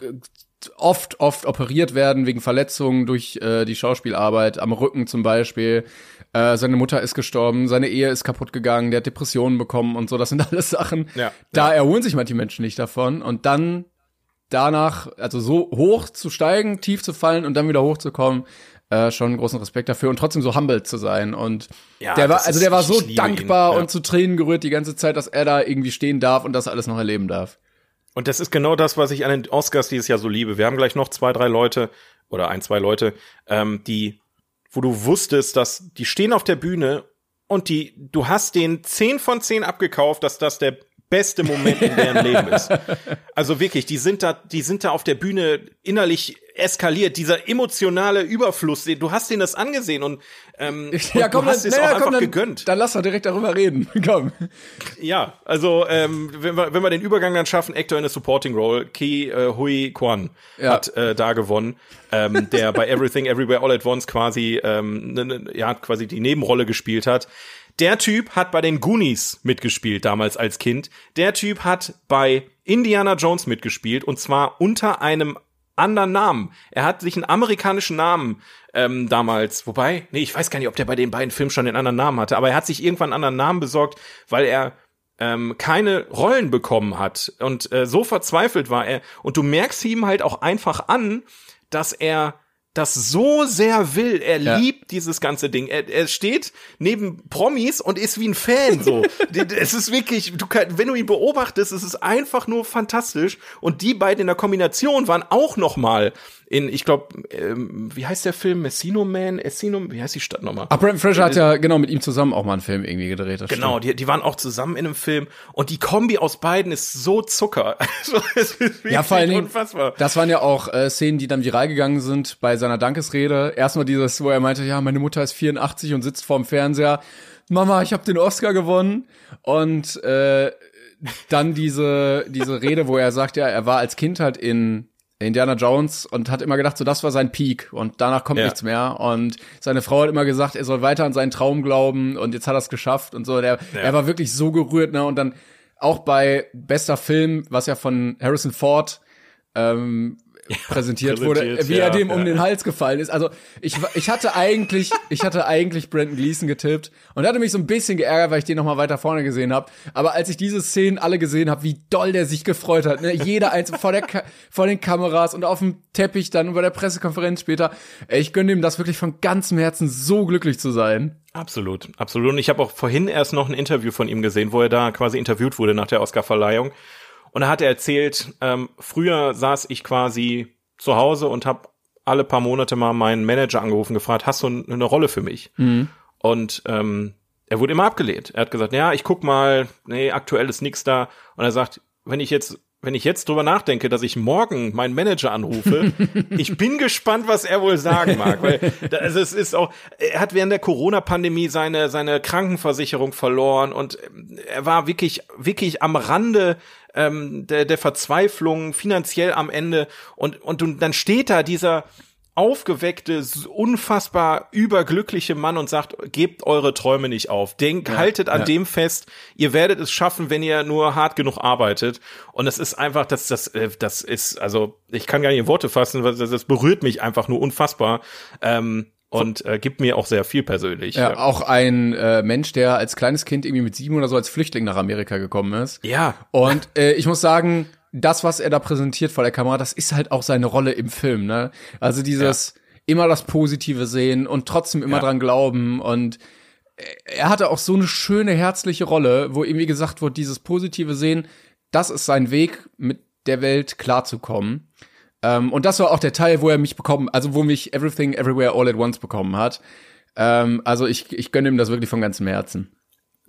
oft, oft operiert werden wegen Verletzungen durch äh, die Schauspielarbeit, am Rücken zum Beispiel. Äh, seine Mutter ist gestorben, seine Ehe ist kaputt gegangen, der hat Depressionen bekommen und so. Das sind *laughs* alles Sachen. Ja, da ja. erholen sich manche Menschen nicht davon. Und dann danach, also so hoch zu steigen, tief zu fallen und dann wieder hochzukommen, äh, schon großen Respekt dafür und trotzdem so humble zu sein. Und Ja, der war, also der war so liebe ihn, dankbar ja. und zu Tränen gerührt die ganze Zeit, dass er da irgendwie stehen darf und das alles noch erleben darf. Und das ist genau das, was ich an den Oscars dieses Jahr so liebe. Wir haben gleich noch zwei, drei Leute oder ein, zwei Leute, ähm, die, wo du wusstest, dass die stehen auf der Bühne und die, du hast den zehn von zehn abgekauft, dass das der beste Moment in deren Leben ist. *laughs* Also wirklich, die sind da, die sind da auf der Bühne innerlich eskaliert. Dieser emotionale Überfluss, du hast denen das angesehen und, ähm, *laughs* und du hast es na auch ja, einfach komm, dann, gegönnt. Dann lass doch direkt darüber reden. *laughs* komm. Ja, also ähm, wenn, wir, wenn wir den Übergang dann schaffen, Actor in a Supporting Role, Ki äh, Hui Kwan Ja. hat äh, da gewonnen, ähm, der bei Everything Everywhere All at Once quasi ähm, ne, ne, ja quasi die Nebenrolle gespielt hat. Der Typ hat bei den Goonies mitgespielt damals als Kind. Der Typ hat bei Indiana Jones mitgespielt und zwar unter einem anderen Namen. Er hat sich einen amerikanischen Namen ähm, damals, wobei, nee, ich weiß gar nicht, ob der bei den beiden Filmen schon den anderen Namen hatte, aber er hat sich irgendwann einen anderen Namen besorgt, weil er ähm, keine Rollen bekommen hat und äh, so verzweifelt war er und du merkst ihm halt auch einfach an, dass er das so sehr will. Er Ja. liebt dieses ganze Ding. Er, er steht neben Promis und ist wie ein Fan so. *laughs* Es ist wirklich, du kann, wenn du ihn beobachtest, es ist einfach nur fantastisch. Und die beiden in der Kombination waren auch noch mal in, ich glaube, ähm, wie heißt der Film? Messino Man? Essino, wie heißt die Stadt nochmal? Ach, Brent Fraser hat ja genau mit ihm zusammen auch mal einen Film irgendwie gedreht. Genau, die, die waren auch zusammen in einem Film und die Kombi aus beiden ist so Zucker. *laughs* Also, es ist wirklich Ja, vor allen Dingen, unfassbar. das waren ja auch äh, Szenen, die dann viral gegangen sind bei seiner Dankesrede. Erstmal dieses, wo er meinte, ja, meine Mutter ist 84 und sitzt vorm Fernseher. Mama, ich habe den Oscar gewonnen. Und äh, dann diese, diese Rede, wo er sagt, ja, er war als Kind halt in Indiana Jones und hat immer gedacht, so das war sein Peak und danach kommt Ja. nichts mehr. Und seine Frau hat immer gesagt, er soll weiter an seinen Traum glauben und jetzt hat er es geschafft und so. Der, Er war wirklich so gerührt, ne? Und dann auch bei bester Film, was ja von Harrison Ford ähm, präsentiert wurde, präsentiert, wie er ja, dem um ja. den Hals gefallen ist. Also ich, ich hatte eigentlich, ich hatte eigentlich Brandon Gleason getippt und hatte mich so ein bisschen geärgert, weil ich den noch mal weiter vorne gesehen habe. Aber als ich diese Szenen alle gesehen habe, wie doll der sich gefreut hat, ne? jeder eins vor der Ka vor den Kameras und auf dem Teppich dann und bei der Pressekonferenz später. Ich gönne ihm das wirklich von ganzem Herzen, so glücklich zu sein. Absolut, absolut. Und ich habe auch vorhin erst noch ein Interview von ihm gesehen, wo er da quasi interviewt wurde nach der Oscarverleihung. Und da hat er erzählt, ähm, früher saß ich quasi zu Hause und habe alle paar Monate mal meinen Manager angerufen, gefragt, hast du eine Rolle für mich? Mhm. Und ähm, er wurde immer abgelehnt. Er hat gesagt, ja, ich guck mal, nee, aktuell ist nix da. Und er sagt, wenn ich jetzt wenn ich jetzt drüber nachdenke, dass ich morgen meinen Manager anrufe, *laughs* ich bin gespannt, was er wohl sagen mag, weil also es ist auch, er hat während der Corona-Pandemie seine seine Krankenversicherung verloren und er war wirklich wirklich am Rande ähm, der, der Verzweiflung, finanziell am Ende und und dann steht da dieser aufgeweckte, unfassbar überglückliche Mann und sagt, gebt eure Träume nicht auf. Denkt, ja, haltet an ja. dem fest, ihr werdet es schaffen, wenn ihr nur hart genug arbeitet. Und es ist einfach, das, das, äh, das ist, also, ich kann gar nicht in Worte fassen, das, das berührt mich einfach nur unfassbar. Ähm, und äh, gibt mir auch sehr viel persönlich. Ja, auch ein äh, Mensch, der als kleines Kind irgendwie mit sieben oder so als Flüchtling nach Amerika gekommen ist. Ja. Und äh, ich muss sagen, das, was er da präsentiert vor der Kamera, das ist halt auch seine Rolle im Film, ne? Also dieses ja. immer das Positive sehen und trotzdem immer ja. dran glauben und er hatte auch so eine schöne herzliche Rolle, wo irgendwie gesagt wird, dieses positive Sehen, das ist sein Weg, mit der Welt klarzukommen. Ähm, und das war auch der Teil, wo er mich bekommen, also wo mich Everything Everywhere All at Once bekommen hat. Ähm, also ich, ich gönne ihm das wirklich von ganzem Herzen.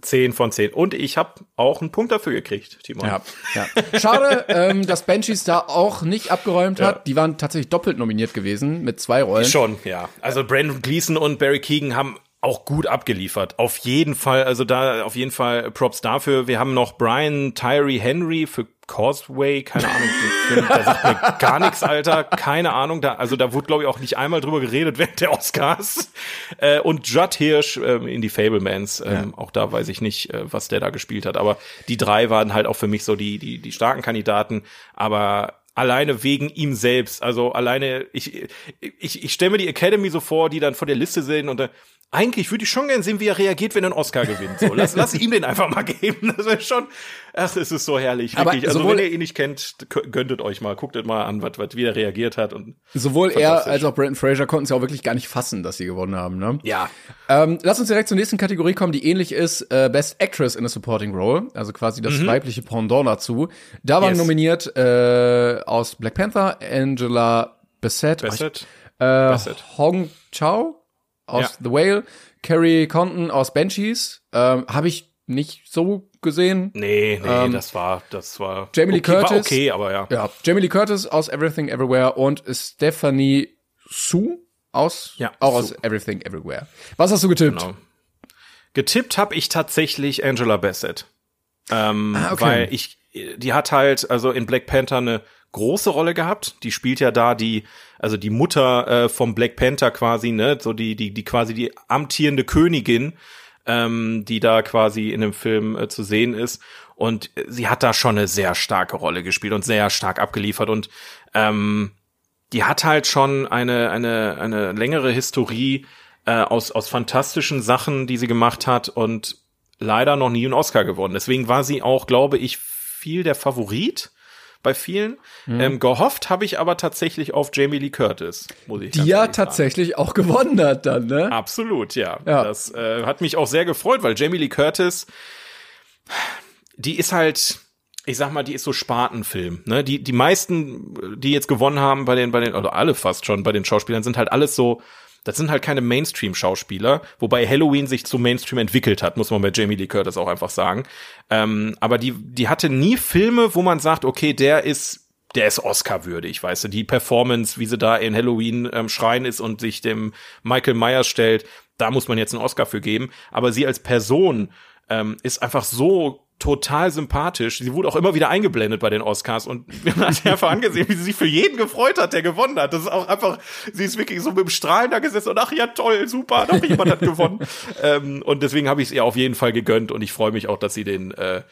10 von 10. Und ich habe auch einen Punkt dafür gekriegt, Timon. Ja, ja. Schade, ähm, dass Banshees da auch nicht abgeräumt hat. Ja. Die waren tatsächlich doppelt nominiert gewesen mit zwei Rollen. Schon, ja. Also Brandon Gleason und Barry Keegan haben auch gut abgeliefert. Auf jeden Fall, also da auf jeden Fall Props dafür. Wir haben noch Brian Tyree Henry für Causeway, keine Ahnung, der sagt mir gar nichts, Alter, keine Ahnung. Da, also da wurde, glaube ich, auch nicht einmal drüber geredet während der Oscars. Äh, und Judd Hirsch ähm, in die Fablemans, ähm, ja. auch da weiß ich nicht, äh, was der da gespielt hat. Aber die drei waren halt auch für mich so die, die, die starken Kandidaten. Aber alleine wegen ihm selbst. Also alleine, ich, ich, ich stelle mir die Academy so vor, die dann vor der Liste sind und dann, eigentlich würde ich schon gern sehen, wie er reagiert, wenn er einen Oscar gewinnt. So, lass, lass ihm den einfach mal geben. Das wäre schon, ach, es ist so herrlich, wirklich. Aber also wenn ihr ihn nicht kennt, gönntet euch mal, guckt mal an, was, was, wie er reagiert hat. Und sowohl er als auch Brandon Fraser konnten es ja auch wirklich gar nicht fassen, dass sie gewonnen haben. Ne? Ja. Ähm, lass uns direkt zur nächsten Kategorie kommen, die ähnlich ist, äh, Best Actress in a Supporting Role, also quasi das mhm. weibliche Pendant dazu. Da waren yes. nominiert äh, aus Black Panther Angela Bassett, Bassett. äh, Bassett. Hong Chao aus ja. The Whale, Carrie Condon aus Banshees, ähm, habe ich nicht so gesehen. Nee, nee, ähm, das war, das war. Jamie Lee okay, Curtis. okay, aber ja. Ja, Jamie Lee Curtis aus Everything Everywhere und Stephanie Su aus, ja, auch Su. aus Everything Everywhere. Was hast du getippt? Genau. Getippt habe ich tatsächlich Angela Bassett. Ähm, ah, okay. Weil ich, die hat halt, also in Black Panther eine große Rolle gehabt. Die spielt ja da die, also die Mutter äh, vom Black Panther quasi, ne, so die, die, die quasi die amtierende Königin, ähm, die da quasi in dem Film äh, zu sehen ist. Und sie hat da schon eine sehr starke Rolle gespielt und sehr stark abgeliefert und ähm, die hat halt schon eine, eine, eine längere Historie äh, aus, aus fantastischen Sachen, die sie gemacht hat und leider noch nie einen Oscar gewonnen. Deswegen war sie auch, glaube ich, viel der Favorit bei vielen. Mhm. Ähm, gehofft habe ich aber tatsächlich auf Jamie Lee Curtis, muss ich Die ja tatsächlich auch gewonnen hat dann, ne? Absolut, ja. ja. Das äh, hat mich auch sehr gefreut, weil Jamie Lee Curtis, die ist halt, ich sag mal, die ist so Spatenfilm. Ne? Die, die meisten, die jetzt gewonnen haben bei den, bei den, oder alle fast schon bei den Schauspielern, sind halt alles so das sind halt keine Mainstream-Schauspieler, wobei Halloween sich zum Mainstream entwickelt hat, muss man bei Jamie Lee Curtis auch einfach sagen. Ähm, aber die, die hatte nie Filme, wo man sagt, okay, der ist der ist Oscar-würdig, weißt du, die Performance, wie sie da in Halloween ähm, schreien ist und sich dem Michael Myers stellt, da muss man jetzt einen Oscar für geben. Aber sie als Person ähm, ist einfach so total sympathisch. Sie wurde auch immer wieder eingeblendet bei den Oscars und *laughs* man hat einfach angesehen, wie sie sich für jeden gefreut hat, der gewonnen hat. Das ist auch einfach, sie ist wirklich so mit dem Strahlen da gesessen und ach ja, toll, super, doch jemand hat gewonnen. *laughs* ähm, und deswegen habe ich es ihr auf jeden Fall gegönnt und ich freue mich auch, dass sie den äh,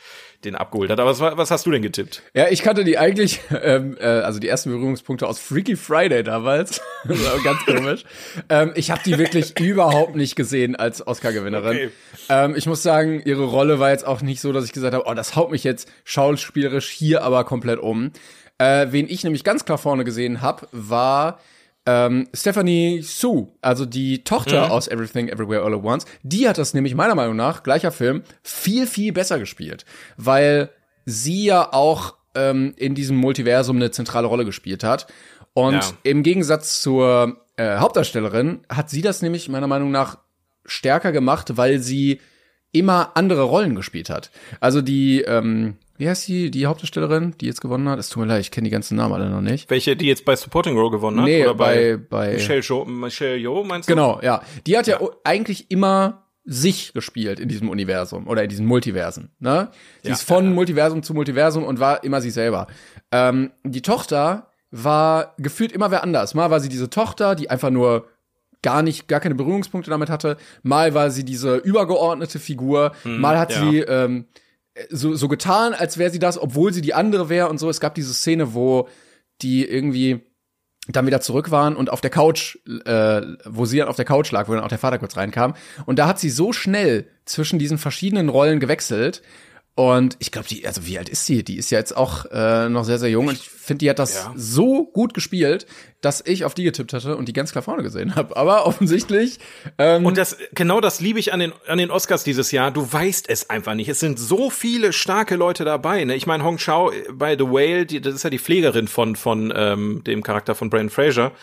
den abgeholt hat. Aber was, was hast du denn getippt? Ja, ich kannte die eigentlich, *laughs* ähm, äh, also die ersten Berührungspunkte aus Freaky Friday damals. *laughs* ganz komisch. ähm, ich habe die wirklich *laughs* überhaupt nicht gesehen als Oscar-Gewinnerin. Okay. Ähm, ich muss sagen, ihre Rolle war jetzt auch nicht so, dass ich gesagt habe, oh, das haut mich jetzt schauspielerisch hier aber komplett um. Äh, wen ich nämlich ganz klar vorne gesehen habe, war ähm, Stephanie Sue, also die Tochter mhm. aus Everything Everywhere All at Once, die hat das nämlich meiner Meinung nach, gleicher Film, viel, viel besser gespielt. Weil sie ja auch ähm, in diesem Multiversum eine zentrale Rolle gespielt hat. Und Ja. im Gegensatz zur äh, Hauptdarstellerin hat sie das nämlich meiner Meinung nach stärker gemacht, weil sie immer andere Rollen gespielt hat. Also die, ähm, wie heißt die, die Hauptdarstellerin, die jetzt gewonnen hat? Es tut mir leid, ich kenne die ganzen Namen alle noch nicht. Welche, die jetzt bei Supporting Role gewonnen hat? Nee, Oder bei- bei- Michelle Jo, Michelle Jo, meinst du? Genau, ja. Die hat ja, eigentlich immer sich gespielt in diesem Universum oder in diesen Multiversen. Ne? Sie Ja, ist von ja, ja. Multiversum zu Multiversum und war immer sie selber. Ähm, die Tochter war gefühlt immer wer anders. Mal war sie diese Tochter, die einfach nur gar nicht, gar keine Berührungspunkte damit hatte. Mal war sie diese übergeordnete Figur. Mal hat Hm, ja. sie ähm, so, so getan, als wäre sie das, obwohl sie die andere wäre und so. Es gab diese Szene, wo die irgendwie dann wieder zurück waren und auf der Couch, äh, wo sie dann auf der Couch lag, wo dann auch der Vater kurz reinkam. Und da hat sie so schnell zwischen diesen verschiedenen Rollen gewechselt. Und ich glaube, die, also wie alt ist sie? Die ist ja jetzt auch äh, noch sehr, sehr jung. Und ich finde, die hat das Ja. so gut gespielt, dass ich auf die getippt hatte und die ganz klar vorne gesehen habe. Aber offensichtlich ähm, Und das, genau das liebe ich an den, an den Oscars dieses Jahr. Du weißt es einfach nicht. Es sind so viele starke Leute dabei. Ne? Ich meine, Hong Chao bei The Whale, die, das ist ja die Pflegerin von, von ähm, dem Charakter von Brandon Fraser.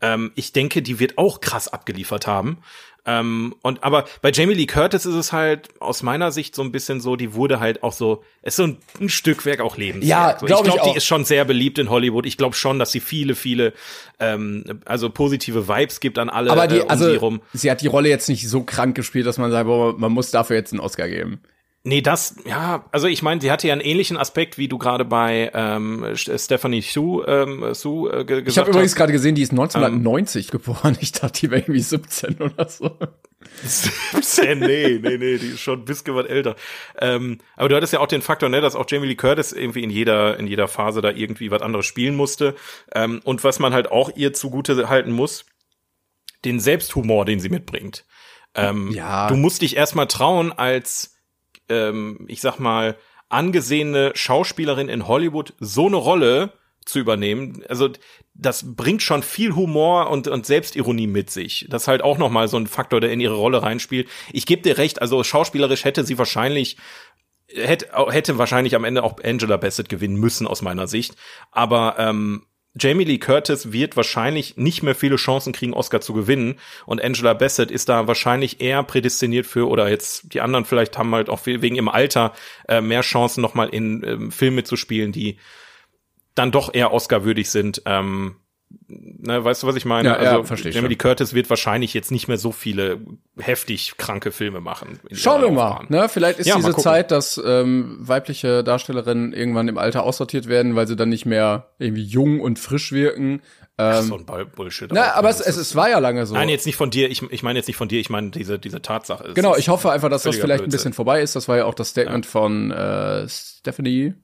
Ähm, ich denke, die wird auch krass abgeliefert haben. Ähm, und aber bei Jamie Lee Curtis ist es halt aus meiner Sicht so ein bisschen so, die wurde halt auch so, es ist so ein, ein Stückwerk auch lebenswert. Ja, so, glaub ich ich glaube, die ist schon sehr beliebt in Hollywood. Ich glaube schon, dass sie viele, viele, ähm, also positive Vibes gibt an alle aber die, äh, um also sie rum. sie hat die Rolle jetzt nicht so krank gespielt, dass man sagt, boah, man muss dafür jetzt einen Oscar geben. Nee, das, ja, also ich meine, sie hatte ja einen ähnlichen Aspekt, wie du gerade bei ähm, St- Stephanie Sue, ähm, Sue äh, ge Ich gesagt habe übrigens gerade gesehen, die ist 1990 geboren. Ich dachte, die wäre irgendwie 17 oder so. 17, nee, nee, nee, die ist schon ein bisschen was älter. Ähm, aber du hattest ja auch den Faktor, ne, dass auch Jamie Lee Curtis irgendwie in jeder, in jeder Phase da irgendwie was anderes spielen musste. Ähm, und was man halt auch ihr zugute halten muss, den Selbsthumor, den sie mitbringt. Ähm, Ja. Du musst dich erstmal trauen, als, ähm, ich sag mal, angesehene Schauspielerin in Hollywood so eine Rolle zu übernehmen. Also das bringt schon viel Humor und, und Selbstironie mit sich. Das ist halt auch nochmal so ein Faktor, der in ihre Rolle reinspielt. Ich gebe dir recht, also schauspielerisch hätte sie wahrscheinlich hätte, hätte wahrscheinlich am Ende auch Angela Bassett gewinnen müssen aus meiner Sicht. Aber ähm, Jamie Lee Curtis wird wahrscheinlich nicht mehr viele Chancen kriegen, Oscar zu gewinnen. Und Angela Bassett ist da wahrscheinlich eher prädestiniert für, oder jetzt die anderen vielleicht haben halt auch wegen ihrem Alter äh, mehr Chancen, nochmal in ähm, Filme mitzuspielen, die dann doch eher Oscar-würdig sind. Ähm, ne, weißt du, was ich meine? Ja, ja, also verstehe ich Jamie. Lee Curtis wird wahrscheinlich jetzt nicht mehr so viele heftig kranke Filme machen. Schauen wir mal. Ne? Vielleicht ist Ja, diese. Zeit, dass ähm, weibliche Darstellerinnen irgendwann im Alter aussortiert werden, weil sie dann nicht mehr irgendwie jung und frisch wirken. Ach, Ähm, so ein Bull- Bullshit. na, auch. aber es, es, es war ja lange so. Nein, jetzt nicht von dir. Ich, ich meine jetzt nicht von dir. Ich meine diese diese Tatsache. Genau, ist ich hoffe einfach, dass das vielleicht ein Blödsinn. bisschen vorbei ist. Das war ja auch das Statement von äh, Stephanie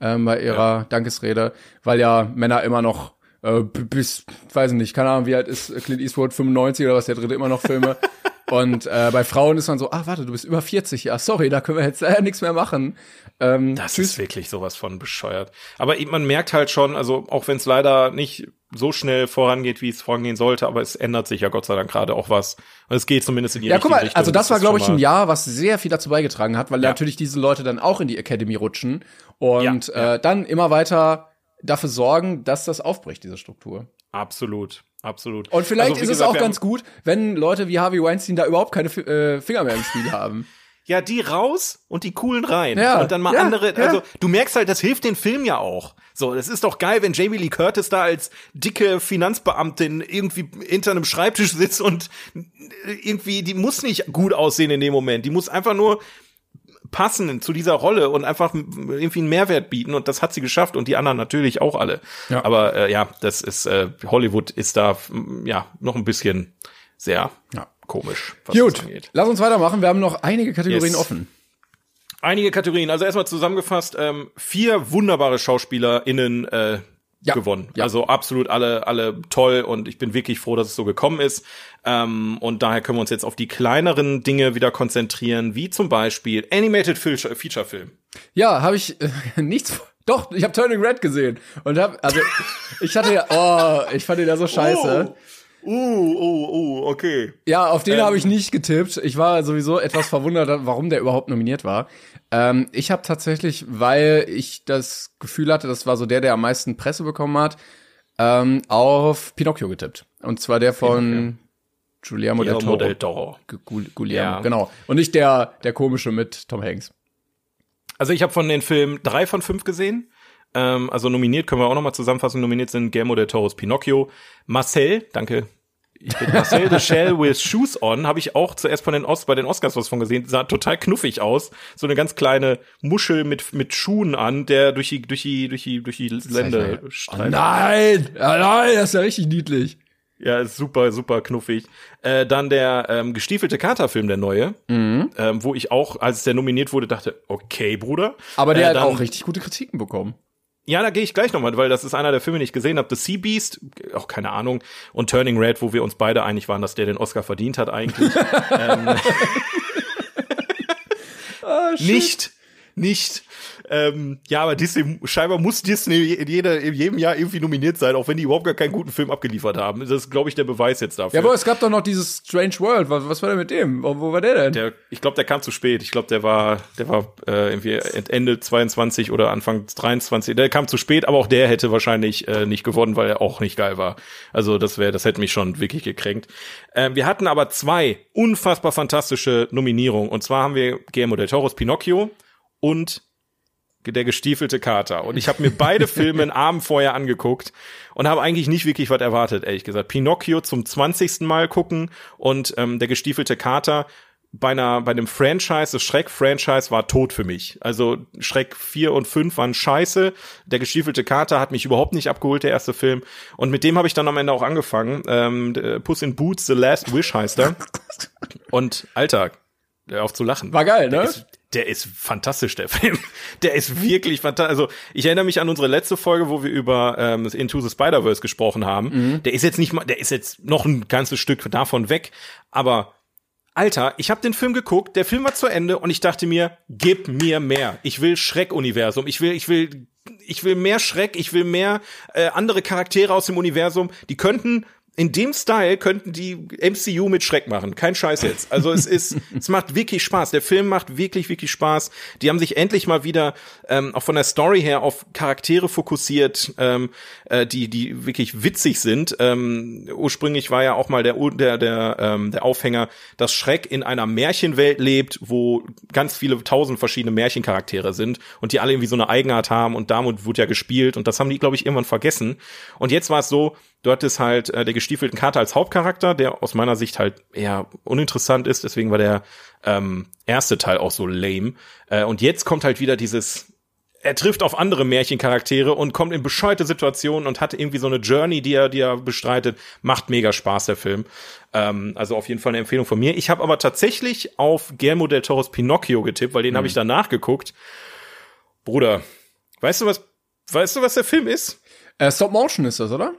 ähm, bei ihrer Dankesrede, weil ja Männer immer noch äh, bis, weiß ich nicht, keine Ahnung, wie alt ist Clint Eastwood, 95 oder was, der dritte immer noch Filme. *laughs* Und äh, bei Frauen ist man so, ah, warte, du bist über 40, ja, sorry, da können wir jetzt leider nichts mehr machen. Ähm, Das tschüss. ist wirklich sowas von bescheuert. Aber man merkt halt schon, also auch wenn es leider nicht so schnell vorangeht, wie es vorangehen sollte, aber es ändert sich ja Gott sei Dank gerade auch was. Und es geht zumindest in die Ja, richtige guck mal, Richtung. also das war, ist glaube ich, ein Jahr, was sehr viel dazu beigetragen hat, weil Ja. natürlich diese Leute dann auch in die Academy rutschen und Ja, ja. Äh, dann immer weiter dafür sorgen, dass das aufbricht, diese Struktur. Absolut, absolut. Und vielleicht Also, ist gesagt, es auch ganz gut, wenn Leute wie Harvey Weinstein da überhaupt keine Fi- äh, Finger mehr im Spiel haben. *laughs* Ja, die raus und die coolen rein. Ja, und dann mal ja, andere, ja. also du merkst halt, das hilft den Film ja auch. So, das ist doch geil, wenn Jamie Lee Curtis da als dicke Finanzbeamtin irgendwie hinter einem Schreibtisch sitzt und irgendwie, die muss nicht gut aussehen in dem Moment. Die muss einfach nur passen zu dieser Rolle und einfach irgendwie einen Mehrwert bieten und das hat sie geschafft und die anderen natürlich auch alle. Ja. Aber äh, ja, das ist äh, Hollywood ist da ja noch ein bisschen sehr Ja. komisch, Gut, lass uns weitermachen. Wir haben noch einige Kategorien Yes. offen. Einige Kategorien. Also erstmal zusammengefasst, ähm, vier wunderbare SchauspielerInnen äh, Ja, gewonnen. ja. Also absolut alle, alle toll und ich bin wirklich froh, dass es so gekommen ist. Ähm, und daher können wir uns jetzt auf die kleineren Dinge wieder konzentrieren, wie zum Beispiel Animated Feature, Film. Ja, habe ich äh, *laughs* nichts. Doch, ich habe Turning Red gesehen und hab, also ich hatte ja, oh, ich fand den ja so *laughs* scheiße. Uh, uh, uh, okay. Ja, auf den Ähm. habe ich nicht getippt. Ich war sowieso etwas verwundert, warum der überhaupt nominiert war. Ähm, ich habe tatsächlich, weil ich das Gefühl hatte, das war so der, der am meisten Presse bekommen hat, ähm, auf Pinocchio getippt. Und zwar der von Guillermo del Guillermo Toro. del Toro. Gu- Gu- Guillermo, Ja. genau. Und nicht der, der komische mit Tom Hanks. Also ich habe von den Filmen drei von fünf gesehen. Ähm, also nominiert können wir auch nochmal zusammenfassen. Nominiert sind Guillermo del Toro's Pinocchio. Marcel, danke. Ich bin Marcel the Shell with Shoes on, habe ich auch zuerst von den Os bei den Oscars was von gesehen. Sah total knuffig aus. So eine ganz kleine Muschel mit mit Schuhen an, der durch die durch die durch die durch die Lände Oh streift. nein! Ja, nein, das ist ja richtig niedlich. Ja, ist super, super knuffig. Äh, dann der ähm, gestiefelte Kater-Film, der neue, Mhm. ähm, wo ich auch, als der nominiert wurde, dachte, okay, Bruder. Aber der Äh, hat dann- auch richtig gute Kritiken bekommen. Ja, da gehe ich gleich nochmal, weil das ist einer der Filme, den ich gesehen habe. The Sea Beast, auch keine Ahnung. Und Turning Red, wo wir uns beide einig waren, dass der den Oscar verdient hat eigentlich. *laughs* ähm, nicht, nicht. Ähm, ja, aber Disney, scheinbar muss Disney in, jeder, in jedem Jahr irgendwie nominiert sein, auch wenn die überhaupt gar keinen guten Film abgeliefert haben. Das ist, glaube ich, der Beweis jetzt dafür. Ja, aber es gab doch noch dieses Strange World. Was, was war denn mit dem? Wo, wo war der denn? Der, ich glaube, der kam zu spät. Ich glaube, der war, der war äh, irgendwie Ende 22 oder Anfang 23. Der kam zu spät, aber auch der hätte wahrscheinlich äh, nicht gewonnen, weil er auch nicht geil war. Also das wäre, das hätte mich schon wirklich gekränkt. Ähm, wir hatten aber zwei unfassbar fantastische Nominierungen. Und zwar haben wir Guillermo del Toro's Pinocchio und der gestiefelte Kater. Und ich habe mir beide *laughs* Filme einen Abend vorher angeguckt und habe eigentlich nicht wirklich was erwartet, ehrlich gesagt. Pinocchio zum 20. Mal gucken und ähm, der gestiefelte Kater bei einer bei einem Franchise, das Schreck-Franchise war tot für mich. Also Schreck 4 und 5 waren scheiße. Der gestiefelte Kater hat mich überhaupt nicht abgeholt, der erste Film. Und mit dem habe ich dann am Ende auch angefangen. Ähm, der Puss in Boots, The Last Wish heißt er. *laughs* Und Alter, auf zu lachen. War geil, Der ne? ist, der ist fantastisch, der *laughs* Film. Der ist wirklich fantastisch. Also ich erinnere mich an unsere letzte Folge, wo wir über ähm, Into the Spider-Verse gesprochen haben. Mhm. Der ist jetzt nicht mal, der ist jetzt noch ein ganzes Stück davon weg. Aber Alter, ich habe den Film geguckt, der Film war zu Ende und ich dachte mir, gib mir mehr. Ich will Schreck-Universum. Ich will, ich will, ich will mehr Schreck. Ich will mehr äh, andere Charaktere aus dem Universum. Die könnten in dem Style könnten die MCU mit Schreck machen. Kein Scheiß jetzt. Also es ist, *laughs* es macht wirklich Spaß. Der Film macht wirklich, wirklich Spaß. Die haben sich endlich mal wieder ähm, auch von der Story her auf Charaktere fokussiert, ähm, äh, die, die wirklich witzig sind. Ähm, ursprünglich war ja auch mal der, der, der, ähm, der Aufhänger, dass Schreck in einer Märchenwelt lebt, wo ganz viele tausend verschiedene Märchencharaktere sind und die alle irgendwie so eine Eigenart haben und damit wurde ja gespielt und das haben die, glaube ich, irgendwann vergessen. Und jetzt war es so, Du hattest halt äh, der gestiefelten Kater als Hauptcharakter, der aus meiner Sicht halt eher uninteressant ist, deswegen war der ähm, erste Teil auch so lame. Äh, und jetzt kommt halt wieder dieses, er trifft auf andere Märchencharaktere und kommt in bescheuerte Situationen und hat irgendwie so eine Journey, die er, die er bestreitet. Macht mega Spaß, der Film. Ähm, also auf jeden Fall eine Empfehlung von mir. Ich habe aber tatsächlich auf Guillermo del Toro's Pinocchio getippt, weil den habe ich danach geguckt. Bruder, weißt du was, weißt du, was der Film ist? Äh, Stop Motion ist das, oder?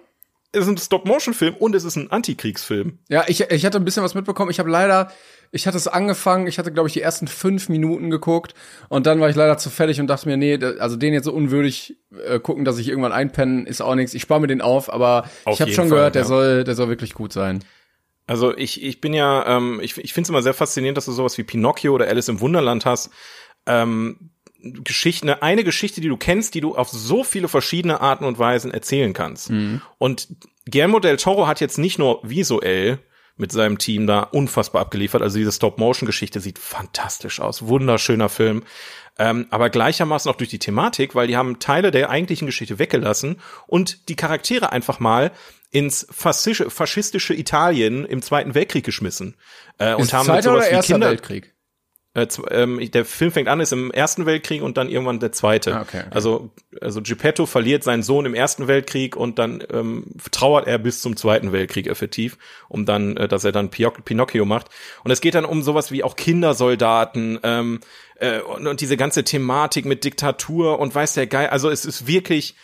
Es ist ein Stop-Motion-Film und es ist ein Antikriegsfilm. Ja, ich, ich hatte ein bisschen was mitbekommen. Ich habe leider, ich hatte es angefangen, ich hatte, glaube ich, die ersten fünf Minuten geguckt und dann war ich leider zu fertig und dachte mir, nee, also den jetzt so unwürdig äh, gucken, dass ich irgendwann einpennen, ist auch nichts. Ich spare mir den auf, aber Auf ich habe schon Fall, gehört, der ja. soll, der soll wirklich gut sein. Also ich, ich bin ja, ähm, ich, ich finde es immer sehr faszinierend, dass du sowas wie Pinocchio oder Alice im Wunderland hast. Ähm, Geschichten, eine, eine Geschichte, die du kennst, die du auf so viele verschiedene Arten und Weisen erzählen kannst. Und Guillermo del Toro hat jetzt nicht nur visuell mit seinem Team da unfassbar abgeliefert. Also diese Stop-Motion-Geschichte sieht fantastisch aus. Wunderschöner Film. Ähm, aber gleichermaßen auch durch die Thematik, weil die haben Teile der eigentlichen Geschichte weggelassen und die Charaktere einfach mal ins faschistische, Italien im Zweiten Weltkrieg geschmissen. Äh, und haben Zweiter sowas oder wie Erster Kinder, Weltkrieg? Äh, ähm, der Film fängt an, ist im Ersten Weltkrieg und dann irgendwann der Zweite. Ah, okay, okay. Also, also Geppetto verliert seinen Sohn im Ersten Weltkrieg und dann ähm, trauert er bis zum Zweiten Weltkrieg effektiv, um dann, äh, dass er dann Pioc- Pinocchio macht. Und es geht dann um sowas wie auch Kindersoldaten ähm, äh, und, und diese ganze Thematik mit Diktatur und weiß der Geil. Also es ist wirklich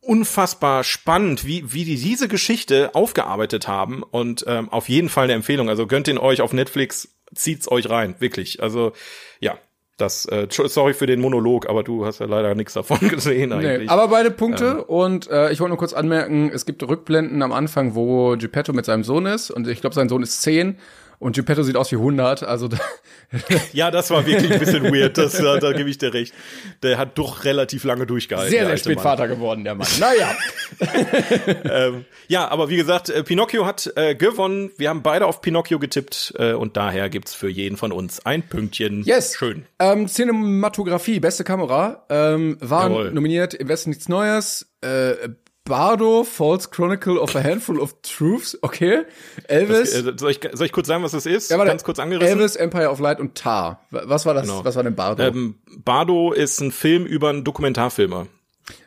unfassbar spannend, wie, wie die diese Geschichte aufgearbeitet haben und ähm, auf jeden Fall eine Empfehlung. Also gönnt ihn euch auf Netflix, zieht's euch rein, wirklich. Also ja, Das, äh, sorry für den Monolog, aber du hast ja leider nichts davon *laughs* gesehen eigentlich. Nee, aber beide Punkte und äh, ich wollte nur kurz anmerken, es gibt Rückblenden am Anfang, wo Geppetto mit seinem Sohn ist und ich glaube, sein Sohn ist zehn und Geppetto sieht aus wie 100, also da, *laughs* ja, das war wirklich ein bisschen weird, das, da, da gebe ich dir recht. Der hat doch relativ lange durchgehalten. sehr, sehr spät Mann. Vater geworden, der Mann. Naja. *laughs* ähm, ja, aber wie gesagt, äh, Pinocchio hat äh, gewonnen. Wir haben beide auf Pinocchio getippt äh, und daher gibt's für jeden von uns ein Pünktchen. Yes. Schön. Ähm, Cinematografie, beste Kamera, ähm, waren Jawohl. nominiert im Westen nichts Neues. Äh, Bardo, False Chronicle of a Handful of Truths, okay. Elvis, Äh, soll, ich, soll ich kurz sagen, was das ist? ja, warte, Ganz kurz angerissen. Elvis, Empire of Light und Tar. Was war das? Genau. Was war denn Bardo? Ähm, Bardo ist ein Film über einen Dokumentarfilmer.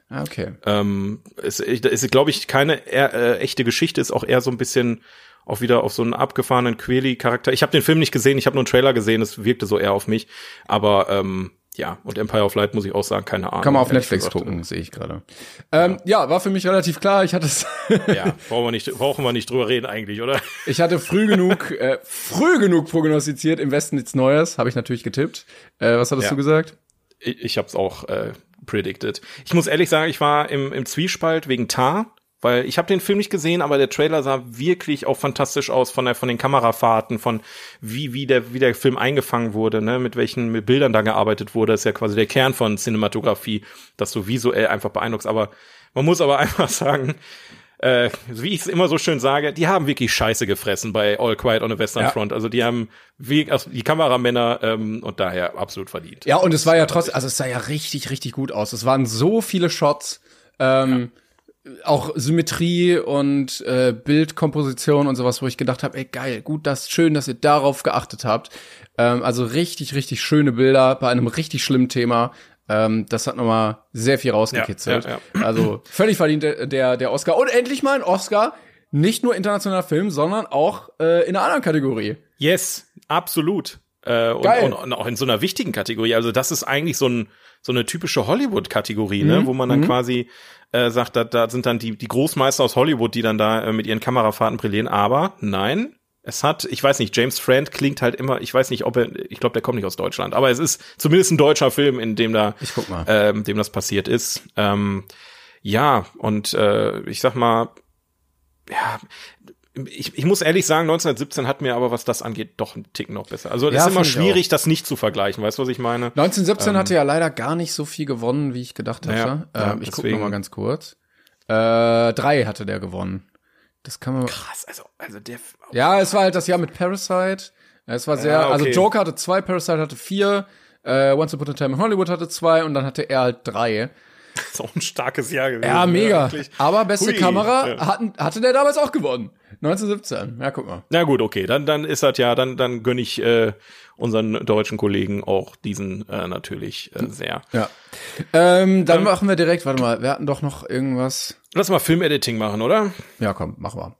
ah, okay. Ähm, es ist, ist glaube ich, keine eher, äh, echte Geschichte, ist auch eher so ein bisschen auch wieder auf so einen abgefahrenen Queli-Charakter. Ich habe den Film nicht gesehen, ich habe nur einen Trailer gesehen, es wirkte so eher auf mich. Aber ähm, ja, und Empire of Light muss ich auch sagen, keine Ahnung. Kann man auf Netflix gesagt. gucken, sehe ich gerade. Ähm, ja. war für mich relativ klar. Ich hatte es, Ja, brauchen wir nicht, brauchen wir nicht drüber reden eigentlich, oder? *laughs* ich hatte früh genug, äh, früh genug prognostiziert. Im Westen nichts Neues, habe ich natürlich getippt. Äh, was hattest Ja. du gesagt? Ich, ich habe es auch äh, predicted. Ich muss ehrlich sagen, ich war im, im Zwiespalt wegen Tar, weil ich habe den Film nicht gesehen, aber der Trailer sah wirklich auch fantastisch aus von der von den Kamerafahrten, von wie wie der wie der Film eingefangen wurde, ne, mit welchen mit Bildern da gearbeitet wurde, das ist ja quasi der Kern von Cinematografie, dass du visuell einfach beeindruckst. Aber man muss aber *laughs* einfach sagen, äh, wie ich es immer so schön sage, die haben wirklich Scheiße gefressen bei All Quiet on the Western Ja. Front. Also die haben wie, also die Kameramänner ähm, und daher absolut verdient. Ja, und es war ja trotzdem, also es sah ja richtig, richtig gut aus. Es waren so viele Shots, ähm, auch Symmetrie und äh, Bildkomposition und sowas, wo ich gedacht habe, ey geil, gut, das schön, dass ihr darauf geachtet habt. Ähm, also richtig, richtig schöne Bilder bei einem richtig schlimmen Thema. Ähm, das hat nochmal sehr viel rausgekitzelt. Ja, Also völlig verdient der, der, der Oscar. Und endlich mal ein Oscar, nicht nur internationaler Film, sondern auch äh, in einer anderen Kategorie. Yes, absolut. Äh, und, und, und auch in so einer wichtigen Kategorie. Also das ist eigentlich so, ein, so eine typische Hollywood-Kategorie, ne? wo man dann quasi äh, sagt, da, da sind dann die, die Großmeister aus Hollywood, die dann da äh, mit ihren Kamerafahrten brillieren. Aber nein, es hat, ich weiß nicht, James Friend klingt halt immer, ich weiß nicht, ob er, ich glaube, der kommt nicht aus Deutschland, aber es ist zumindest ein deutscher Film, in dem da, Ich guck mal. ähm, dem das passiert ist. Ähm, ja, und äh, ich sag mal, ja, ich, ich muss ehrlich sagen, 1917 hat mir aber, was das angeht, doch einen Ticken noch besser. Also es Ja, ist immer schwierig, das nicht zu vergleichen. Weißt du, was ich meine? 1917 hatte ja leider gar nicht so viel gewonnen, wie ich gedacht hatte. Ähm, Ja, ähm, ich gucke noch mal ganz kurz. Äh, drei hatte der gewonnen. Das kann man. Krass, also, also der. Ja, es war halt das Jahr mit Parasite. Es war sehr, Ja, okay. also Joker hatte zwei, Parasite hatte vier, äh, Once Upon a Time in Hollywood hatte zwei und dann hatte er halt drei. *laughs* ist auch ein starkes Jahr gewesen. Ja, mega. wirklich. Aber beste Hui, Kamera ja. hatten, hatte der damals auch gewonnen. 1917. Ja, guck mal. Na gut, okay, dann dann ist das ja, dann dann gönn ich äh, unseren deutschen Kollegen auch diesen äh, natürlich äh, sehr. Ja. Ähm, dann machen wir direkt, warte mal, wir hatten doch noch irgendwas. Lass mal Filmediting machen, oder? Ja, komm, machen wir.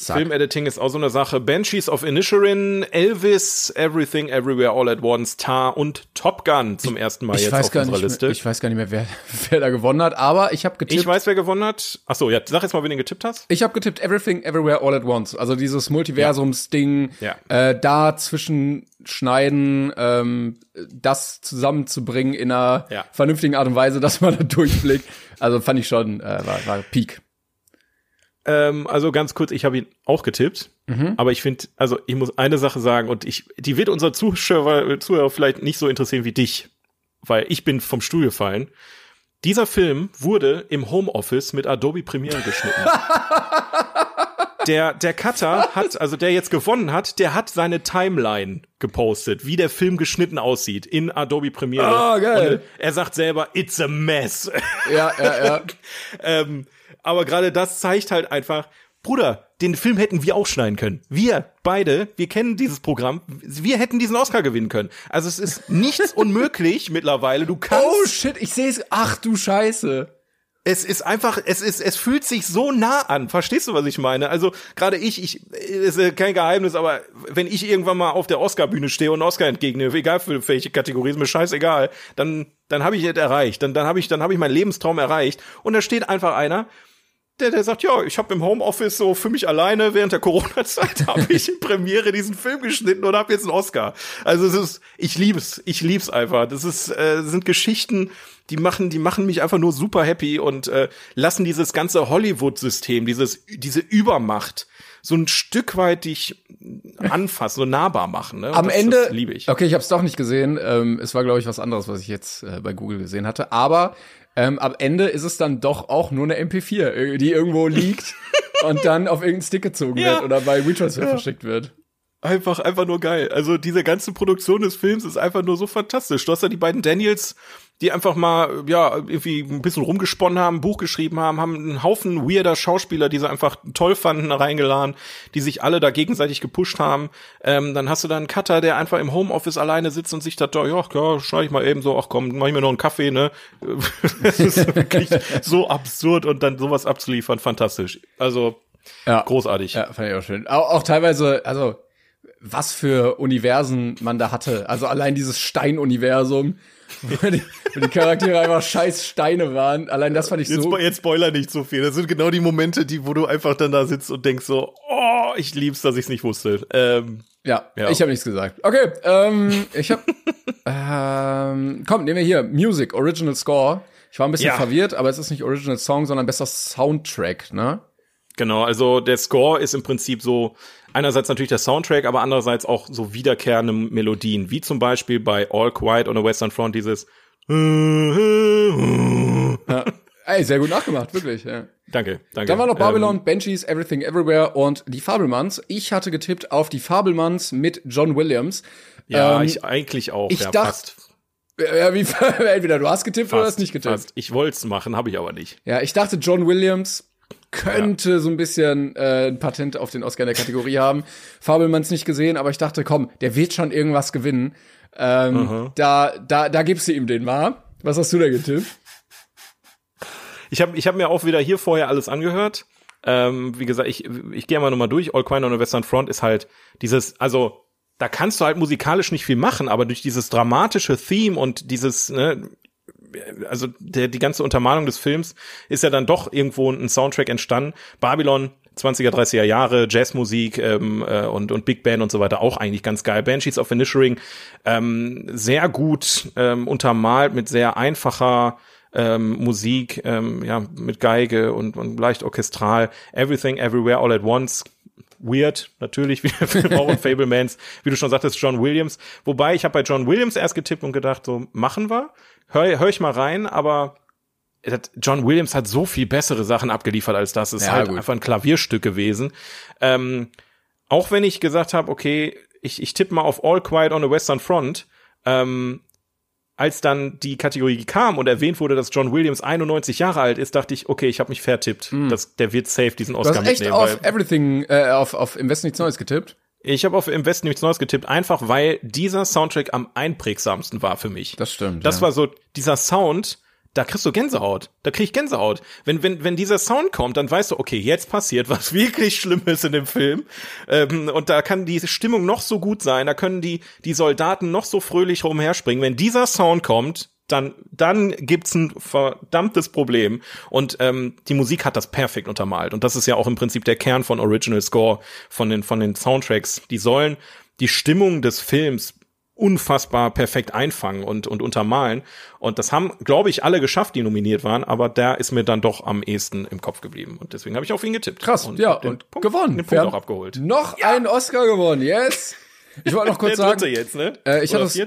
Zack. Filmediting ist auch so eine Sache. Banshees of Inisherin, Elvis, Everything Everywhere All at Once, Tar und Top Gun zum ersten Mal ich jetzt weiß auf gar unserer nicht Liste. Mehr, ich weiß gar nicht mehr, wer, *laughs* wer da gewonnen hat, aber ich habe getippt. Ich weiß, wer gewonnen hat. Ach so, ja, sag jetzt mal, wen du getippt hast. Ich habe getippt Everything Everywhere All at Once. Also dieses Multiversums-Ding, Ja. äh, da zwischen schneiden, ähm, das zusammenzubringen in einer Ja. vernünftigen Art und Weise, dass man da *laughs* durchblickt. Also fand ich schon, äh, war, war Peak. Ähm, also ganz kurz, ich habe ihn auch getippt, Mhm. aber ich finde, also ich muss eine Sache sagen und ich, die wird unser Zuschauer, Zuhörer vielleicht nicht so interessieren wie dich, weil ich bin vom Stuhl gefallen. Dieser Film wurde im Homeoffice mit Adobe Premiere geschnitten. *laughs* der, der Cutter hat, also der jetzt gewonnen hat, der hat seine Timeline gepostet, wie der Film geschnitten aussieht in Adobe Premiere. Ah, geil. Und er sagt selber, it's a mess. Ja, ja, ja. *laughs* ähm, aber gerade das zeigt halt einfach, Bruder, den Film hätten wir auch schneiden können. Wir beide, wir kennen dieses Programm, wir hätten diesen Oscar gewinnen können. Also es ist nichts *laughs* unmöglich mittlerweile. Du kannst Oh shit, ich sehe es. Ach du Scheiße. es ist einfach, es ist, es fühlt sich so nah an. Verstehst du, was ich meine? Also gerade ich, ich, ist äh, kein Geheimnis, aber wenn ich irgendwann mal auf der Oscar-Bühne stehe und Oscar entgegne, egal für welche Kategorie, ist mir scheißegal, dann, dann habe ich es erreicht. Dann, dann habe ich, dann habe ich meinen Lebenstraum erreicht. Und da steht einfach einer, der, der sagt, ja, ich habe im Homeoffice so für mich alleine während der Corona-Zeit *laughs* habe ich in Premiere diesen Film geschnitten und habe jetzt einen Oscar. Also es ist, ich lieb's, ich lieb's einfach. Das ist, äh, sind Geschichten, die machen, die machen mich einfach nur super happy und äh, lassen dieses ganze Hollywood-System, dieses, diese Übermacht so ein Stück weit dich anfassen, so nahbar machen. Ne? Und Am das, Ende, das liebe ich. okay, ich habe es doch nicht gesehen. Ähm, es war, glaube ich, was anderes, was ich jetzt äh, bei Google gesehen hatte. Aber ähm, am Ende ist es dann doch auch nur eine MP4, äh, die irgendwo liegt *laughs* und dann auf irgendeinen Stick gezogen Ja. wird oder bei WeTransfer verschickt wird. Einfach, einfach nur geil. Also diese ganze Produktion des Films ist einfach nur so fantastisch. Du hast ja die beiden Daniels, die einfach mal, ja, irgendwie ein bisschen rumgesponnen haben, ein Buch geschrieben haben, haben einen Haufen weirder Schauspieler, die sie einfach toll fanden, reingeladen, die sich alle da gegenseitig gepusht haben. Ähm, dann hast du da einen Cutter, der einfach im Homeoffice alleine sitzt und sich da, ja, ja, schneide ich mal eben so, ach komm, mach ich mir noch einen Kaffee, ne? *laughs* Das ist wirklich so absurd und dann sowas abzuliefern, fantastisch. Also, Ja. großartig. Ja, fand ich auch schön. Auch, auch teilweise, also was für Universen man da hatte. Also allein dieses Stein-Universum, wo die, wo die Charaktere einfach scheiß Steine waren. Allein das fand ich Jetzt, so. jetzt spoiler nicht so viel. Das sind genau die Momente, die, wo du einfach dann da sitzt und denkst so, oh, ich lieb's, dass ich's nicht wusste. Ähm, Ja, Ja. ich habe nichts gesagt. Okay, ähm, ich habe, *laughs* ähm, komm, nehmen wir hier Music, Original Score. Ich war ein bisschen Ja. verwirrt, aber es ist nicht Original Song, sondern besser Soundtrack, ne? Genau, also der Score ist im Prinzip so, einerseits natürlich der Soundtrack, aber andererseits auch so wiederkehrende Melodien, wie zum Beispiel bei All Quiet on the Western Front dieses Ja. *laughs* Ey, sehr gut nachgemacht, wirklich. Ja. Danke, danke. Dann war noch Babylon, Ähm, Banshees, Everything Everywhere und die Fabelmanns. Ich hatte getippt auf die Fabelmanns mit John Williams. ja, Ähm, ich eigentlich auch. ich ja, dacht- fast, Ja, wie, *laughs* entweder du hast getippt oder fast, hast nicht getippt. fast. Ich wollte es machen, habe ich aber nicht. Ja, ich dachte, John Williams könnte so ein bisschen äh, ein Patent auf den Oscar in der Kategorie haben. Fabelmanns nicht gesehen, aber ich dachte, komm, der wird schon irgendwas gewinnen. Ähm, Da, da, da gibst du ihm den mal. Was hast du da getippt? Ich habe ich hab mir auch wieder hier vorher alles angehört. Ähm, wie gesagt, ich, ich gehe mal nochmal durch. All Quiet on the Western Front ist halt dieses, also da kannst du halt musikalisch nicht viel machen, aber durch dieses dramatische Theme und dieses, ne, also der, die ganze Untermalung des Films ist ja dann doch irgendwo ein Soundtrack entstanden. Babylon 20er, 30er Jahre, Jazzmusik ähm, äh, und, und Big Band und so weiter, auch eigentlich ganz geil. Banshees of Inisherin, ähm, sehr gut ähm, untermalt mit sehr einfacher ähm, Musik, ähm, ja, mit Geige und, und leicht orchestral. Everything, Everywhere, All at Once. Weird, natürlich, *laughs* wie der Film auch und Fablemans, wie du schon sagtest, John Williams. Wobei, ich habe bei John Williams erst getippt und gedacht, so, machen wir. Hör, hör ich mal rein, aber John Williams hat so viel bessere Sachen abgeliefert als das. Es ist Ja, halt gut. einfach ein Klavierstück gewesen. Ähm, auch wenn ich gesagt habe, okay, ich, ich tippe mal auf All Quiet on the Western Front, ähm, als dann die Kategorie kam und erwähnt wurde, dass John Williams 91 Jahre alt ist, dachte ich, okay, ich habe mich vertippt. Das, der wird safe diesen Hm. Du Oscar hast echt mitnehmen. auf weil Everything, äh, auf, auf Im Westen nichts Neues getippt? Ich habe auf Im Westen nichts Neues getippt, einfach weil dieser Soundtrack am einprägsamsten war für mich. Das stimmt, Das ja. war so, dieser Sound, da kriegst du Gänsehaut. Da krieg ich Gänsehaut. Wenn, wenn, wenn dieser Sound kommt, dann weißt du, okay, jetzt passiert was *laughs* wirklich Schlimmes in dem Film. Ähm, und da kann die Stimmung noch so gut sein, da können die, die Soldaten noch so fröhlich rumherspringen. Wenn dieser Sound kommt, dann, dann gibt's ein verdammtes Problem. Und ähm, die Musik hat das perfekt untermalt. Und das ist ja auch im Prinzip der Kern von Original Score, von den, von den Soundtracks. Die sollen die Stimmung des Films unfassbar perfekt einfangen und, und untermalen. Und das haben, glaube ich, alle geschafft, die nominiert waren, aber der ist mir dann doch am ehesten im Kopf geblieben. Und deswegen habe ich auf ihn getippt. Krass, und ja, und Punkt, gewonnen. Den Punkt auch abgeholt. Noch einen Oscar gewonnen, yes! *laughs* Ich wollte noch kurz *laughs* Der sagen, jetzt, ne? Äh, ich hatte es,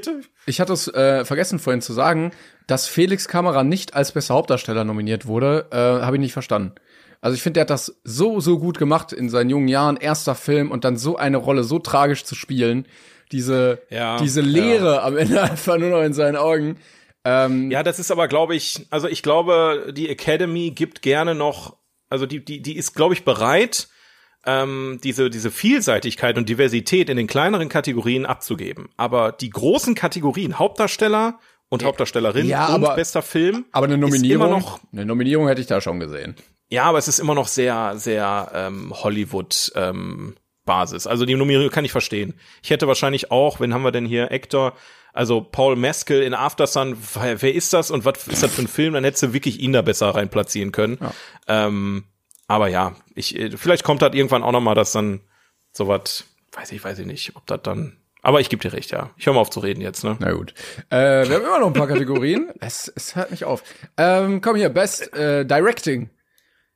ich hatte es äh, vergessen vorhin zu sagen, dass Felix Kamera nicht als bester Hauptdarsteller nominiert wurde, äh, habe ich nicht verstanden. Also ich finde, der hat das so, so gut gemacht in seinen jungen Jahren, erster Film und dann so eine Rolle so tragisch zu spielen. Diese, Ja, diese Leere am Ende *laughs* einfach nur noch in seinen Augen. Ähm, Ja, das ist aber, glaube ich, also ich glaube, die Academy gibt gerne noch, also die, die, die ist, glaube ich, bereit, ähm, diese, diese Vielseitigkeit und Diversität in den kleineren Kategorien abzugeben. Aber die großen Kategorien, Hauptdarsteller und Hauptdarstellerin Ja, und aber- bester Film, aber eine ist Nominierung, immer noch eine Nominierung hätte ich da schon gesehen. Ja, aber es ist immer noch sehr, sehr ähm, Hollywood ähm, Basis. Also die Nominierung kann ich verstehen. Ich hätte wahrscheinlich auch, wen haben wir denn hier? Actor, also Paul Mescal in Aftersun, wer, wer ist das und was ist das für ein Film? Dann hättest du wirklich ihn da besser rein platzieren können. Ähm, aber ja, ich, äh, vielleicht kommt das irgendwann auch noch mal, dass dann sowas, weiß ich, weiß ich nicht, ob das dann, aber ich gebe dir recht, ja. Ich höre mal auf zu reden jetzt, ne? Na gut. Äh, wir haben immer noch ein paar Kategorien. *laughs* es, es hört nicht auf. Ähm, komm hier, Best äh, Directing.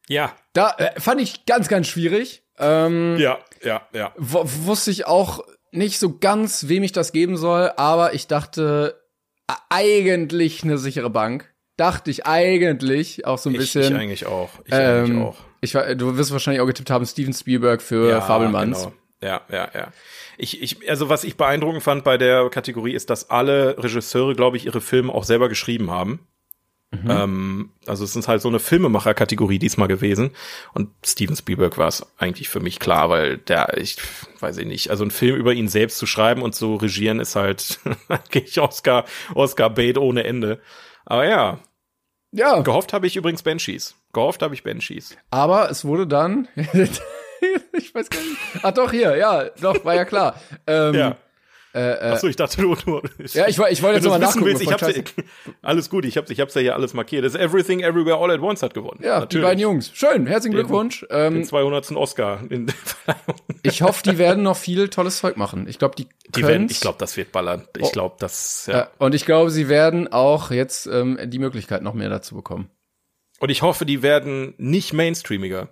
Ja, Da äh, fand ich ganz, ganz schwierig. Ähm, ja, ja, ja. wusste ich auch nicht so ganz, wem ich das geben soll, aber ich dachte eigentlich eine sichere Bank. Dachte ich eigentlich auch so ein Ich, bisschen. ich eigentlich auch. Ich eigentlich ähm, auch. Ich du wirst wahrscheinlich auch getippt haben, Steven Spielberg für Fabelmanns. Genau. Ja, ja, ja. Ich, ich, also was ich beeindruckend fand bei der Kategorie ist, dass alle Regisseure, glaube ich, ihre Filme auch selber geschrieben haben. Mhm. Ähm, also es ist halt so eine Filmemacher-Kategorie diesmal gewesen. Und Steven Spielberg war es eigentlich für mich klar, weil der, ich weiß ich nicht, also ein Film über ihn selbst zu schreiben und zu regieren ist halt *laughs* eigentlich Oscar, Oscar Bait ohne Ende. Aber ja, Ja, gehofft habe ich übrigens Banshees. Gehofft habe ich Banshees. aber es wurde dann. *laughs* ich weiß gar nicht. Ach doch, hier, ja, doch, war ja klar. Ähm, Ja. Achso, ich dachte du, du Ja, ich ich wollte jetzt mal nachgucken, Willst, ich hab's ja, *laughs* alles gut, ich hab's, ich hab's ja hier alles markiert. Das Everything Everywhere All at Once hat gewonnen. Ja, die beiden Jungs. Schön, herzlichen Den- Glückwunsch. Den Ähm, 200. Oscar. *laughs* Ich hoffe, die werden noch viel tolles Zeug machen. Ich glaube, die, Die werden, ich glaube, das wird ballern. Ich Oh. glaube, das, ja. Ja, und ich glaube, sie werden auch jetzt ähm, die Möglichkeit noch mehr dazu bekommen. Und ich hoffe, die werden nicht mainstreamiger.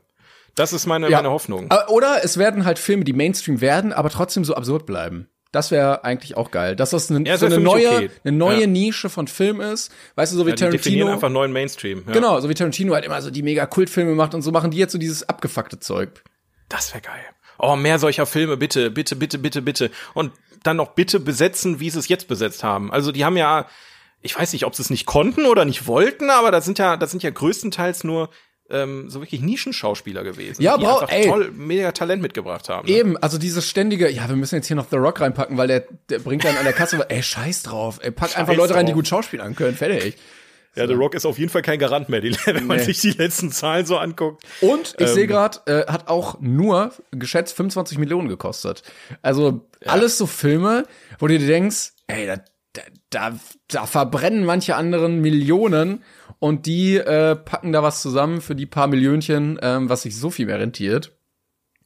Das ist meine, Ja. meine Hoffnung. Äh, Oder es werden halt Filme, die Mainstream werden, aber trotzdem so absurd bleiben. Das wäre eigentlich auch geil. Dass das eine, Ja, so das eine für mich neue, okay. eine neue Ja. Nische von Film ist. Weißt du, so wie Ja, die definieren Tarantino. einfach neuen Mainstream. Ja. Genau, so wie Tarantino halt immer so die mega Kultfilme macht und so machen die jetzt so dieses abgefuckte Zeug. Das wäre geil. Oh, mehr solcher Filme, bitte, bitte, bitte, bitte, bitte. Und dann noch bitte besetzen, wie sie es jetzt besetzt haben. Also die haben ja, ich weiß nicht, ob sie es nicht konnten oder nicht wollten, aber das sind ja, das sind ja größtenteils nur ähm, so wirklich Nischenschauspieler gewesen, Ja, die einfach ey. toll, mega Talent mitgebracht haben. Ne? Eben, also dieses ständige, ja, wir müssen jetzt hier noch The Rock reinpacken, weil der, der bringt dann an der Kasse, ey, scheiß drauf, ey, pack einfach Scheiß Leute rein, die drauf. gut schauspielern können, fertig. Ja, The Rock ist auf jeden Fall kein Garant mehr, die, *laughs* wenn man Nee. sich die letzten Zahlen so anguckt. Und ich Ähm. sehe gerade, äh, hat auch nur geschätzt 25 Millionen gekostet. Also alles so Filme, wo du dir denkst, ey, da, da, da, da verbrennen manche anderen Millionen und die äh, packen da was zusammen für die paar Millionchen, ähm, was sich so viel mehr rentiert.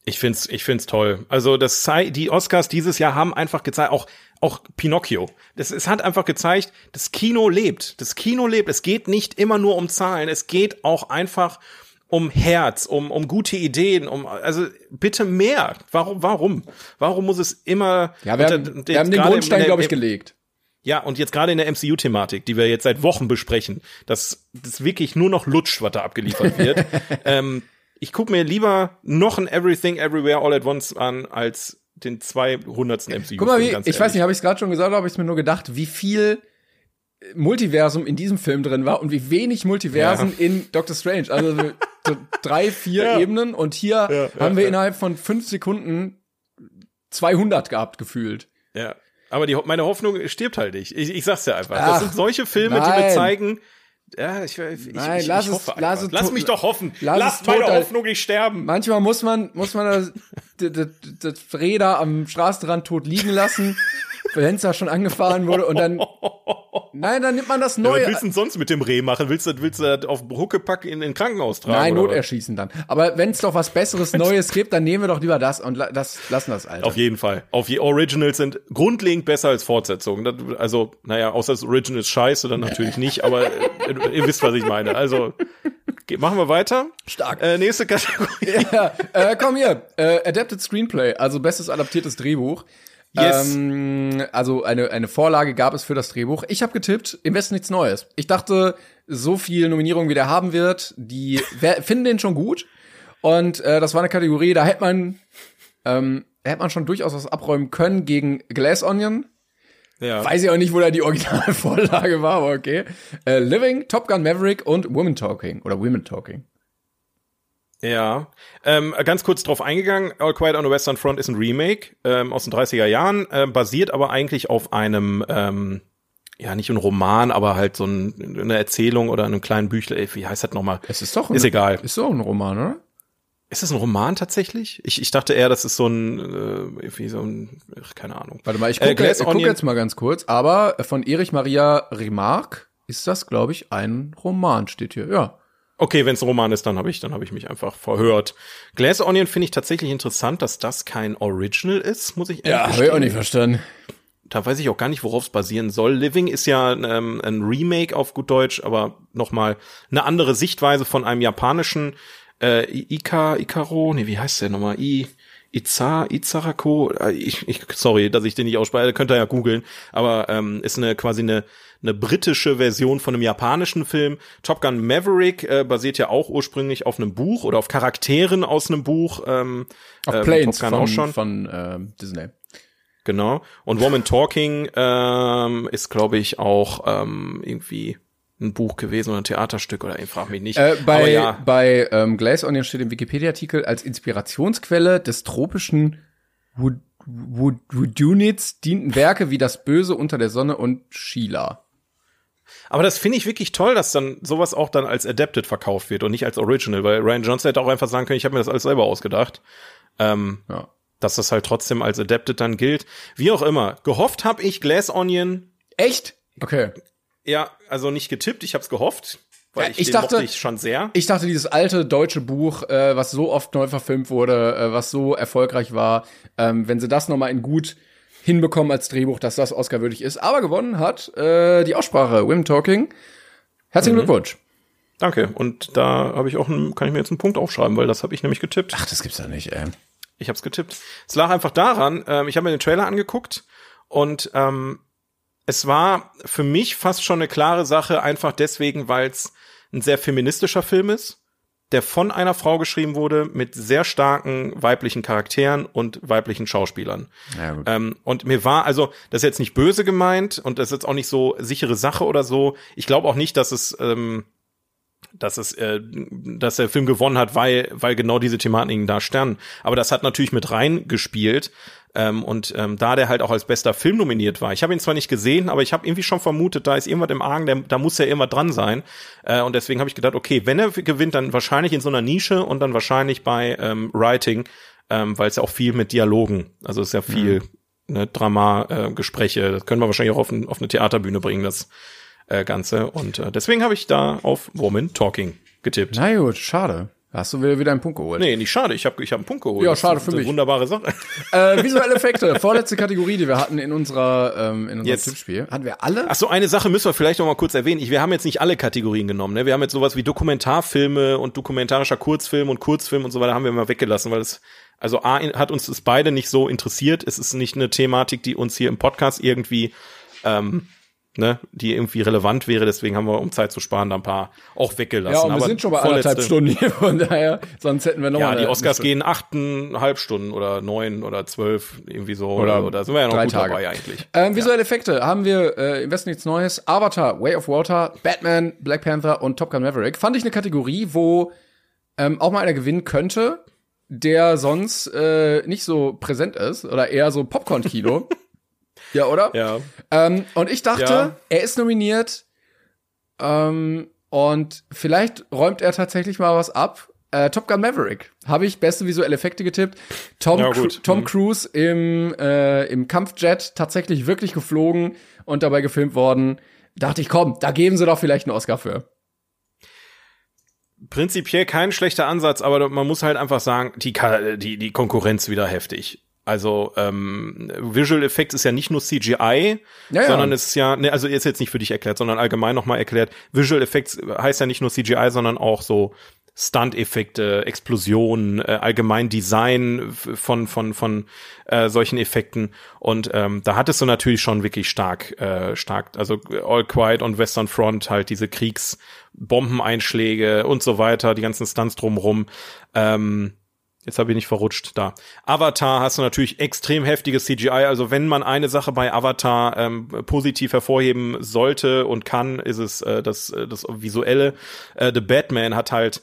Ich find's, ich find's toll. Also das zei die Oscars dieses Jahr haben einfach gezeigt, auch auch Pinocchio. Das es hat einfach gezeigt, das Kino lebt. Das Kino lebt. Es geht nicht immer nur um Zahlen. Es geht auch einfach um Herz, um um gute Ideen, um also bitte mehr. Warum warum? Warum muss es immer Ja, wir haben, wir haben den Grundstein, glaube ich, gelegt. Ja, und jetzt gerade in der MCU-Thematik, die wir jetzt seit Wochen besprechen, dass das wirklich nur noch Lutsch, was da abgeliefert wird. *laughs* ähm, ich guck mir lieber noch ein Everything Everywhere All at Once an, als den 200. MCU. Guck mal, wie, ich weiß ehrlich. nicht, habe ich es gerade schon gesagt, oder habe ich mir nur gedacht, wie viel Multiversum in diesem Film drin war und wie wenig Multiversen in Doctor Strange. Also so, drei, vier *laughs* Ja. Ebenen und hier haben wir innerhalb von fünf Sekunden 200 gehabt gefühlt. Ja. Aber die, meine Hoffnung stirbt halt nicht. Ich, ich sag's ja einfach. Ach, das sind solche Filme, die mir nein. zeigen, ja, ich, ich, Nein, ich, lass ich es- hoffe lass einfach. es lass mich doch hoffen. lass Lass es meine tot- Hoffnung nicht sterben. Manchmal muss man, muss man das, *laughs* das, das, das Räder am Straßenrand tot liegen lassen, wenn es da schon angefahren wurde und dann, nein, dann nimmt man das Ja, was neue. willst du denn sonst mit dem Reh machen? Willst du, willst du das auf Huckepack in den Krankenhaus tragen? Nein? Noterschießen dann. Aber wenn es doch was Besseres, Neues gibt, dann nehmen wir doch lieber das und la das lassen das, Alter. Auf jeden Fall. Auf je Originals sind grundlegend besser als Fortsetzungen. Das, also, naja, außer das Original ist scheiße, dann natürlich nicht, aber äh, *laughs* ihr wisst, was ich meine. Also, machen wir weiter. Stark. Äh, nächste Kategorie. *laughs* ja, äh, komm hier. Äh, Adapted Screenplay, also bestes adaptiertes Drehbuch. Yes. Ähm, also eine, eine Vorlage gab es für das Drehbuch. Ich habe getippt, im Westen nichts Neues. Ich dachte, so viel Nominierungen, wie der haben wird, die *laughs* wer, finden den schon gut. Und äh, das war eine Kategorie, da hätte man, ähm, hätte man schon durchaus was abräumen können gegen Glass Onion. Ja. Weiß ich auch nicht, wo da die Originalvorlage war, aber okay. Äh, Living, Top Gun Maverick und Women Talking oder Women Talking. Ja, ähm, ganz kurz drauf eingegangen. All Quiet on the Western Front ist ein Remake ähm, aus den 30er Jahren, ähm, basiert aber eigentlich auf einem, ähm, ja nicht ein Roman, aber halt so ein, eine Erzählung oder einem kleinen Büchlein. Ey, Wie heißt das nochmal? Es ist doch ein, Ist egal. Ist doch ein Roman, oder? Ist das ein Roman tatsächlich? Ich, ich dachte eher, das ist so ein, äh, irgendwie so ein, ach, keine Ahnung. Warte mal, ich Äh, gucke Glass ich guck jetzt mal ganz kurz. Aber von Erich Maria Remarque ist das, glaube ich, ein Roman, steht hier. Ja. Okay, wenn es ein Roman ist, dann habe ich, dann habe ich mich einfach verhört. Glass Onion finde ich tatsächlich interessant, dass das kein Original ist, muss ich ehrlich Ja, habe ich auch nicht verstanden. Da weiß ich auch gar nicht, worauf es basieren soll. Living ist ja ähm, ein Remake auf gut Deutsch, aber noch mal eine andere Sichtweise von einem japanischen äh, Ika, Ikaro, nee, wie heißt der nochmal? I, Iza, Izarako, äh, ich, ich, sorry, dass ich den nicht ausspreche, könnt ihr ja googeln, aber ähm, ist eine quasi eine, eine britische Version von einem japanischen Film. Top Gun Maverick äh, basiert ja auch ursprünglich auf einem Buch oder auf Charakteren aus einem Buch. Ähm, Auf äh, Planes Top Gun von, auch schon. von ähm, Disney. Genau. Und Woman Talking ähm, ist, glaube ich, auch ähm, irgendwie ein Buch gewesen oder ein Theaterstück oder ich frage mich nicht. Äh, bei Aber ja, bei ähm, Glass Onion steht im Wikipedia-Artikel als Inspirationsquelle des tropischen Wud Wud Wudunits dienten Werke wie Das Böse unter der Sonne und Sheila. Aber das finde ich wirklich toll, dass dann sowas auch dann als Adapted verkauft wird und nicht als Original, weil Ryan Johnson hätte auch einfach sagen können, ich habe mir das alles selber ausgedacht. Ähm, Ja. dass das halt trotzdem als Adapted dann gilt. Wie auch immer. Gehofft habe ich Glass Onion. Echt? Okay. Ja, also nicht getippt, ich habe es gehofft. Weil Ja, ich, ich den dachte- mochte ich schon sehr. Ich dachte, dieses alte deutsche Buch, äh, was so oft neu verfilmt wurde, äh, was so erfolgreich war, ähm, wenn sie das nochmal in gut hinbekommen als Drehbuch, dass das Oscar-würdig ist. Aber gewonnen hat äh, die Aussprache, Women Talking. Herzlichen Mhm. Glückwunsch. Danke. Und da habe ich auch einen, kann ich mir jetzt einen Punkt aufschreiben, weil das habe ich nämlich getippt. Ach, das gibt's doch nicht, ey. Ich habe es getippt. Es lag einfach daran, ähm, ich habe mir den Trailer angeguckt und ähm, es war für mich fast schon eine klare Sache, einfach deswegen, weil es ein sehr feministischer Film ist, der von einer Frau geschrieben wurde mit sehr starken weiblichen Charakteren und weiblichen Schauspielern. Ja. Ähm, und mir war, also, das ist jetzt nicht böse gemeint und das ist jetzt auch nicht so sichere Sache oder so. Ich glaube auch nicht, dass es, ähm, dass es, äh, dass der Film gewonnen hat, weil, weil genau diese Thematiken da standen. Aber das hat natürlich mit reingespielt. Ähm, und ähm, da der halt auch als bester Film nominiert war. Ich habe ihn zwar nicht gesehen, aber ich habe irgendwie schon vermutet, da ist irgendwas im Argen, der, da muss ja irgendwas dran sein. Äh, und deswegen habe ich gedacht, okay, wenn er gewinnt, dann wahrscheinlich in so einer Nische und dann wahrscheinlich bei ähm, Writing, ähm, weil es ja auch viel mit Dialogen, also es ist ja viel ne, Drama, äh, Gespräche, das können wir wahrscheinlich auch auf, ein, auf eine Theaterbühne bringen, das äh, Ganze. Und äh, deswegen habe ich da auf Woman Talking getippt. Na gut, schade. Hast du wieder, einen Punkt geholt. Nee, nicht schade, ich habe ich hab einen Punkt geholt. Ja, Das schade ist für eine mich. Wunderbare Sache. *laughs* Äh, visuelle Effekte, vorletzte Kategorie, die wir hatten in unserer ähm, in unserem Jetzt. Tippspiel. Hatten wir alle? Ach so, eine Sache müssen wir vielleicht noch mal kurz erwähnen. Ich, wir haben jetzt nicht alle Kategorien genommen. Ne? Wir haben jetzt sowas wie Dokumentarfilme und dokumentarischer Kurzfilm und Kurzfilm und so weiter haben wir mal weggelassen, weil es also A hat uns das beide nicht so interessiert. Es ist nicht eine Thematik, die uns hier im Podcast irgendwie ähm, ne, die irgendwie relevant wäre. Deswegen haben wir, um Zeit zu sparen, da ein paar auch weggelassen. ja, und wir Aber sind schon bei anderthalb vorletzte- Stunden hier, von daher, sonst hätten wir noch Ja, die Oscars gehen achteinhalb Stunden oder neun oder zwölf, irgendwie so. Oder Oder, sind wir ja noch drei gut Tage. dabei eigentlich. Ähm, visuelle Effekte haben wir äh, im Westen nichts Neues. Avatar, Way of Water, Batman, Black Panther und Top Gun Maverick. Fand ich eine Kategorie, wo ähm, auch mal einer gewinnen könnte, der sonst äh, nicht so präsent ist oder eher so Popcorn-Kino. *laughs* ja, oder? Ja. Ähm, und ich dachte, Ja. er ist nominiert ähm, und vielleicht räumt er tatsächlich mal was ab. Äh, Top Gun Maverick habe ich beste visuelle Effekte getippt. Tom, Ja. Tom Mhm. Cruise im, äh, im Kampfjet tatsächlich wirklich geflogen und dabei gefilmt worden. Dachte ich, komm, da geben sie doch vielleicht einen Oscar für. prinzipiell kein schlechter Ansatz, aber man muss halt einfach sagen, die, die, die Konkurrenz wieder heftig. Also ähm, Visual Effects ist ja nicht nur CGI, Ja, ja. sondern es ist ja, ne, also ist jetzt nicht für dich erklärt, sondern allgemein nochmal erklärt. Visual Effects heißt ja nicht nur CGI, sondern auch so Stunt-Effekte, Explosionen, äh, allgemein Design von von von äh, solchen Effekten und ähm, da hattest du natürlich schon wirklich stark äh, stark also All Quiet on Western Front halt diese Kriegsbombeneinschläge und so weiter die ganzen Stunts drumrum ähm, Jetzt habe ich nicht verrutscht da. Avatar hast du natürlich extrem heftiges CGI. Also wenn man eine Sache bei Avatar ähm, positiv hervorheben sollte und kann, ist es äh, das, äh, das Visuelle. Äh, The Batman hat halt,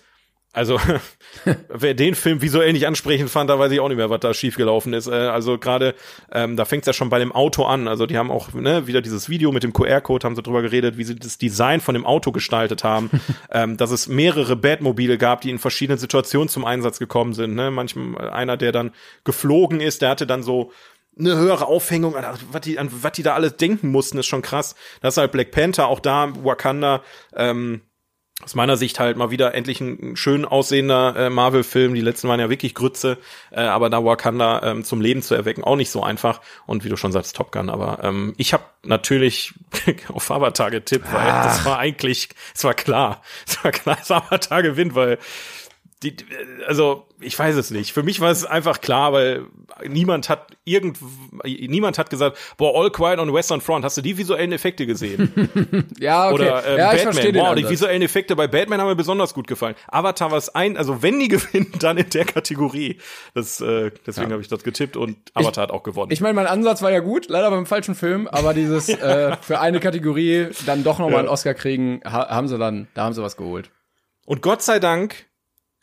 also *laughs* wer den Film visuell nicht ansprechend fand, da weiß ich auch nicht mehr, was da schiefgelaufen ist. Äh, also gerade, ähm, da fängt es ja schon bei dem Auto an. Also die haben auch ne, wieder dieses Video mit dem QR-Code, haben sie drüber geredet, wie sie das Design von dem Auto gestaltet haben, *laughs* ähm, dass es mehrere Batmobile gab, die in verschiedenen Situationen zum Einsatz gekommen sind. Ne? Manchmal einer, der dann geflogen ist, der hatte dann so eine höhere Aufhängung, was die, an was die da alles denken mussten, ist schon krass. Das ist halt Black Panther, auch da Wakanda, ähm, aus meiner Sicht halt mal wieder endlich ein schön aussehender äh, Marvel-Film. Die letzten waren ja wirklich Grütze, äh, aber da Wakanda ähm, zum Leben zu erwecken, auch nicht so einfach. Und wie du schon sagst, Top Gun. Aber ähm, ich habe natürlich *laughs* auf Avatar getippt, weil Ah. das war eigentlich, es war klar, *laughs* es war klar, dass Avatar gewinnt, weil die, also ich weiß es nicht. Für mich war es einfach klar, weil niemand hat irgend, niemand hat gesagt, boah, All Quiet on the Western Front, hast du die visuellen Effekte gesehen? *laughs* Ja, okay. Oder ähm, ja, ich verstehe Batman. Wow, die visuellen Effekte bei Batman haben mir besonders gut gefallen. Avatar war es ein, also wenn die *laughs* gewinnen, dann in der Kategorie. Das, äh, deswegen habe ich das getippt und Avatar hat auch gewonnen. Ich meine, mein Ansatz war ja gut, leider beim falschen Film, aber dieses *laughs* äh, für eine Kategorie dann doch nochmal einen Oscar kriegen, ha haben sie dann, da haben sie was geholt. und Gott sei Dank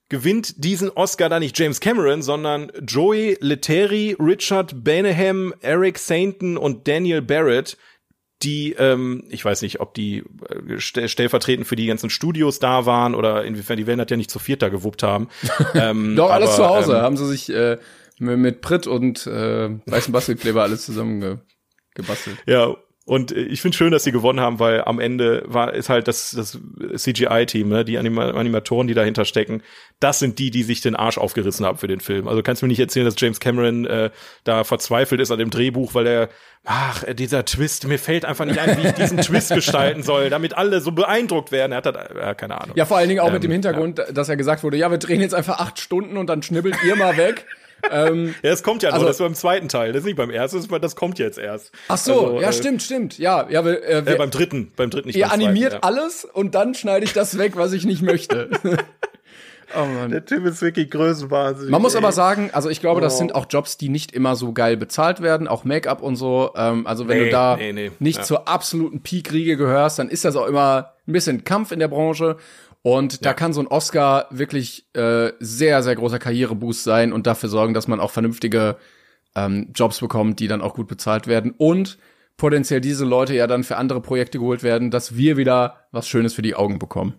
gewinnt diesen Oscar da nicht James Cameron, sondern Joey Letteri, Richard Beneham, Eric Sainton und Daniel Barrett, die, ähm, ich weiß nicht, ob die äh, stell stellvertretend für die ganzen Studios da waren oder inwiefern die werden das ja nicht zu viert da gewuppt haben. *laughs* ähm, Doch, alles aber, zu Hause. Ähm, haben sie sich äh, mit, mit Pritt und äh, weißem Bastelkleber alles zusammen ge gebastelt. Ja, und äh, ich finde schön, dass sie gewonnen haben, weil am Ende war ist halt das, das CGI-Team, ne, die Anima Animatoren, die dahinter stecken, das sind die, die sich den Arsch aufgerissen haben für den Film. Also kannst du mir nicht erzählen, dass James Cameron äh, da verzweifelt ist an dem Drehbuch, weil er, ach, äh, dieser Twist, mir fällt einfach nicht ein, wie ich diesen Twist *laughs* gestalten soll, damit alle so beeindruckt werden. Er hat das, äh, keine Ahnung. Ja, vor allen Dingen auch Ähm, mit dem Hintergrund, dass ja gesagt wurde, ja, wir drehen jetzt einfach acht Stunden und dann schnibbelt ihr mal weg. Ähm, *laughs* Ja, das kommt ja noch, Also- das ist beim zweiten Teil, das ist nicht beim ersten, das, kommt jetzt erst. ach so, Also, ja, äh, stimmt, stimmt. Ja, ja, wir, äh, Äh, wir, beim dritten, beim dritten nicht ihr beim zweiten, animiert ja. alles und dann schneide ich das weg, was ich nicht möchte. *laughs* oh Mann. Der Typ ist wirklich größenwahnsinnig. Man muss ey. aber sagen, also ich glaube, das Oh. sind auch Jobs, die nicht immer so geil bezahlt werden, auch Make-up und so. Ähm, also wenn Nee, du da nee, nee, nicht ja. zur absoluten Peak-Riege gehörst, dann ist das auch immer ein bisschen Kampf in der Branche. Und da kann so ein Oscar wirklich äh, sehr, sehr großer Karriereboost sein und dafür sorgen, dass man auch vernünftige ähm, Jobs bekommt, die dann auch gut bezahlt werden. Und potenziell diese Leute ja dann für andere Projekte geholt werden, dass wir wieder was Schönes für die Augen bekommen.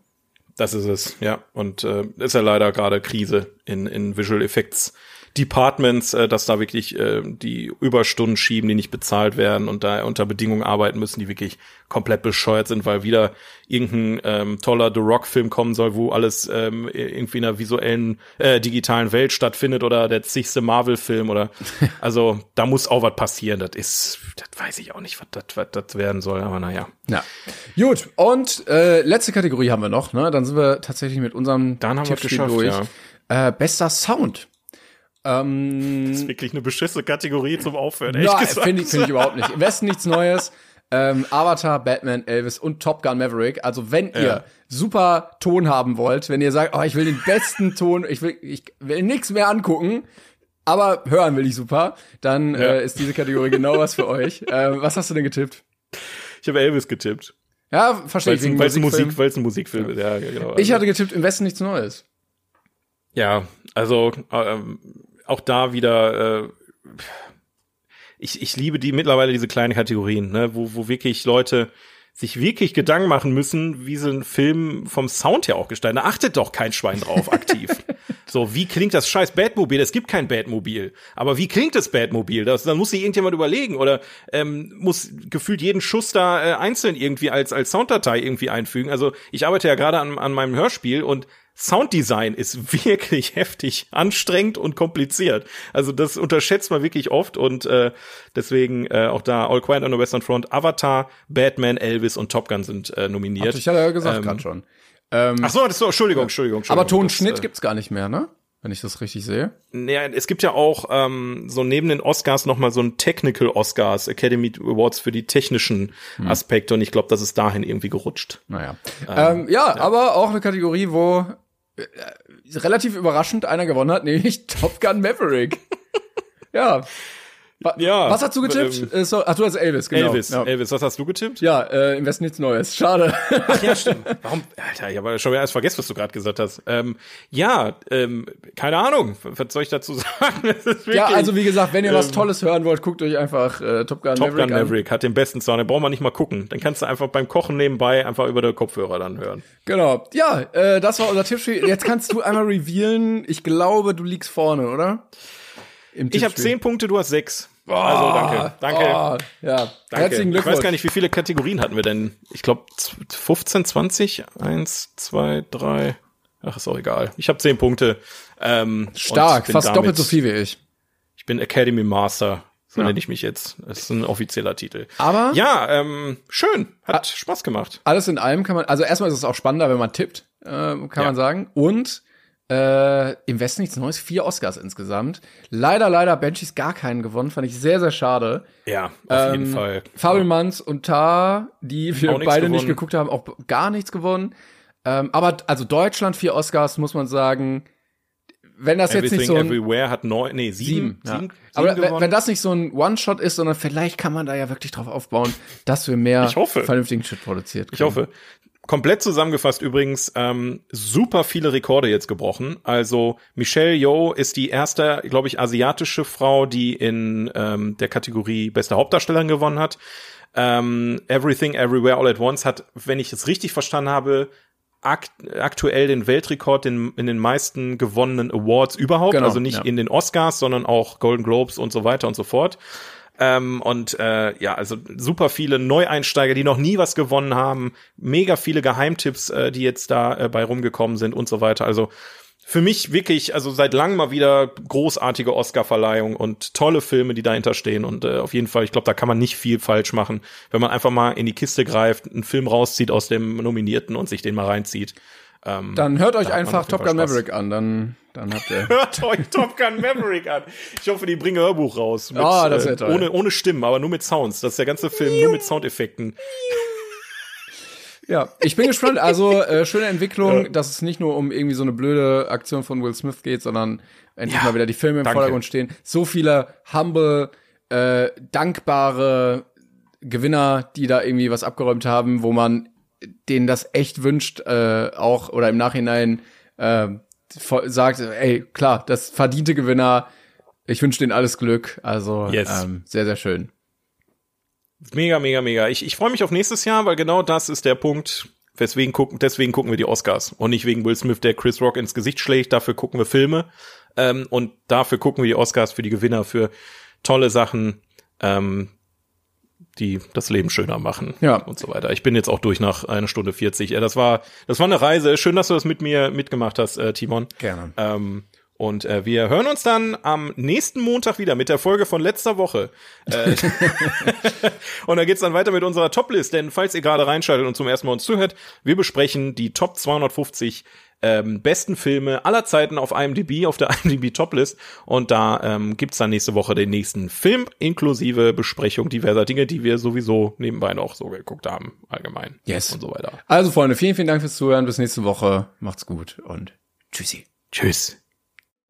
Das ist es, ja. Und äh, ist ja leider gerade Krise in, in Visual Effects Departments, äh, dass da wirklich äh, die Überstunden schieben, die nicht bezahlt werden und da unter Bedingungen arbeiten müssen, die wirklich komplett bescheuert sind, weil wieder irgendein ähm, toller The Rock-Film kommen soll, wo alles ähm, irgendwie in einer visuellen, äh, digitalen Welt stattfindet oder der zigste Marvel-Film oder *laughs* also da muss auch was passieren. Das ist, das weiß ich auch nicht, was das, was das werden soll, aber naja. Ja. Gut, und äh, letzte Kategorie haben wir noch, ne? Dann sind wir tatsächlich mit unserem Dann haben wir es Tippspiel geschafft, Äh, bester Sound. Ähm, Das ist wirklich eine beschissene Kategorie zum Aufhören, ehrlich ja, gesagt. finde ich, finde ich überhaupt nicht. Im Westen nichts Neues. Ähm, Avatar, Batman, Elvis und Top Gun Maverick. Also wenn ihr super Ton haben wollt, wenn ihr sagt, oh, ich will den besten Ton, ich will, ich will nichts mehr angucken, aber hören will ich super, dann Ja. äh, ist diese Kategorie genau was für euch. *laughs* Äh, was hast du denn getippt? Ich habe Elvis getippt. Ja, verstehe Weil ich. es ein. Musik, weil's ein Musikfilm ist. Ja, ja, genau. Ich hatte getippt, im Westen nichts Neues. ja, also ähm, auch da wieder. Äh, ich, ich liebe die mittlerweile diese kleinen Kategorien, ne, wo, wo wirklich Leute sich wirklich Gedanken machen müssen, wie sie einen Film vom Sound her auch gestalten. Da achtet doch kein Schwein drauf aktiv. *laughs* so, wie klingt das scheiß Batmobil? Es gibt kein Batmobil. Aber wie klingt das Batmobil? Das, dann muss sich irgendjemand überlegen oder ähm, muss gefühlt jeden Schuss da äh, einzeln irgendwie als, als Sounddatei irgendwie einfügen. Also ich arbeite ja gerade an, an meinem Hörspiel und Sounddesign ist *laughs* wirklich heftig anstrengend und kompliziert. Also das unterschätzt man wirklich oft und äh, deswegen äh, auch da All Quiet on the Western Front, Avatar, Batman, Elvis und Top Gun sind äh, nominiert. Ich hatte ja gesagt Ähm, gerade schon. Ähm, Ach so, das ist so, Entschuldigung, Entschuldigung, Entschuldigung. aber Tonschnitt äh, gibt's gar nicht mehr, ne? Wenn ich das richtig sehe. Ja, es gibt ja auch ähm, so neben den Oscars noch mal so ein Technical Oscars, Academy Awards für die technischen Hm. Aspekte und ich glaube, das ist dahin irgendwie gerutscht. Naja. Ähm, ja, aber auch eine Kategorie, wo äh, relativ überraschend einer gewonnen hat, *laughs* nämlich Top Gun Maverick. *laughs* ja. Ja, Was hast du getippt? ähm, Äh, so, ach, du hast Elvis, genau. Elvis, Ja, Elvis, was hast du getippt? ja äh, im Westen nichts Neues. Schade. Ach ja, stimmt. Warum? Alter, ich habe schon wieder alles vergessen, was du gerade gesagt hast. Ähm, ja, ähm, keine Ahnung. Was soll ich dazu *laughs* sagen? Ja, also wie gesagt, wenn ihr was ähm, Tolles hören wollt, guckt euch einfach äh, Top Gun Top Maverick Gun an. Maverick hat den besten Sound. Den braucht man nicht mal gucken. Dann kannst du einfach beim Kochen nebenbei einfach über den Kopfhörer dann hören. Genau. Ja, äh, das war unser Tippspiel. Jetzt kannst du einmal revealen. Ich glaube, du liegst vorne, oder? Im Ich habe zehn Punkte, du hast sechs. Also danke, danke. Oh, ja, Danke. herzlichen Ich Glückwunsch. weiß gar nicht, wie viele Kategorien hatten wir denn? Ich glaube 15, 20? Eins, zwei, drei. Ach, ist auch egal. Ich habe zehn Punkte. Ähm, Stark, fast damit- doppelt so viel wie ich. Ich bin Academy Master. So Ja. nenne ich mich jetzt. Das ist ein offizieller Titel. Aber- Ja, ähm, schön. Hat Spaß gemacht. Alles in allem kann man, also erstmal ist es auch spannender, wenn man tippt, äh, kann Ja. man sagen. Und äh, im Westen nichts Neues, vier Oscars insgesamt. Leider, leider Banshees gar keinen gewonnen, fand ich sehr, sehr schade. Ja, auf jeden Ähm, Fall. Fabelmanns und Tar, die wir beide nicht geguckt haben, auch gar nichts gewonnen. Ähm, aber also Deutschland vier Oscars, muss man sagen. Wenn das jetzt Everything nicht so ein Everywhere hat neun, nee, sieben, sieben, ja. sieben, aber sieben wenn, das nicht so ein One-Shot ist, sondern vielleicht kann man da ja wirklich drauf aufbauen, dass wir mehr vernünftigen Shit produziert. Ich hoffe. Komplett zusammengefasst übrigens, ähm, super viele Rekorde jetzt gebrochen. Also Michelle Yeoh ist die erste, glaube ich, asiatische Frau, die in ähm, der Kategorie beste Hauptdarstellerin gewonnen hat. Ähm, Everything Everywhere All at Once hat, wenn ich es richtig verstanden habe, akt aktuell den Weltrekord in, in den meisten gewonnenen Awards überhaupt. Genau, also nicht ja. in den Oscars, sondern auch Golden Globes und so weiter und so fort. Ähm, und äh, ja, also super viele Neueinsteiger, die noch nie was gewonnen haben, mega viele Geheimtipps, äh, die jetzt da äh, bei rumgekommen sind und so weiter. Also für mich wirklich, also seit langem mal wieder großartige Oscar-Verleihung und tolle Filme, die dahinter stehen. Und äh, auf jeden Fall, ich glaube, da kann man nicht viel falsch machen, wenn man einfach mal in die Kiste greift, einen Film rauszieht aus dem Nominierten und sich den mal reinzieht. Ähm, Dann hört euch Da einfach Top Gun. Maverick an, dann, dann habt ihr. *laughs* Hört euch Top Gun Maverick an. Ich hoffe, die bringen Hörbuch raus. Mit, Ah, das äh, toll. ohne, ohne Stimmen, aber nur mit Sounds. Das ist der ganze Film nur mit Soundeffekten. Ja, ich bin gespannt. Also *laughs* äh, schöne Entwicklung, dass es nicht nur um irgendwie so eine blöde Aktion von Will Smith geht, sondern endlich Ja, mal wieder die Filme im danke. Vordergrund stehen. So viele humble, äh, dankbare Gewinner, die da irgendwie was abgeräumt haben, wo man denen das echt wünscht, äh, auch oder im Nachhinein äh, sagt, ey, klar, das verdiente Gewinner. Ich wünsche denen alles Glück. Also Yes. ähm, sehr, sehr schön. Mega, mega, mega. Ich, ich freue mich auf nächstes Jahr, weil genau das ist der Punkt. Weswegen gucken, deswegen gucken wir die Oscars und nicht wegen Will Smith, der Chris Rock ins Gesicht schlägt. Dafür gucken wir Filme ähm, und dafür gucken wir die Oscars für die Gewinner für tolle Sachen, ähm, die das Leben schöner machen Ja. und so weiter. Ich bin jetzt auch durch nach einer Stunde 40. Ja, das war, das war eine Reise. Schön, dass du das mit mir mitgemacht hast, äh, Timon. Gerne. Ähm, und äh, wir hören uns dann am nächsten Montag wieder mit der Folge von letzter Woche. Äh, *laughs* und da geht's dann weiter mit unserer Toplist, denn falls ihr gerade reinschaltet und zum ersten Mal uns zuhört, wir besprechen die Top 250 ähm, besten Filme aller Zeiten auf IMDb, auf der *laughs* IMDb Toplist. Und da ähm, gibt's dann nächste Woche den nächsten Film, inklusive Besprechung diverser Dinge, die wir sowieso nebenbei noch so geguckt haben, allgemein. Yes. Und so weiter. Also Freunde, vielen, vielen Dank fürs Zuhören. Bis nächste Woche. Macht's gut und tschüssi. Tschüss.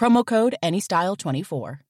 Promo code ANYSTYLE24.